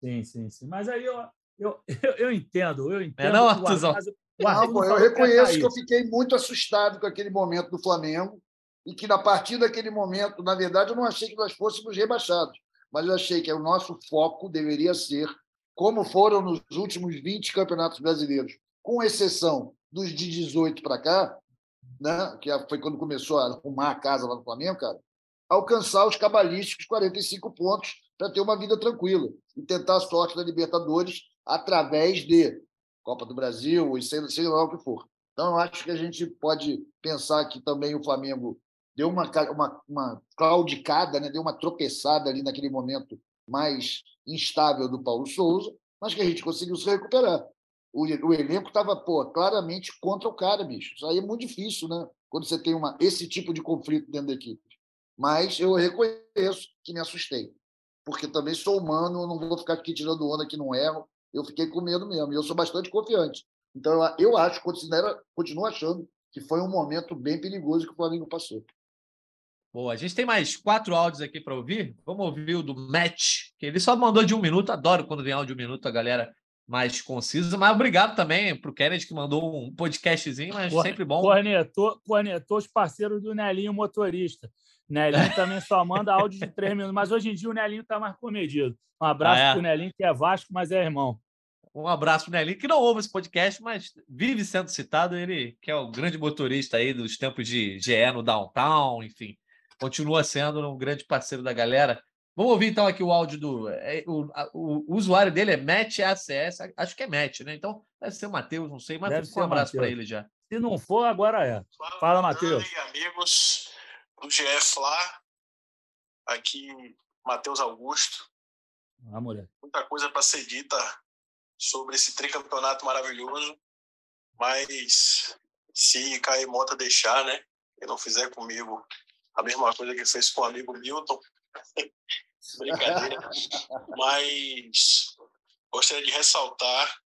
Sim, sim, sim. Mas aí eu, eu, eu, [LAUGHS] eu entendo, eu entendo. É não, Artuzão? Não, eu reconheço que eu fiquei muito assustado com aquele momento do Flamengo e que, a partir daquele momento, na verdade, eu não achei que nós fôssemos rebaixados, mas eu achei que o nosso foco deveria ser, como foram nos últimos 20 campeonatos brasileiros, com exceção dos de 18 para cá, né, que foi quando começou a arrumar a casa lá no Flamengo, cara, alcançar os cabalísticos 45 pontos para ter uma vida tranquila e tentar a sorte da Libertadores através de Copa do Brasil e sei, sei lá o que for. Então, eu acho que a gente pode pensar que também o Flamengo deu uma, uma, uma claudicada, né? deu uma tropeçada ali naquele momento mais instável do Paulo Souza, mas que a gente conseguiu se recuperar o, o elenco estava claramente contra o cara, bicho. Isso aí é muito difícil, né? Quando você tem uma, esse tipo de conflito dentro da equipe. Mas eu reconheço que me assustei. Porque também sou humano, não vou ficar aqui tirando onda que não erro. Eu fiquei com medo mesmo. E eu sou bastante confiante. Então, eu acho, considero, continuo achando que foi um momento bem perigoso que o Flamengo passou. Boa, a gente tem mais quatro áudios aqui para ouvir. Vamos ouvir o do Match, que ele só mandou de um minuto. Adoro quando vem áudio de um minuto, a galera mais conciso, mas obrigado também para o Kennedy que mandou um podcastzinho, mas Cor sempre bom. Cornetou, cornetou os parceiros do Nelinho motorista. Nelinho também só manda áudio de três minutos, mas hoje em dia o Nelinho está mais comedido. Um abraço ah, é. para o Nelinho, que é Vasco, mas é irmão. Um abraço para o Nelinho, que não ouve esse podcast, mas vive sendo citado. Ele que é o grande motorista aí dos tempos de GE no Downtown, enfim. Continua sendo um grande parceiro da galera. Vamos ouvir então aqui o áudio do. É, o, o, o, usuário dele é Match ACS, acho que é Match, né? Então deve ser o Matheus, não sei, mas um abraço para ele já. Se não for, agora é. Fala, Fala Matheus. Amigos do GF lá, aqui Matheus Augusto. Ah, mulher. Muita coisa para ser dita sobre esse tricampeonato maravilhoso, mas se Caio Mota deixar, né? E não fizer comigo a mesma coisa que fez com o amigo Milton, [LAUGHS] Brincadeira. Mas gostaria de ressaltar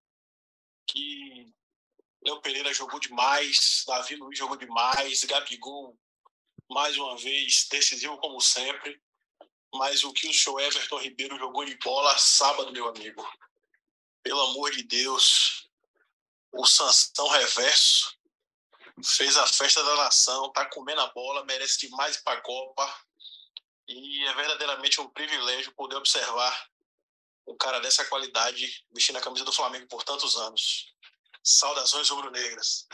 que Léo Pereira jogou demais, Davi Luiz jogou demais, Gabigol, mais uma vez, decisivo como sempre. Mas o que o show Everton Ribeiro jogou de bola sábado, meu amigo. Pelo amor de Deus. O Sansão Reverso fez a festa da nação, tá comendo a bola, merece demais para a Copa. E é verdadeiramente um privilégio poder observar um cara dessa qualidade vestindo a camisa do Flamengo por tantos anos. Saudações rubro-negras.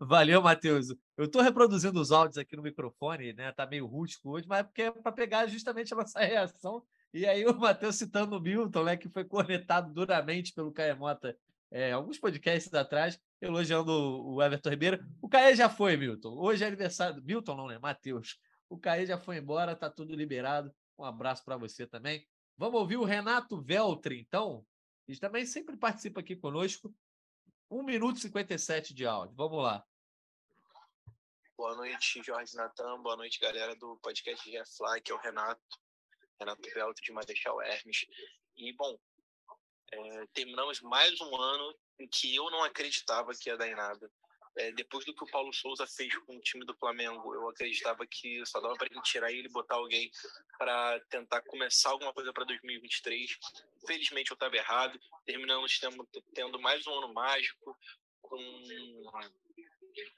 Valeu, Matheus. Eu estou reproduzindo os áudios aqui no microfone, né? Tá meio rústico hoje, mas é porque é para pegar justamente a nossa [LAUGHS] reação. E aí o Matheus citando o Milton, né? Que foi cornetado duramente pelo Caia Mota é, alguns podcasts atrás, elogiando o Everton Ribeiro. O Caia já foi, Milton. Hoje é aniversário. Milton não, né? Matheus. O Caê já foi embora, tá tudo liberado. Um abraço para você também. Vamos ouvir o Renato Veltri, então. Ele também sempre participa aqui conosco. 1 minuto e 57 de áudio. Vamos lá. Boa noite, Jorge Natan. Boa noite, galera do podcast Fly, que é o Renato. Renato Veltri de Marechal Hermes. E, bom, é, terminamos mais um ano em que eu não acreditava que ia dar em nada. É, depois do que o Paulo Souza fez com o time do Flamengo, eu acreditava que só dava para tirar ele e botar alguém para tentar começar alguma coisa para 2023. Felizmente eu estava errado. Terminamos tendo, tendo mais um ano mágico com,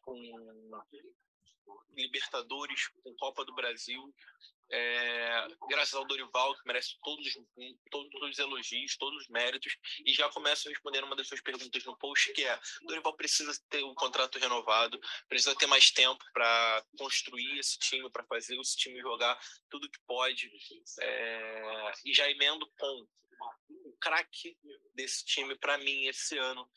com Libertadores, com Copa do Brasil. É, graças ao Dorival, que merece todos, todos os elogios, todos os méritos, e já começo respondendo uma das suas perguntas no post, que é, Dorival precisa ter um contrato renovado, precisa ter mais tempo para construir esse time, para fazer esse time jogar tudo que pode, é, e já emendo com o craque desse time, para mim, esse ano,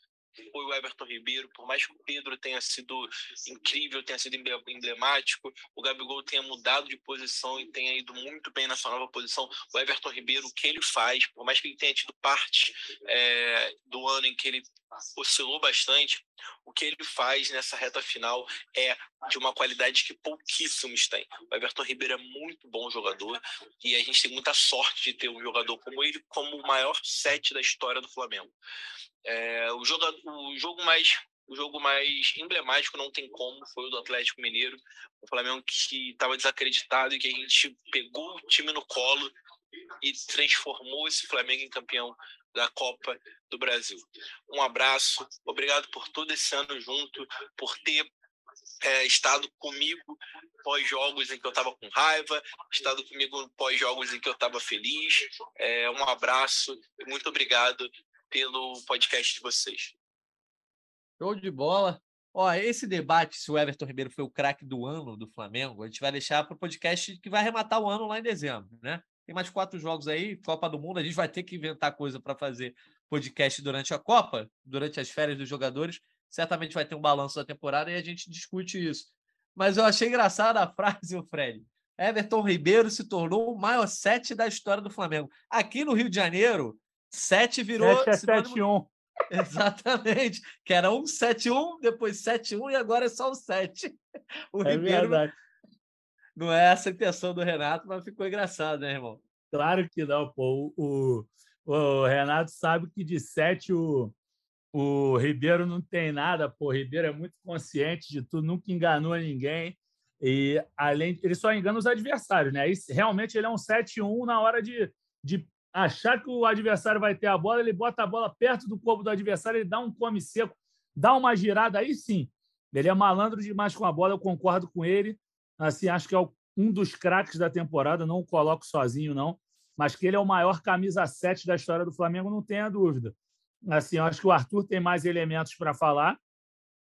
foi o Everton Ribeiro, por mais que o Pedro tenha sido incrível, tenha sido emblemático, o Gabigol tenha mudado de posição e tenha ido muito bem na sua nova posição, o Everton Ribeiro, o que ele faz, por mais que ele tenha tido parte é, do ano em que ele oscilou bastante, o que ele faz nessa reta final é de uma qualidade que pouquíssimos têm. O Everton Ribeiro é muito bom jogador e a gente tem muita sorte de ter um jogador como ele como o maior sete da história do Flamengo. É, o, jogo, o jogo mais o jogo mais emblemático não tem como foi o do Atlético Mineiro, o Flamengo que estava desacreditado e que a gente pegou o time no colo e transformou esse Flamengo em campeão da Copa do Brasil. Um abraço, obrigado por todo esse ano junto, por ter é, estado comigo pós-jogos em que eu estava com raiva, estado comigo pós-jogos em que eu estava feliz. É, um abraço muito obrigado pelo podcast de vocês. Show de bola. Ó, esse debate se o Everton Ribeiro foi o craque do ano do Flamengo, a gente vai deixar para o podcast que vai arrematar o ano lá em dezembro, né? Tem mais quatro jogos aí, Copa do Mundo, a gente vai ter que inventar coisa para fazer podcast durante a Copa, durante as férias dos jogadores. Certamente vai ter um balanço da temporada e a gente discute isso. Mas eu achei engraçada a frase, [LAUGHS] o Fred. Everton Ribeiro se tornou o maior sete da história do Flamengo. Aqui no Rio de Janeiro, 7 virou. 7 é 7 1. [LAUGHS] Exatamente. Que era 1, 7, 1, depois 7, 1 e agora é só o 7. [LAUGHS] O é Ribeiro. Verdade. Não é essa a intenção do Renato, mas ficou engraçado, né, irmão? Claro que não, pô. O, o, o Renato sabe que de 7 o, o Ribeiro não tem nada, pô. O Ribeiro é muito consciente de tudo, nunca enganou ninguém. E além, ele só engana os adversários, né? E, realmente ele é um 7-1 na hora de, de achar que o adversário vai ter a bola, ele bota a bola perto do corpo do adversário, ele dá um come seco, dá uma girada, aí sim. Ele é malandro demais com a bola, eu concordo com ele. Assim, acho que é um dos craques da temporada, não o coloco sozinho, não, mas que ele é o maior camisa 7 da história do Flamengo, não tenha dúvida. Assim, acho que o Arthur tem mais elementos para falar.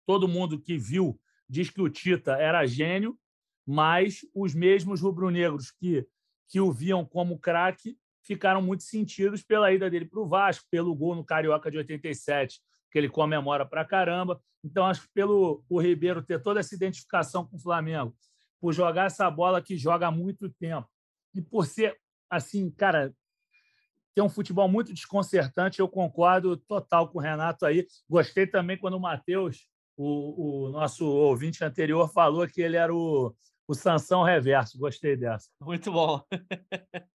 Todo mundo que viu diz que o Tita era gênio, mas os mesmos rubro-negros que, que o viam como craque ficaram muito sentidos pela ida dele para o Vasco, pelo gol no Carioca de 87, que ele comemora para caramba. Então, acho que pelo o Ribeiro ter toda essa identificação com o Flamengo, por jogar essa bola que joga há muito tempo, e por ser, assim, cara, ter um futebol muito desconcertante, eu concordo total com o Renato aí. Gostei também quando o Matheus, o, o nosso ouvinte anterior, falou que ele era o, o Sansão reverso. Gostei dessa. Muito bom. [LAUGHS]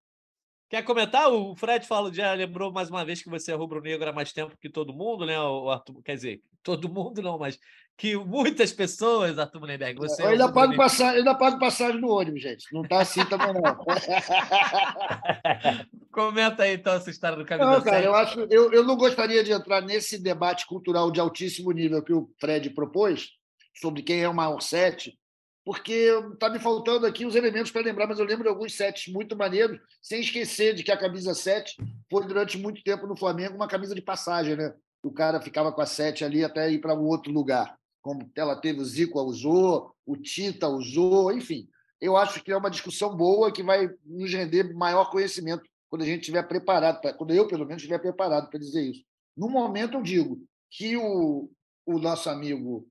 Quer comentar? O Fred fala, já lembrou mais uma vez que você é rubro-negro há mais tempo que todo mundo, né? Arthur, quer dizer, todo mundo não, mas que muitas pessoas, Arthur Mullenberg, você. Eu ainda, pago passagem, ainda pago passagem no ônibus, gente. Não está assim também, não. [LAUGHS] Comenta aí então essa história do camisa Não, cara, eu acho, eu, eu não gostaria de entrar nesse debate cultural de altíssimo nível que o Fred propôs sobre quem é o maior sete, porque está me faltando aqui os elementos para lembrar, mas eu lembro de alguns sets muito maneiros, sem esquecer de que a camisa 7 foi durante muito tempo no Flamengo uma camisa de passagem, né? O cara ficava com a 7 ali até ir para um outro lugar. Como ela teve, o Zico usou, o Tita usou, enfim. Eu acho que é uma discussão boa que vai nos render maior conhecimento quando a gente estiver preparado, quando eu, pelo menos, estiver preparado para dizer isso. No momento, eu digo que o, o nosso amigo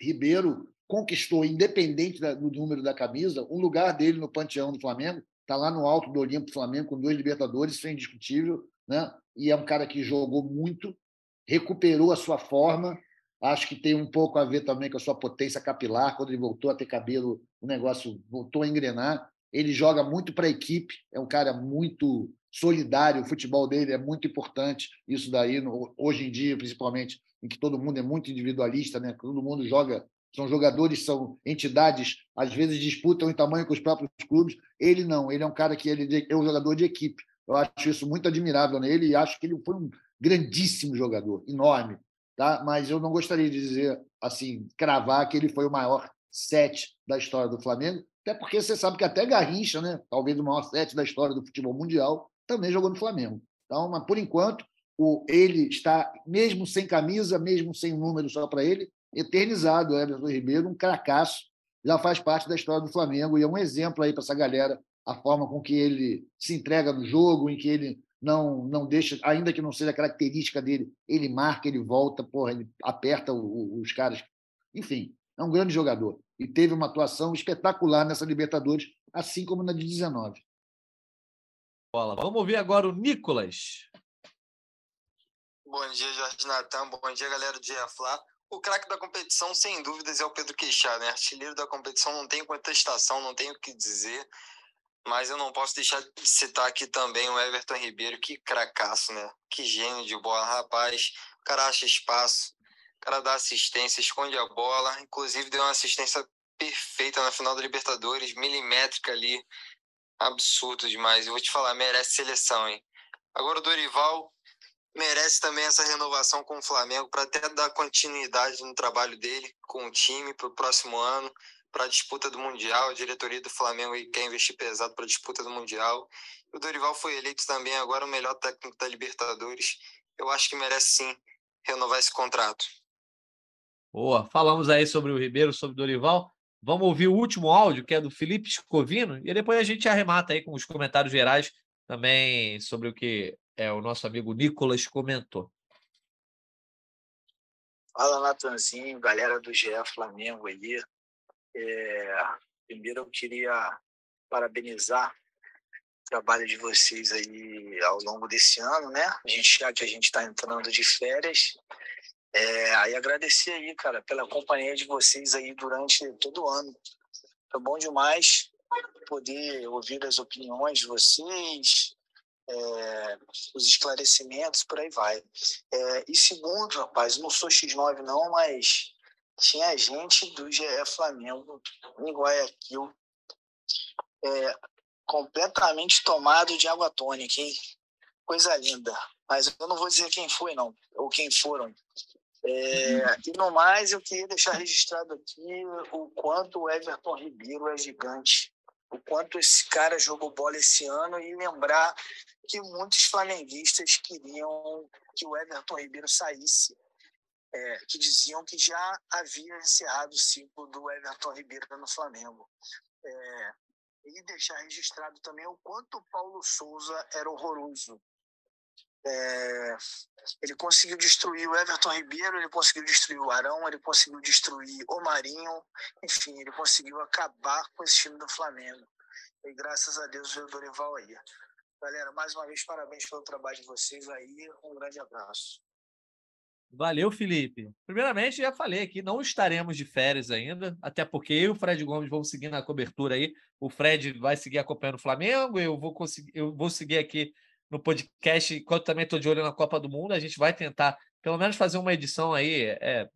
Ribeiro conquistou, independente do número da camisa, um lugar dele no panteão do Flamengo. Está lá no alto do Olimpo Flamengo, com dois Libertadores, isso é indiscutível. Né? E é um cara que jogou muito, recuperou a sua forma. Acho que tem um pouco a ver também com a sua potência capilar. Quando ele voltou a ter cabelo, o negócio voltou a engrenar. Ele joga muito para a equipe, é um cara muito solidário, o futebol dele é muito importante, isso daí, hoje em dia, principalmente, em que todo mundo é muito individualista, né? todo mundo joga, são jogadores, são entidades, às vezes disputam em tamanho com os próprios clubes. Ele não, ele é um cara que ele é um jogador de equipe. Eu acho isso muito admirável nele e acho que ele foi um grandíssimo jogador, enorme. Tá? Mas eu não gostaria de dizer, assim, cravar que ele foi o maior sete da história do Flamengo, até porque você sabe que até Garrincha, né, talvez o maior sete da história do futebol mundial, também jogou no Flamengo. Então, mas por enquanto, o, ele está, mesmo sem camisa, mesmo sem número só para ele, eternizado, o Everton Ribeiro, um cracaço, já faz parte da história do Flamengo e é um exemplo aí para essa galera, a forma com que ele se entrega no jogo, em que ele não não deixa, ainda que não seja característica dele, ele marca, ele volta, porra, ele aperta os caras. Enfim, é um grande jogador e teve uma atuação espetacular nessa Libertadores, assim como na de 19. Bola. Vamos ouvir agora o Nicolas. Bom dia, Jorge Natan. Bom dia, galera do Dia Flá. O craque da competição, sem dúvidas, é o Pedro Queixá, né? Artilheiro da competição, não tem contestação, não tenho o que dizer. Mas eu não posso deixar de citar aqui também o Everton Ribeiro, que cracaço, né? Que gênio de bola, rapaz. O cara acha espaço, o cara dá assistência, esconde a bola. Inclusive, deu uma assistência perfeita na final da Libertadores, milimétrica ali. Absurdo demais. Eu vou te falar, merece seleção, hein? Agora o Dorival merece também essa renovação com o Flamengo para até dar continuidade no trabalho dele com o time para o próximo ano, para a disputa do Mundial. A diretoria do Flamengo quer investir pesado para a disputa do Mundial. O Dorival foi eleito também agora o melhor técnico da Libertadores. Eu acho que merece sim renovar esse contrato. Boa. Falamos aí sobre o Ribeiro, sobre o Dorival. Vamos ouvir o último áudio, que é do Felipe Scovino, e depois a gente arremata aí com os comentários gerais também sobre o que é, o nosso amigo Nicolas comentou. Fala, Natanzinho, galera do GE Flamengo aí. É, primeiro eu queria parabenizar o trabalho de vocês aí ao longo desse ano, né? A gente já que a gente está entrando de férias, é, aí agradecer aí, cara, pela companhia de vocês aí durante todo o ano. Foi bom demais poder ouvir as opiniões de vocês, é, os esclarecimentos, por aí vai. É, e segundo, rapaz, não sou X9 não, mas tinha gente do GE Flamengo em Guayaquil é, completamente tomado de água tônica, hein? Coisa linda. Mas eu não vou dizer quem foi, não, ou quem foram. É, e no mais, eu queria deixar registrado aqui o quanto o Everton Ribeiro é gigante, o quanto esse cara jogou bola esse ano e lembrar que muitos flamenguistas queriam que o Everton Ribeiro saísse, é, que diziam que já havia encerrado o ciclo do Everton Ribeiro no Flamengo. É, e deixar registrado também o quanto o Paulo Souza era horroroso. É, ele conseguiu destruir o Everton Ribeiro, ele conseguiu destruir o Arão, ele conseguiu destruir o Marinho, enfim, ele conseguiu acabar com esse time do Flamengo. E graças a Deus veio o Dorival aí. Galera, mais uma vez, parabéns pelo trabalho de vocês aí. Um grande abraço. Valeu, Felipe. Primeiramente, já falei aqui, não estaremos de férias ainda, até porque eu e o Fred Gomes vamos seguir na cobertura aí. O Fred vai seguir acompanhando o Flamengo, eu vou conseguir, eu vou seguir aqui no podcast, enquanto também estou de olho na Copa do Mundo, a gente vai tentar, pelo menos, fazer uma edição aí é,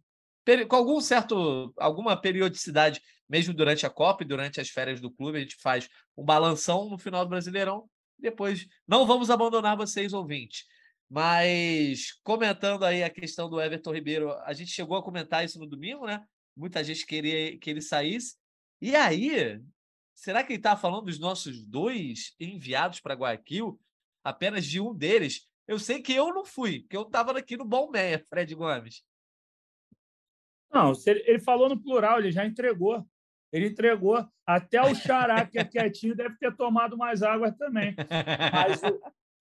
com algum certo, alguma periodicidade, mesmo durante a Copa e durante as férias do clube, a gente faz um balanção no final do Brasileirão. Depois, não vamos abandonar vocês, ouvintes. Mas comentando aí a questão do Everton Ribeiro, a gente chegou a comentar isso no domingo, né? Muita gente queria que ele saísse. E aí, será que ele está falando dos nossos dois enviados para Guayaquil? apenas de um deles. Eu sei que eu não fui, que eu estava aqui no Bom Meia, [LAUGHS] Fred Gomes. Não, ele falou no plural, ele já entregou. Ele entregou. Até o Xará, que é quietinho, deve ter tomado mais água também. Mas,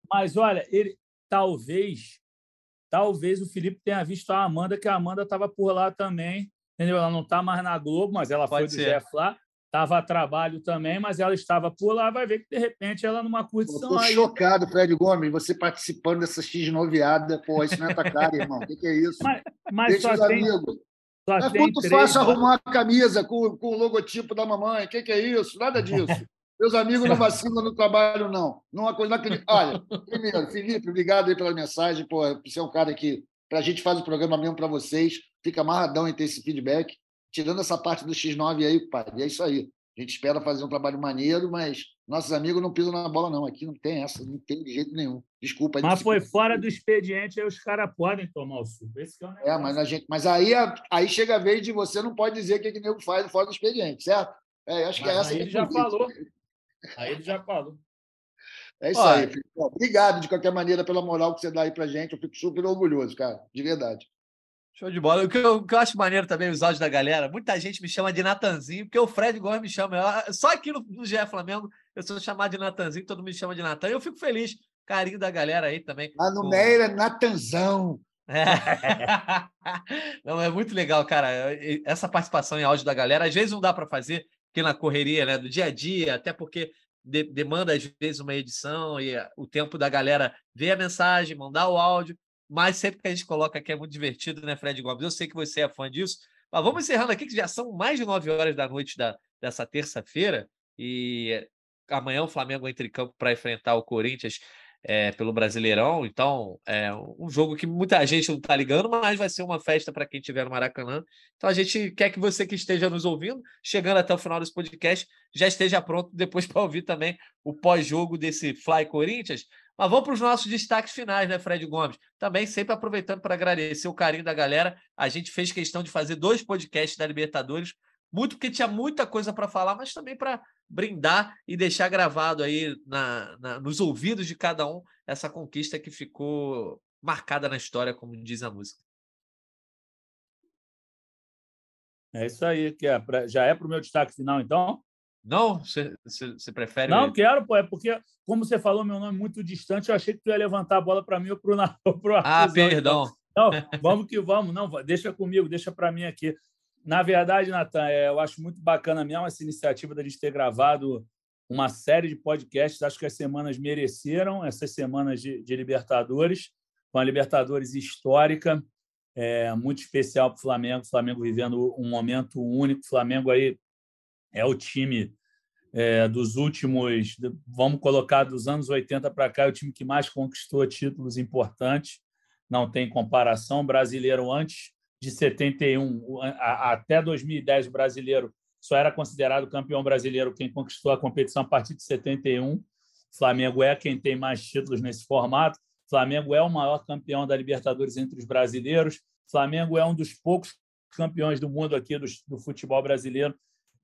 mas olha, ele talvez, talvez o Felipe tenha visto a Amanda, que a Amanda estava por lá também. Entendeu? Ela não está mais na Globo, mas ela Pode foi do Zé Flá estava a trabalho também, mas ela estava por lá, vai ver que de repente ela numa curtição Estou chocado, Fred Gomes, você participando dessa X noviada, pô, isso não é tua cara, irmão, o que, que, é isso? Mas, mas Deixa só tem, amigos. Só é muito fácil arrumar uma camisa com, com o logotipo da mamãe, o que, que, é isso? Nada disso. Meus amigos não vacilam no trabalho, não. Não coisa não acredito. Olha, primeiro, Felipe, obrigado aí pela mensagem. Pô, você é um cara que, para a gente faz o programa mesmo para vocês, fica amarradão em ter esse feedback. Tirando essa parte do X9 aí, pai, é isso aí. A gente espera fazer um trabalho maneiro, mas nossos amigos não pisam na bola, não. Aqui não tem essa, não tem de jeito nenhum. Desculpa. Mas foi fora do expediente, aí os caras podem tomar o suco. Esse é, o é, mas, a gente, mas aí, aí chega a vez de você não pode dizer o que, que o nego faz fora do expediente, certo? É, acho que é essa. Aí ele já falou. Aí ele já falou. É isso Olha, aí, Felipe. Obrigado de qualquer maneira pela moral que você dá aí pra gente. Eu fico super orgulhoso, cara, de verdade. Show de bola. O que, eu, o que eu acho maneiro também, os áudios da galera, muita gente me chama de Natanzinho, porque o Fred Gomes me chama. Só aqui no, no GE Flamengo, eu sou chamado de Natanzinho, todo mundo me chama de Natan. Eu fico feliz. Carinho da galera aí também. Lá no Meira é Natanzão. É. [LAUGHS] Não, é muito legal, cara. Essa participação em áudio da galera, às vezes não dá para fazer, na correria né, do dia a dia, até porque de, demanda às vezes uma edição e o tempo da galera ver a mensagem, mandar o áudio mas sempre que a gente coloca aqui é muito divertido, né, Fred Gomes? Eu sei que você é fã disso. Mas vamos encerrando aqui, que já são mais de nove horas da noite da, dessa terça-feira. E amanhã o Flamengo entra em campo para enfrentar o Corinthians é, pelo Brasileirão. Então, é um jogo que muita gente não está ligando, mas vai ser uma festa para quem estiver no Maracanã. Então, a gente quer que você que esteja nos ouvindo, chegando até o final desse podcast, já esteja pronto depois [LAUGHS] para ouvir também o pós-jogo desse Fly Corinthians. Mas vamos para os nossos destaques finais, né, Fred Gomes? Também sempre aproveitando para agradecer o carinho da galera. A gente fez questão de fazer dois podcasts da Libertadores, muito porque tinha muita coisa para falar, mas também para brindar e deixar gravado aí na, na, nos ouvidos de cada um essa conquista que ficou marcada na história, como diz a música. É isso aí, que é pra, já é para o meu destaque final, então? Não? Você, prefere. Não, quero, pô. É porque, como você falou meu nome muito distante, eu achei que tu ia levantar a bola para mim ou para [LAUGHS] o Ah, perdão. Então, não, vamos que vamos. Não, deixa comigo, deixa para mim aqui. Na verdade, Natan, é, eu acho muito bacana mesmo essa iniciativa da gente ter gravado uma série de podcasts. Acho que as semanas mereceram, essas semanas de, de Libertadores, com a Libertadores histórica, é, muito especial para o Flamengo. O Flamengo vivendo um momento único. O Flamengo aí é o time é, dos últimos, vamos colocar dos anos 80 para cá, é o time que mais conquistou títulos importantes, não tem comparação. Brasileiro antes de 71 até 2010, o brasileiro só era considerado campeão brasileiro quem conquistou a competição a partir de 71. Flamengo é quem tem mais títulos nesse formato. Flamengo é o maior campeão da Libertadores entre os brasileiros. Flamengo é um dos poucos campeões do mundo aqui do, do futebol brasileiro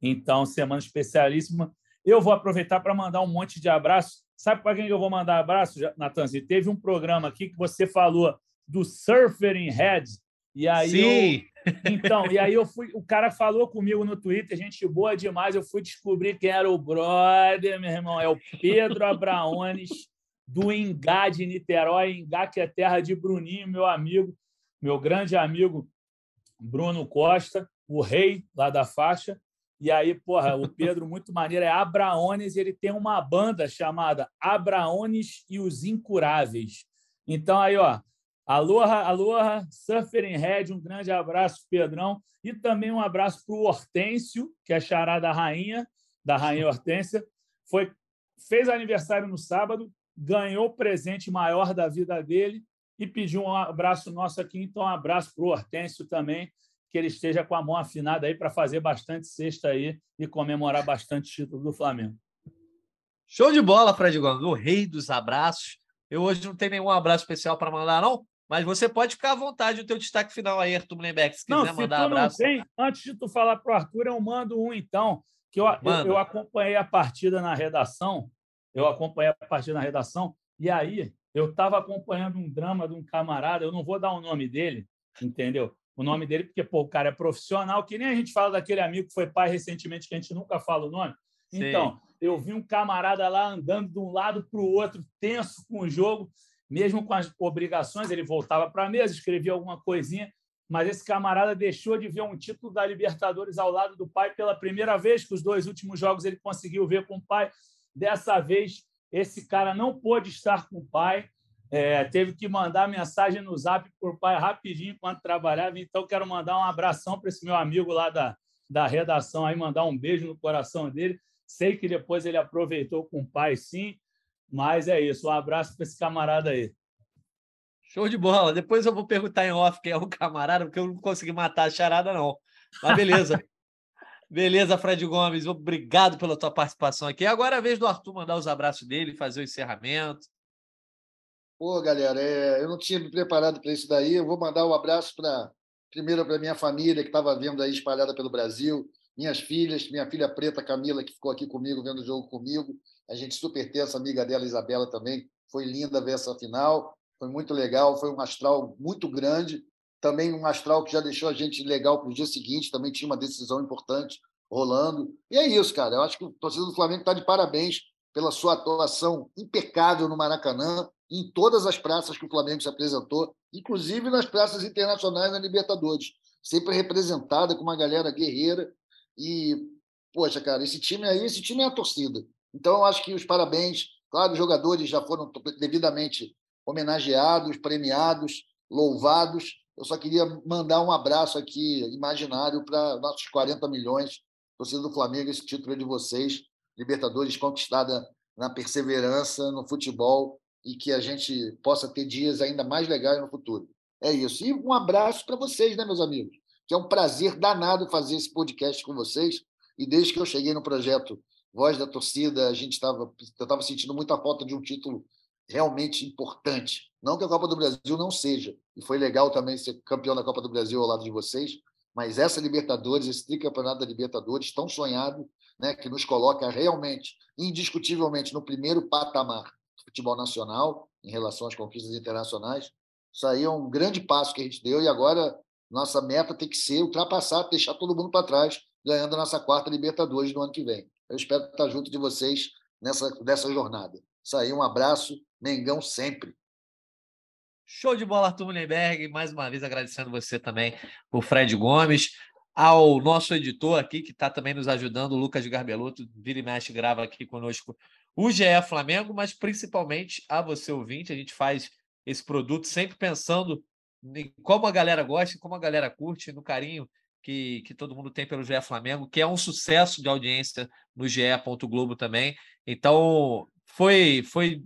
então, semana especialíssima. Eu vou aproveitar para mandar um monte de abraço. Sabe para quem eu vou mandar abraço, Natanzinho? Teve um programa aqui que você falou do Surfer in Head. E aí Sim. Eu... Então, e aí eu fui, o cara falou comigo no Twitter, gente boa demais. Eu fui descobrir quem era o brother, meu irmão, é o Pedro Abraones do Ingá de Niterói, Ingá que é terra de Bruninho, meu amigo, meu grande amigo Bruno Costa, o rei lá da faixa. E aí, porra, o Pedro, muito maneiro, é Abraones, ele tem uma banda chamada Abraones e os Incuráveis. Então, aí, ó, aloha, aloha, Surfer Red, um grande abraço, Pedrão, e também um abraço para o Hortêncio, que é chará da rainha, da rainha Hortência, foi, fez aniversário no sábado, ganhou o presente maior da vida dele e pediu um abraço nosso aqui, então um abraço para o Hortêncio também, que ele esteja com a mão afinada aí para fazer bastante sexta aí e comemorar bastante título do Flamengo. Show de bola, Fred Gomes, o rei dos abraços. Eu hoje não tenho nenhum abraço especial para mandar, não, mas você pode ficar à vontade o teu destaque final aí, Arthur Mullenbeck, se quiser não, se mandar abraço. Tem, antes de tu falar para o Arthur, eu mando um então, que eu, eu, eu acompanhei a partida na redação, eu acompanhei a partida na redação, e aí eu estava acompanhando um drama de um camarada, eu não vou dar o nome dele, entendeu? o nome dele, porque pô, o cara é profissional, que nem a gente fala daquele amigo que foi pai recentemente, que a gente nunca fala o nome. Sim. Então, eu vi um camarada lá andando de um lado para o outro, tenso com o jogo, mesmo com as obrigações, ele voltava para a mesa, escrevia alguma coisinha, mas esse camarada deixou de ver um título da Libertadores ao lado do pai pela primeira vez, que os dois últimos jogos ele conseguiu ver com o pai. Dessa vez, esse cara não pôde estar com o pai, é, teve que mandar mensagem no zap por pai rapidinho enquanto trabalhava. Então, quero mandar um abração para esse meu amigo lá da, da redação, aí mandar um beijo no coração dele. Sei que depois ele aproveitou com o pai, sim, mas é isso. Um abraço para esse camarada aí. Show de bola. Depois eu vou perguntar em off quem é o camarada, porque eu não consegui matar a charada, não. Mas beleza. [LAUGHS] beleza, Fred Gomes. Obrigado pela tua participação aqui. Agora é a vez do Arthur mandar os abraços dele, fazer o encerramento. Pô, galera, é, eu não tinha me preparado para isso daí. Eu vou mandar um abraço para primeiro para minha família que estava vendo aí espalhada pelo Brasil, minhas filhas, minha filha preta Camila que ficou aqui comigo vendo o jogo comigo. A gente super tensa, amiga dela Isabela também. Foi linda ver essa final. Foi muito legal, foi um astral muito grande. Também um astral que já deixou a gente legal para o dia seguinte. Também tinha uma decisão importante rolando. E é isso, cara. Eu acho que o torcedor do Flamengo está de parabéns pela sua atuação impecável no Maracanã em todas as praças que o Flamengo se apresentou, inclusive nas praças internacionais na Libertadores, sempre representada com uma galera guerreira e poxa, cara, esse time aí, esse time é a torcida. Então eu acho que os parabéns, claro, os jogadores já foram devidamente homenageados, premiados, louvados. Eu só queria mandar um abraço aqui imaginário para nossos 40 milhões, torcida do Flamengo, esse título é de vocês, Libertadores conquistada na perseverança, no futebol e que a gente possa ter dias ainda mais legais no futuro. É isso. E um abraço para vocês, né, meus amigos? Que é um prazer danado fazer esse podcast com vocês. E desde que eu cheguei no projeto Voz da Torcida, a gente estava estava sentindo muita falta de um título realmente importante. Não que a Copa do Brasil não seja, e foi legal também ser campeão da Copa do Brasil ao lado de vocês, mas essa Libertadores, esse tricampeonato da Libertadores, tão sonhado, né, que nos coloca realmente, indiscutivelmente, no primeiro patamar futebol nacional em relação às conquistas internacionais. Isso aí é um grande passo que a gente deu e agora nossa meta tem que ser ultrapassar, deixar todo mundo para trás, ganhando a nossa quarta Libertadores no ano que vem. Eu espero estar junto de vocês nessa, nessa jornada. Isso aí, um abraço, Mengão sempre. Show de bola, Arthur Mullenberg. Mais uma vez agradecendo você também, o Fred Gomes, ao nosso editor aqui, que está também nos ajudando, o Lucas Garbelotto, vira e mexe, grava aqui conosco o GE Flamengo, mas principalmente a você ouvinte. A gente faz esse produto sempre pensando como a galera gosta, como a galera curte, no carinho que, que todo mundo tem pelo GE Flamengo, que é um sucesso de audiência no GE. Globo também. Então, foi, foi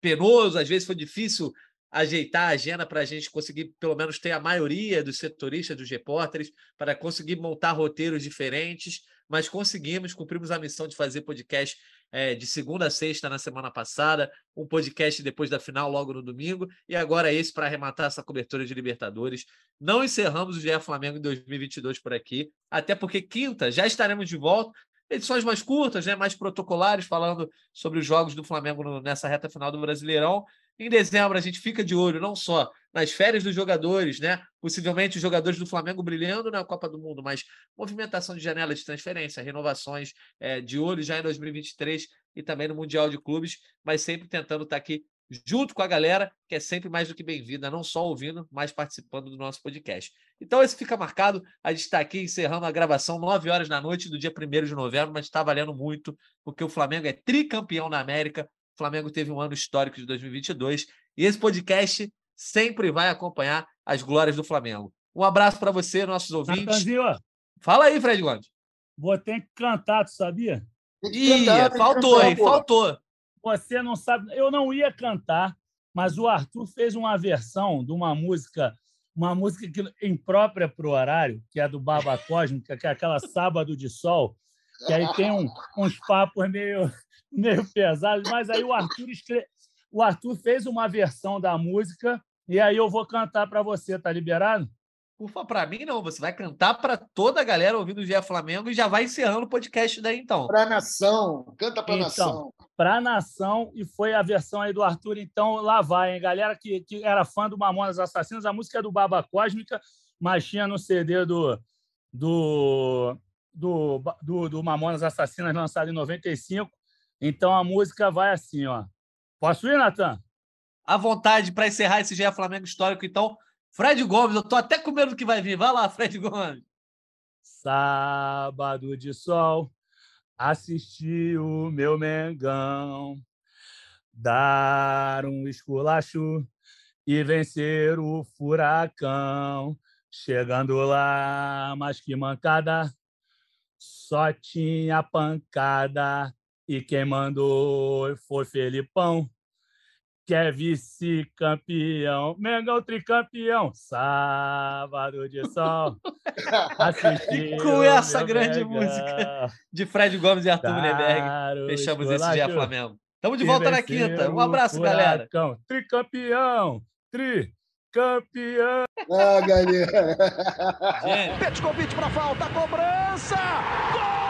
penoso, às vezes foi difícil ajeitar a agenda para a gente conseguir, pelo menos, ter a maioria dos setoristas, dos repórteres, para conseguir montar roteiros diferentes, mas conseguimos, cumprimos a missão de fazer podcast é, de segunda a sexta na semana passada, um podcast depois da final, logo no domingo, e agora esse para arrematar essa cobertura de Libertadores. Não encerramos o GE Flamengo em 2022 por aqui, até porque quinta já estaremos de volta. Edições mais curtas, né, mais protocolares, falando sobre os jogos do Flamengo nessa reta final do Brasileirão. Em dezembro, a gente fica de olho não só nas férias dos jogadores, né? Possivelmente os jogadores do Flamengo brilhando na Copa do Mundo, mas movimentação de janela de transferência, renovações é, de olho já em 2023 e também no Mundial de Clubes, mas sempre tentando estar aqui junto com a galera, que é sempre mais do que bem-vinda, não só ouvindo, mas participando do nosso podcast. Então, esse fica marcado. A gente está aqui encerrando a gravação 9 horas da noite do dia 1 de novembro, mas está valendo muito, porque o Flamengo é tricampeão na América. O Flamengo teve um ano histórico de 2022 e esse podcast sempre vai acompanhar as glórias do Flamengo. Um abraço para você, nossos ouvintes. Natanzinho, Fala aí, Fred Gomes. Vou ter que cantar, tu sabia? Ih, faltou, hein? Faltou. Você não sabe. Eu não ia cantar, mas o Arthur fez uma versão de uma música, uma música que, imprópria para o horário, que é do Baba [LAUGHS] Cósmica, que é aquela Sábado de Sol, que aí tem um, uns papos meio, meio pesados, mas aí o Arthur escreve, o Arthur fez uma versão da música e aí eu vou cantar para você, tá liberado? Ufa, para mim não, você vai cantar para toda a galera ouvindo o GE Flamengo e já vai encerrando o podcast daí então. Para a nação, canta para a então, nação. Para a nação e foi a versão aí do Arthur, então lá vai, hein? Galera que, que era fã do Mamonas Assassinos, a música é do Baba Cósmica, mas tinha no CD do do, do, do, do Mamonas Assassinas lançado em 95. Então a música vai assim, ó. Posso ir, Natan? À vontade para encerrar esse GE Flamengo histórico. Então, Fred Gomes, eu estou até com medo do que vai vir. Vai lá, Fred Gomes. Sábado de sol, assisti o meu Mengão dar um esculacho e vencer o furacão. Chegando lá, mas que mancada, só tinha pancada e quem mandou foi Felipão que é vice-campeão, Mengão tricampeão, sábado de sol. [LAUGHS] e com essa grande Mengão. música de Fred Gomes e Arthur Mullenberg, fechamos esse dia Flamengo. Tamo de volta na quinta. Um abraço, galera. Tricampeão, tricampeão. Ah, galera. Gente. convite para falta, cobrança. Gol!